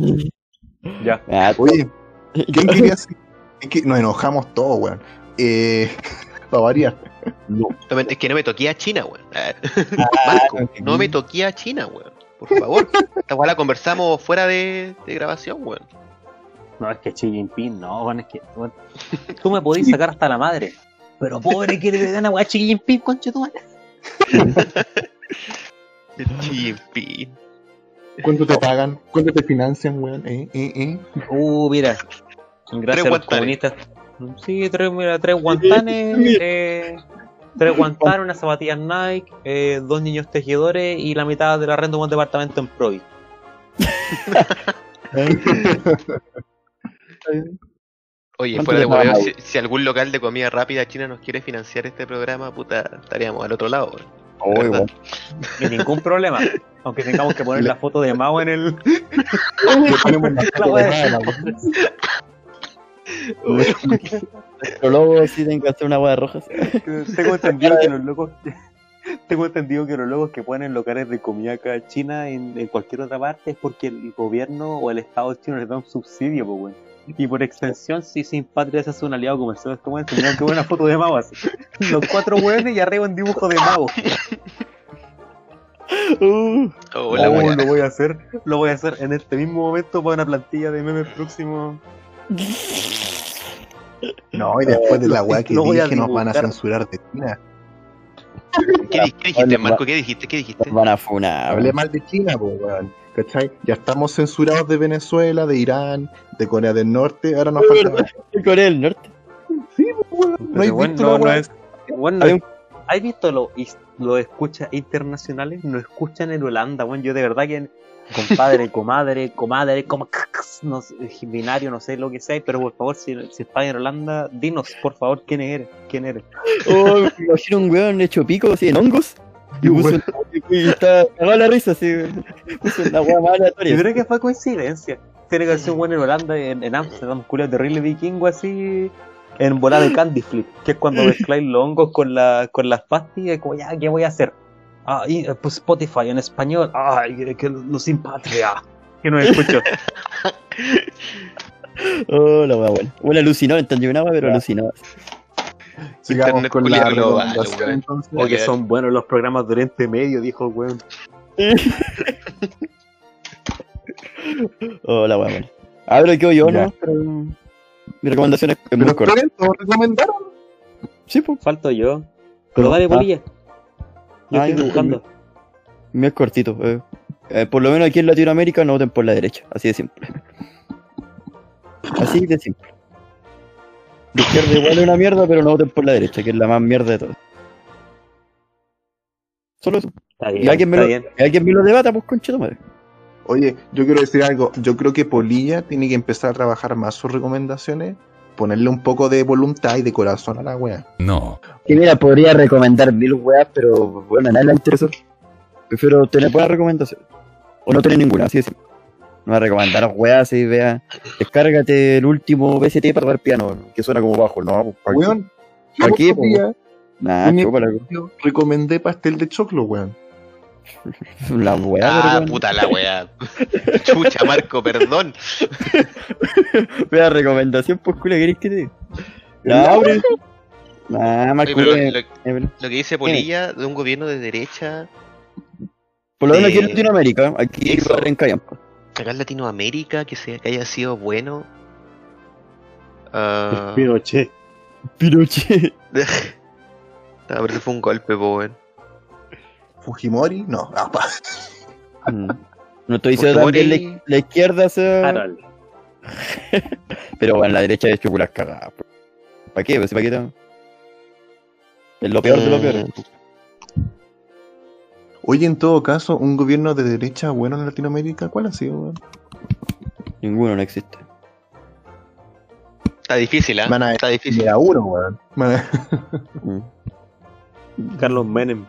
ya. Ah, Oye, ¿quién quería hacer? Es que nos enojamos todos, weón. Eh, (laughs) para variar. No Es que no me toqué a China, weón. Ah, Marco, no me toqué a China, weón. Por favor. Esta weá la conversamos fuera de, de grabación, weón. No, es que Xi Jinping, no, weón, es que. weón, tú me podís sacar hasta la madre. Pero pobre que le den a weá a Xi Jinping, concha tu (laughs) Xi Jinping. ¿Cuánto te pagan? ¿Cuánto te financian, weón? ¿Eh? ¿Eh? ¿Eh? Uh, mira. Gracias Tres a los guantanes. comunistas. Sí, tres, mira, tres guantanes. eh, tres guantanes, unas zapatillas Nike, eh, dos niños tejedores y la mitad de la renta de un departamento en Provi. (laughs) Oye, ¿Cuánto fuera de hueveo, si, si algún local de comida rápida china nos quiere financiar este programa, puta, estaríamos al otro lado. Oh. Ni ningún problema. Aunque tengamos que poner la foto de Mao en el. (laughs) (laughs) Nuestro logo sí tiene que hacer una hueá roja. (laughs) Tengo entendido que los locos. (laughs) Tengo entendido que los locos que ponen locales de comida acá en China en, en cualquier otra parte es porque el gobierno o el Estado chino les da un subsidio, pues, weón. Y por extensión, si Sin Patria se hace un aliado comercial, como weón, tendrían que una foto de Mao así. Los cuatro weones y arriba un dibujo de Mao. (laughs) Uh, Oh, la Oh, lo voy a hacer, lo voy a hacer en este mismo momento para una plantilla de memes próximo. No, y después de la weá que a dije, nos van a censurar de China. ¿Qué, qué dijiste, Marco? ¿Qué dijiste? ¿Qué dijiste? van a funar. Hablé mal de China, pues, weón. ¿Cachai? Ya estamos censurados de Venezuela, de Irán, de Corea del Norte, ahora nos falta. De Corea del Norte. ¿No hay Pero bueno, visto no, la no weá? es. Bueno, no Hay ¿Has visto los lo escuchas internacionales? No escuchan en Holanda, bueno, yo de verdad que compadre, comadre, comadre, como no sé, binario, no sé lo que sea, pero por favor, si, si estás en Holanda, dinos, por favor, quién eres, quién eres. Oh, me imagino un weón hecho pico así en hongos. Y puso y está cagado la risa así. Puso una Yo creo que fue coincidencia. Tiene que ser un bueno en Holanda, en, en Amsterdam, culo terrible vikingo así. En volada de Candy Flip, que es cuando mezcláis los hongos con, la, con las pastillas, como ya, ¿qué voy a hacer? Ah, y eh, pues Spotify en español. Ay, que, que lo sin patria. Que no escucho. Oh, la buena. Bueno, alucinó, entendí una hueá, pero alucinó. Sigamos Internet con la global, recomendación, weón. entonces. O que son buenos los programas de Oriente Medio, dijo el weón. (laughs) La hueá buena. Ah, pero quedo yo, Ya. ¿no? Pero... Mi recomendación es, muy corta. ¿todos recomendaron? Sí, pues. Falto yo. Pero dale, Ah. bolilla. Yo Ah, estoy dibujando. Mío es cortito. eh. Eh, por lo menos aquí en Latinoamérica no voten por la derecha. Así de simple. Así de simple. De izquierda igual es una mierda, pero no voten por la derecha, que es la más mierda de todas. Solo eso. Bien, Y alguien me lo, alguien me lo debata, pues conchito madre. Oye, yo quiero decir algo. Yo creo que Polilla tiene que empezar a trabajar más sus recomendaciones, ponerle un poco de voluntad y de corazón a la wea. No. Que mira, podría recomendar mil weas, pero bueno, a nadie le interesa. Prefiero tener buenas recomendaciones. O no tener ninguna, así simple. No voy a recomendar weas y vea. Descárgate el último BST para tocar piano, que suena como bajo, ¿no? ¿para qué? Weón, día Nah, yo recomendé pastel de choclo, weón. (laughs) La wea, Ah, pero, puta la wea. (laughs) Chucha, Marco, perdón. (laughs) Vea recomendación por culo, ¿querés que te diga? La abre. Nah, Oye, pero lo, eh, lo que dice Polilla de un gobierno de derecha, Por lo menos aquí en eh, Latinoamérica, aquí eso. en Callampa. acá en Latinoamérica, que, sea, que haya sido bueno. Ah, Pinochet. Pinochet. a ver si fue un golpe, po, weón. Fujimori, no. Ah, pa. Mm. No estoy diciendo Fujimori- también la, la izquierda sea. Harold. (laughs) Pero bueno, la derecha de chupulas cagadas. ¿Para qué? Pues, ¿Para qué tan- Es lo peor de lo peor. Oye, en todo caso, un gobierno de derecha bueno en Latinoamérica, ¿cuál ha sido, weón? Ninguno no existe. Está difícil. Van a Está difícil. Mira, uno, weón. Mm. Carlos Menem.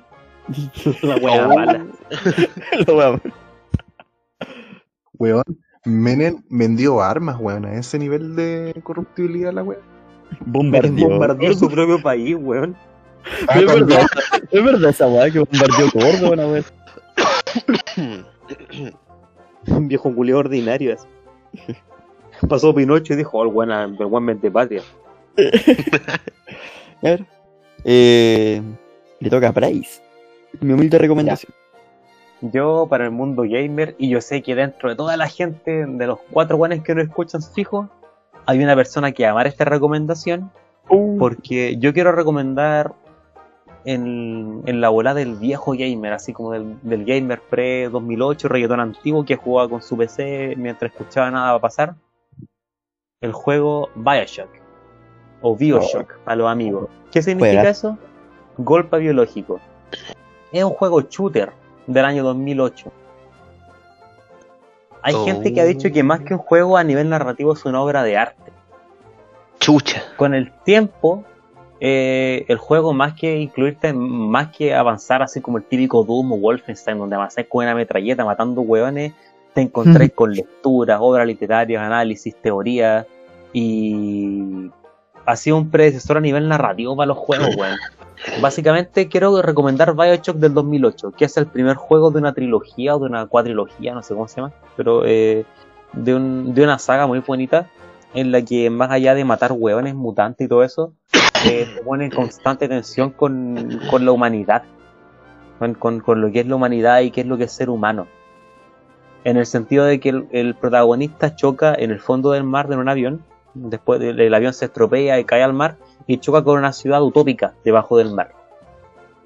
(laughs) La wea Oh. mala. (laughs) Lo vamos. Weón, Menem vendió armas, weón, a ese nivel de corruptibilidad la weón. Bombardeó. Bombardeó su (laughs) propio país, weón. Ah, es, verdad, es verdad esa weá que bombardeó Córdoba, weón. (coughs) Un viejo culiao ordinario así. Pasó Pinocho y dijo, oh, el buen, el buen mente patria. A ver. Eh, le toca a Price. Mi humilde recomendación. Yo, para el mundo gamer, y yo sé que dentro de toda la gente, de los cuatro guanes que nos escuchan fijo, hay una persona que a amar esta recomendación, porque yo quiero recomendar en, en la bola del viejo gamer, así como del, del gamer pre-2008, reggaetón antiguo, que jugaba con su PC mientras escuchaba nada va a pasar, el juego Bioshock, o Bioshock, para los amigos. ¿Qué significa eso? Golpe Biológico. Es un juego shooter del año 2008. Hay Oh. gente que ha dicho que más que un juego a nivel narrativo es una obra de arte. Chucha. Con el tiempo, eh, el juego más que incluirte, más que avanzar así como el típico Doom o Wolfenstein, donde avanzáis con una metralleta matando hueones, te encontráis con lecturas, obras literarias, análisis, teorías y ha sido un predecesor a nivel narrativo para los juegos, weón. Básicamente quiero recomendar Bioshock del 2008, que es el primer juego de una trilogía o de una cuatrilogía, no sé cómo se llama, pero eh, de, un- de una saga muy bonita en la que más allá de matar hueones mutantes y todo eso, eh, te pone en constante tensión con, con la humanidad, con, con- lo que es la humanidad y qué es lo que es ser humano. En el sentido de que el, protagonista choca en el fondo del mar de un avión, después el avión se estropea y cae al mar y choca con una ciudad utópica debajo del mar.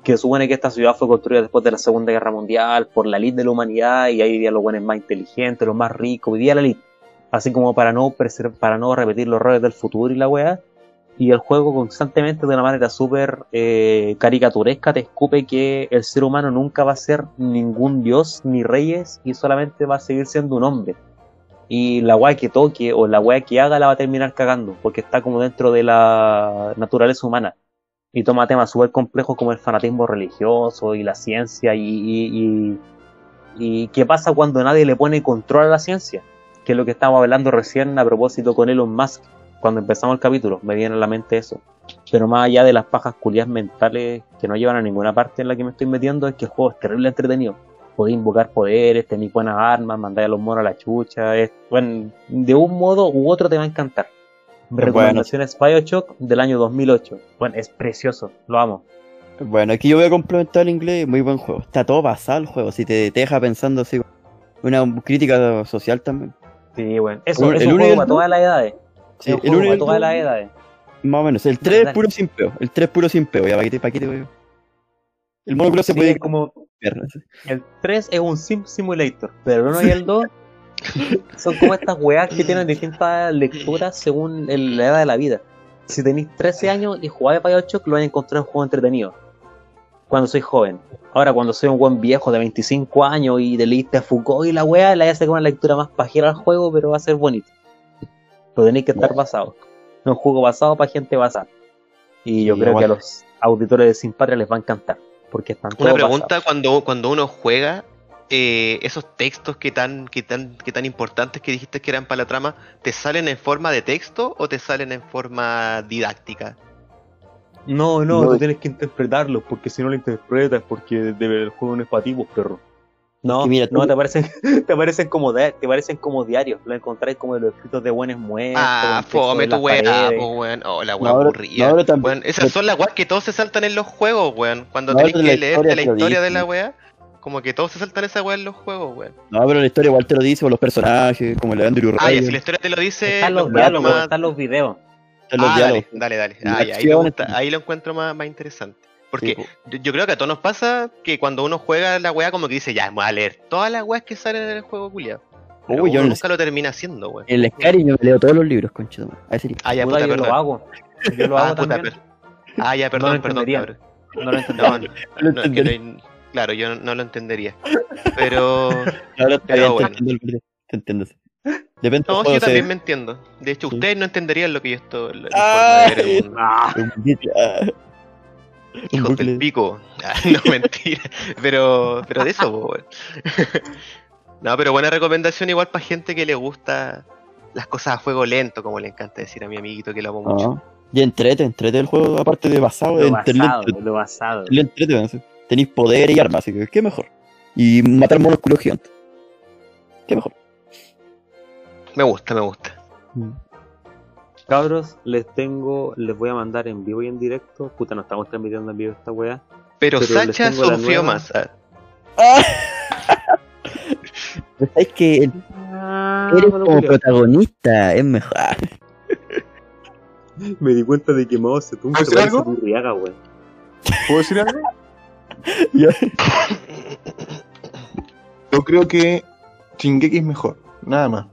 Que supone que esta ciudad fue construida después de la Segunda Guerra Mundial por la elite de la humanidad y ahí vivían los buenos más inteligentes, los más ricos, vivía la elite así como para no para no repetir los errores del futuro y la weá. Y el juego constantemente de una manera súper eh, caricaturesca te escupe que el ser humano nunca va a ser ningún dios ni reyes y solamente va a seguir siendo un hombre. Y la weá que toque o la weá que haga la va a terminar cagando porque está como dentro de la naturaleza humana. Y toma temas súper complejos como el fanatismo religioso y la ciencia y, y, qué pasa cuando nadie le pone control a la ciencia que es lo que estábamos hablando recién a propósito con Elon Musk, cuando empezamos el capítulo, me viene a la mente eso. Pero más allá de las pajas culias mentales que no llevan a ninguna parte en la que me estoy metiendo, es que el juego es terrible entretenido. Podéis invocar poderes, tenéis buenas armas, mandáis a los monos a la chucha. Es, bueno, de un modo u otro te va a encantar. Mi Es recomendación es Bioshock del año 2008. Bueno, es precioso, lo amo. Bueno, aquí yo voy a complementar el inglés, muy buen juego. Está todo basado el juego, si te, te deja pensando así. Una crítica social también. Sí, bueno. Eso El es un juego para todas las edades. Sí, el juego para todas las edades. Más o menos. El 3 Dale. es puro sin peo. El 3 es puro sin peo. Ya, ¿para qué te, para qué te voy a- El monocross se Sí, puede como cambiar, ¿no? El 3 es un Sim Simulator, pero el 1 y el 2 (laughs) son como estas weas que tienen distintas lecturas según el- la edad de la vida. Si tenéis 13 años y jugáis Bioshock, lo vais a encontrar un juego entretenido. Cuando sois joven. Ahora, cuando soy un buen viejo de 25 años y de leíste a Foucault y la wea, le voy a hacer una lectura más pajera al juego, pero va a ser bonito. Pero tenéis que estar basado. No un juego basado para gente basada. Y yo creo que a los auditores de Sin Patria les va a encantar. Porque están Una pregunta, basados. cuando, cuando uno juega, eh, esos textos que tan, que, tan, que tan importantes que dijiste que eran para la trama, ¿te salen en forma de texto o te salen en forma didáctica? No, no, No. tú tienes que interpretarlo, porque si no lo interpretas, porque debe- el juego no es para ti, pues, perro. No, que mira, no, te parecen, (laughs) te parecen como de- te parecen como diarios, lo encontráis como de los escritos de buenos muertos. Ah, fome tu weá, weón. Oh, la weá aburrida. no, también- Weón, esas son las weas que todos se saltan en los juegos, weón. Cuando No, tenés que la leerte historia la lo historia de la weá, como que todos se saltan esa weá en los juegos, weón. No, pero la historia igual te lo dice, o los personajes, como el de Andrew Ah, ya, Ryan. si la historia te lo dice, Están lo los encuentro diálogos, más- están los videos. los ah, diálogos. dale, dale, dale. La Ah, ahí, está- ahí lo encuentro más, más interesante. Porque Sí, yo, creo que a todos nos pasa que cuando uno juega la weá como que dice, ya, me voy a leer todas las weas que salen en el juego, culiado. Pero Uy, yo uno en nunca lo termina haciendo, weón. el Skyrim yo me leo todos los libros, conchito. A ese Ah, ya, Puta, puta, yo perdón. lo hago. Yo lo Ah, hago puta, también. per- Ah, ya, perdón, lo perdón, entendería. cabrón. No lo entendí. No, no, (laughs) no, es que no- claro, yo no, no lo entendería. Pero. (laughs) Está Pero bueno. te entiendo el. Depende No, yo también me entiendo. De hecho, Sí. ustedes no entenderían lo que yo estoy. ver el. (laughs) Ah, Ah, Hijos del pico. Ah, (laughs) no, mentira. Pero, pero de eso, po. (laughs) No, pero buena recomendación igual para gente que le gusta las cosas a fuego lento, como le encanta decir a mi amiguito que lo amo mucho. Ah, Y entrete, entrete el juego, aparte de basado, lo basado, lo basado. Le entrete. Tenéis poder y armas, así que qué mejor. Y matar monos culos gigantes. Qué mejor. Me gusta, me gusta. Cabros, les tengo, les voy a mandar en vivo y en directo. Puta, no estamos transmitiendo en vivo esta weá. Pero, Pero Sacha sufrió más. ah. (laughs) Pero sabes que el- Ah, eres como protagonista, es mejor. (laughs) Me di cuenta de que Mao se ¿Puedo decir algo? Turriaga, weón. ¿Puedo decir algo? (laughs) Ya. Yo creo que Shingeki es mejor, nada más.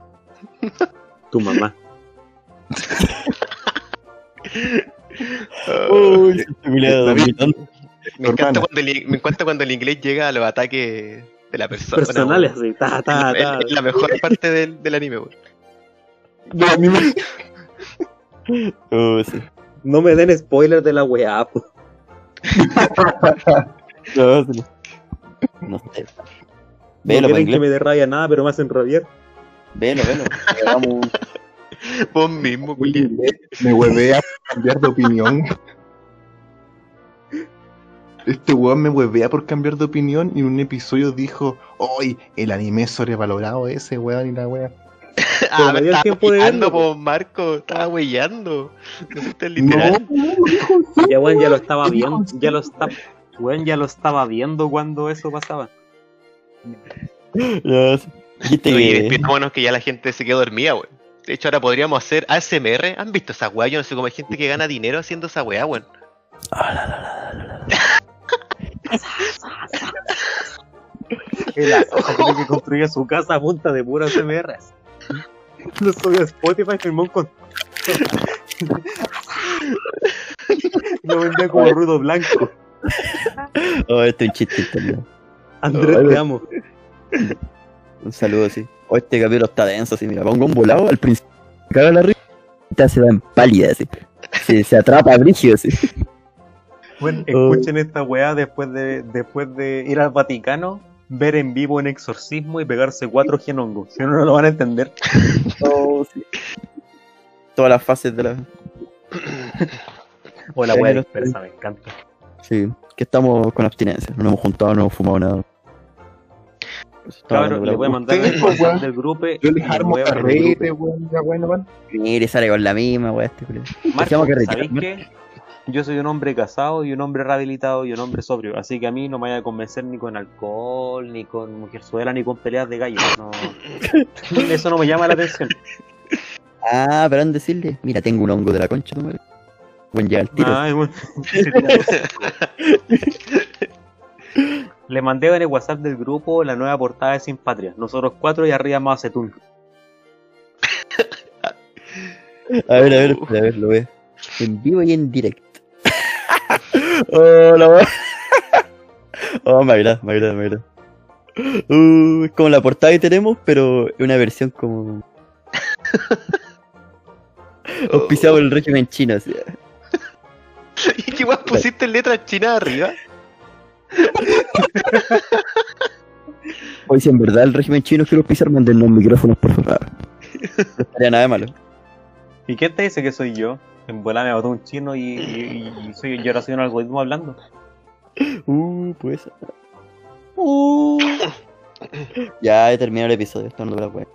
Tu mamá. Uy, culiado David. dominante. me encanta cuando el, me encanta cuando el inglés llega a los ataques de la persona. Personales, así, ta, ta, Es- ta. es la mejor parte del, del anime, weón. No, a mí me- Oh, sí. No me den spoilers de la weá. (laughs) No, sí. No sé. No Velo, para quieren que me dé rabia nada, pero me hacen rabiar. Velo, velo. (laughs) Hagamos un- Vos mismo, Julián. me huevea por cambiar de opinión. Este weón me huevea por cambiar de opinión y en un episodio dijo, ¡Ay! El anime sobrevalorado ese weón y la wea. Ah, me estaba tiempo de weyando, po, Marco. Estaba weyando. No fuiste No, literal. Ya, weón, ya lo estaba ¿Qué viendo, ya lo está, weón, ya lo estaba viendo cuando eso pasaba. Dijiste Oye, que- despidámonos que ya la gente se quedó dormida, weón. De hecho, ahora podríamos hacer ASMR. ¿Han visto esa weá? Yo no sé cómo hay gente que gana dinero haciendo esa weá, weón. El tiene que construir su casa a punta de puras CMRs. Lo subió a Spotify, firmó un con... Lo vendía como ruido blanco. Oh, este es un chiste. Andrés, te amo. Un saludo, sí. Oh, este capítulo está denso, así, mira. Pongo un volado al principio. Caga la risa. se da en pálida, así. Se, se atrapa brígido, así. Bueno, escuchen esta weá después de, después de ir al Vaticano, ver en vivo un exorcismo y pegarse cuatro genongos. Si no, no lo van a entender. (laughs) Oh, sí. Todas las fases de la. O la weá dispersa, me encanta. Sí, que estamos con abstinencia. No nos hemos juntado, no hemos fumado nada. Hablando le voy a mandar el WhatsApp weón. del grupo. yo y les armo carrete, weón, ya bueno, weón. Mire, sale con la misma, weá, este. Marco, ¿sabéis qué? Yo soy un hombre casado y un hombre rehabilitado y un hombre sobrio, así que a mí no me vaya a convencer ni con alcohol, ni con mujerzuela, ni con peleas de gallos. No. (laughs) Eso no me llama la atención. Ah, pero han decirle, mira, tengo un hongo de la concha, tu madre. Buen llega el tiro. Ay, bueno. (laughs) (laughs) Le mandé en el WhatsApp del grupo la nueva portada de Sin Patria. Nosotros cuatro y arriba más Acetún. A ver, a ver, espera, a ver, lo ve. En vivo y en directo. (laughs) oh, la weá. Oh, me agrada, me agrada, me agrada. Uh, es como la portada que tenemos, pero es una versión como. (laughs) Auspiciado por el régimen chino, así. (laughs) ¿Y qué weón pusiste en letras chinas arriba? Hoy, si en verdad el régimen chino quiere auspiciar, mándennos micrófonos, por favor. No estaría nada de malo. ¿Y quién te dice que soy yo? En bola me botó un chino y, y, y soy, yo ahora soy un algoritmo hablando. Uh, pues. Uh. Ya he terminado el episodio, esto no la wea.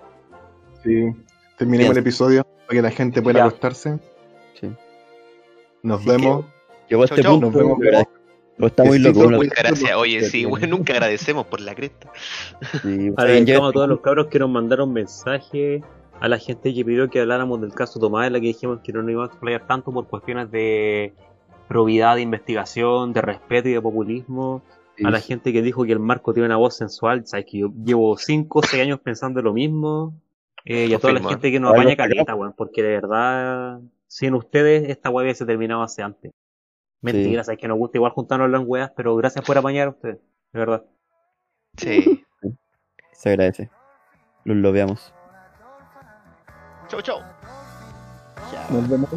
Sí. Terminemos Bien. el episodio para que la gente pueda Ya. acostarse. Sí. Nos Así vemos. Llegó este chau. punto, Nos vemos. No está muy loco. güey. Muchas gracias. Oye, sí, weón, nunca agradecemos por la cresta. Sí, Agradecemos a todos los cabros que nos mandaron mensajes, a la gente que pidió que habláramos del caso Tomás, en la que dijimos que no nos íbamos a explayar tanto por cuestiones de probidad, de investigación, de respeto y de populismo. A la gente que dijo que el Marco tiene una voz sensual, sabes que yo llevo 5 o 6 años pensando lo mismo. Eh, y a toda la gente que nos apaña caleta, weón, porque de verdad, sin ustedes, esta web se terminado hace antes. Mentira, sabes que nos gusta igual juntarnos en weas, pero gracias por apañar a ustedes, de verdad. Sí. (laughs) Se agradece. Los lo veamos. Chau, chau. Nos vemos.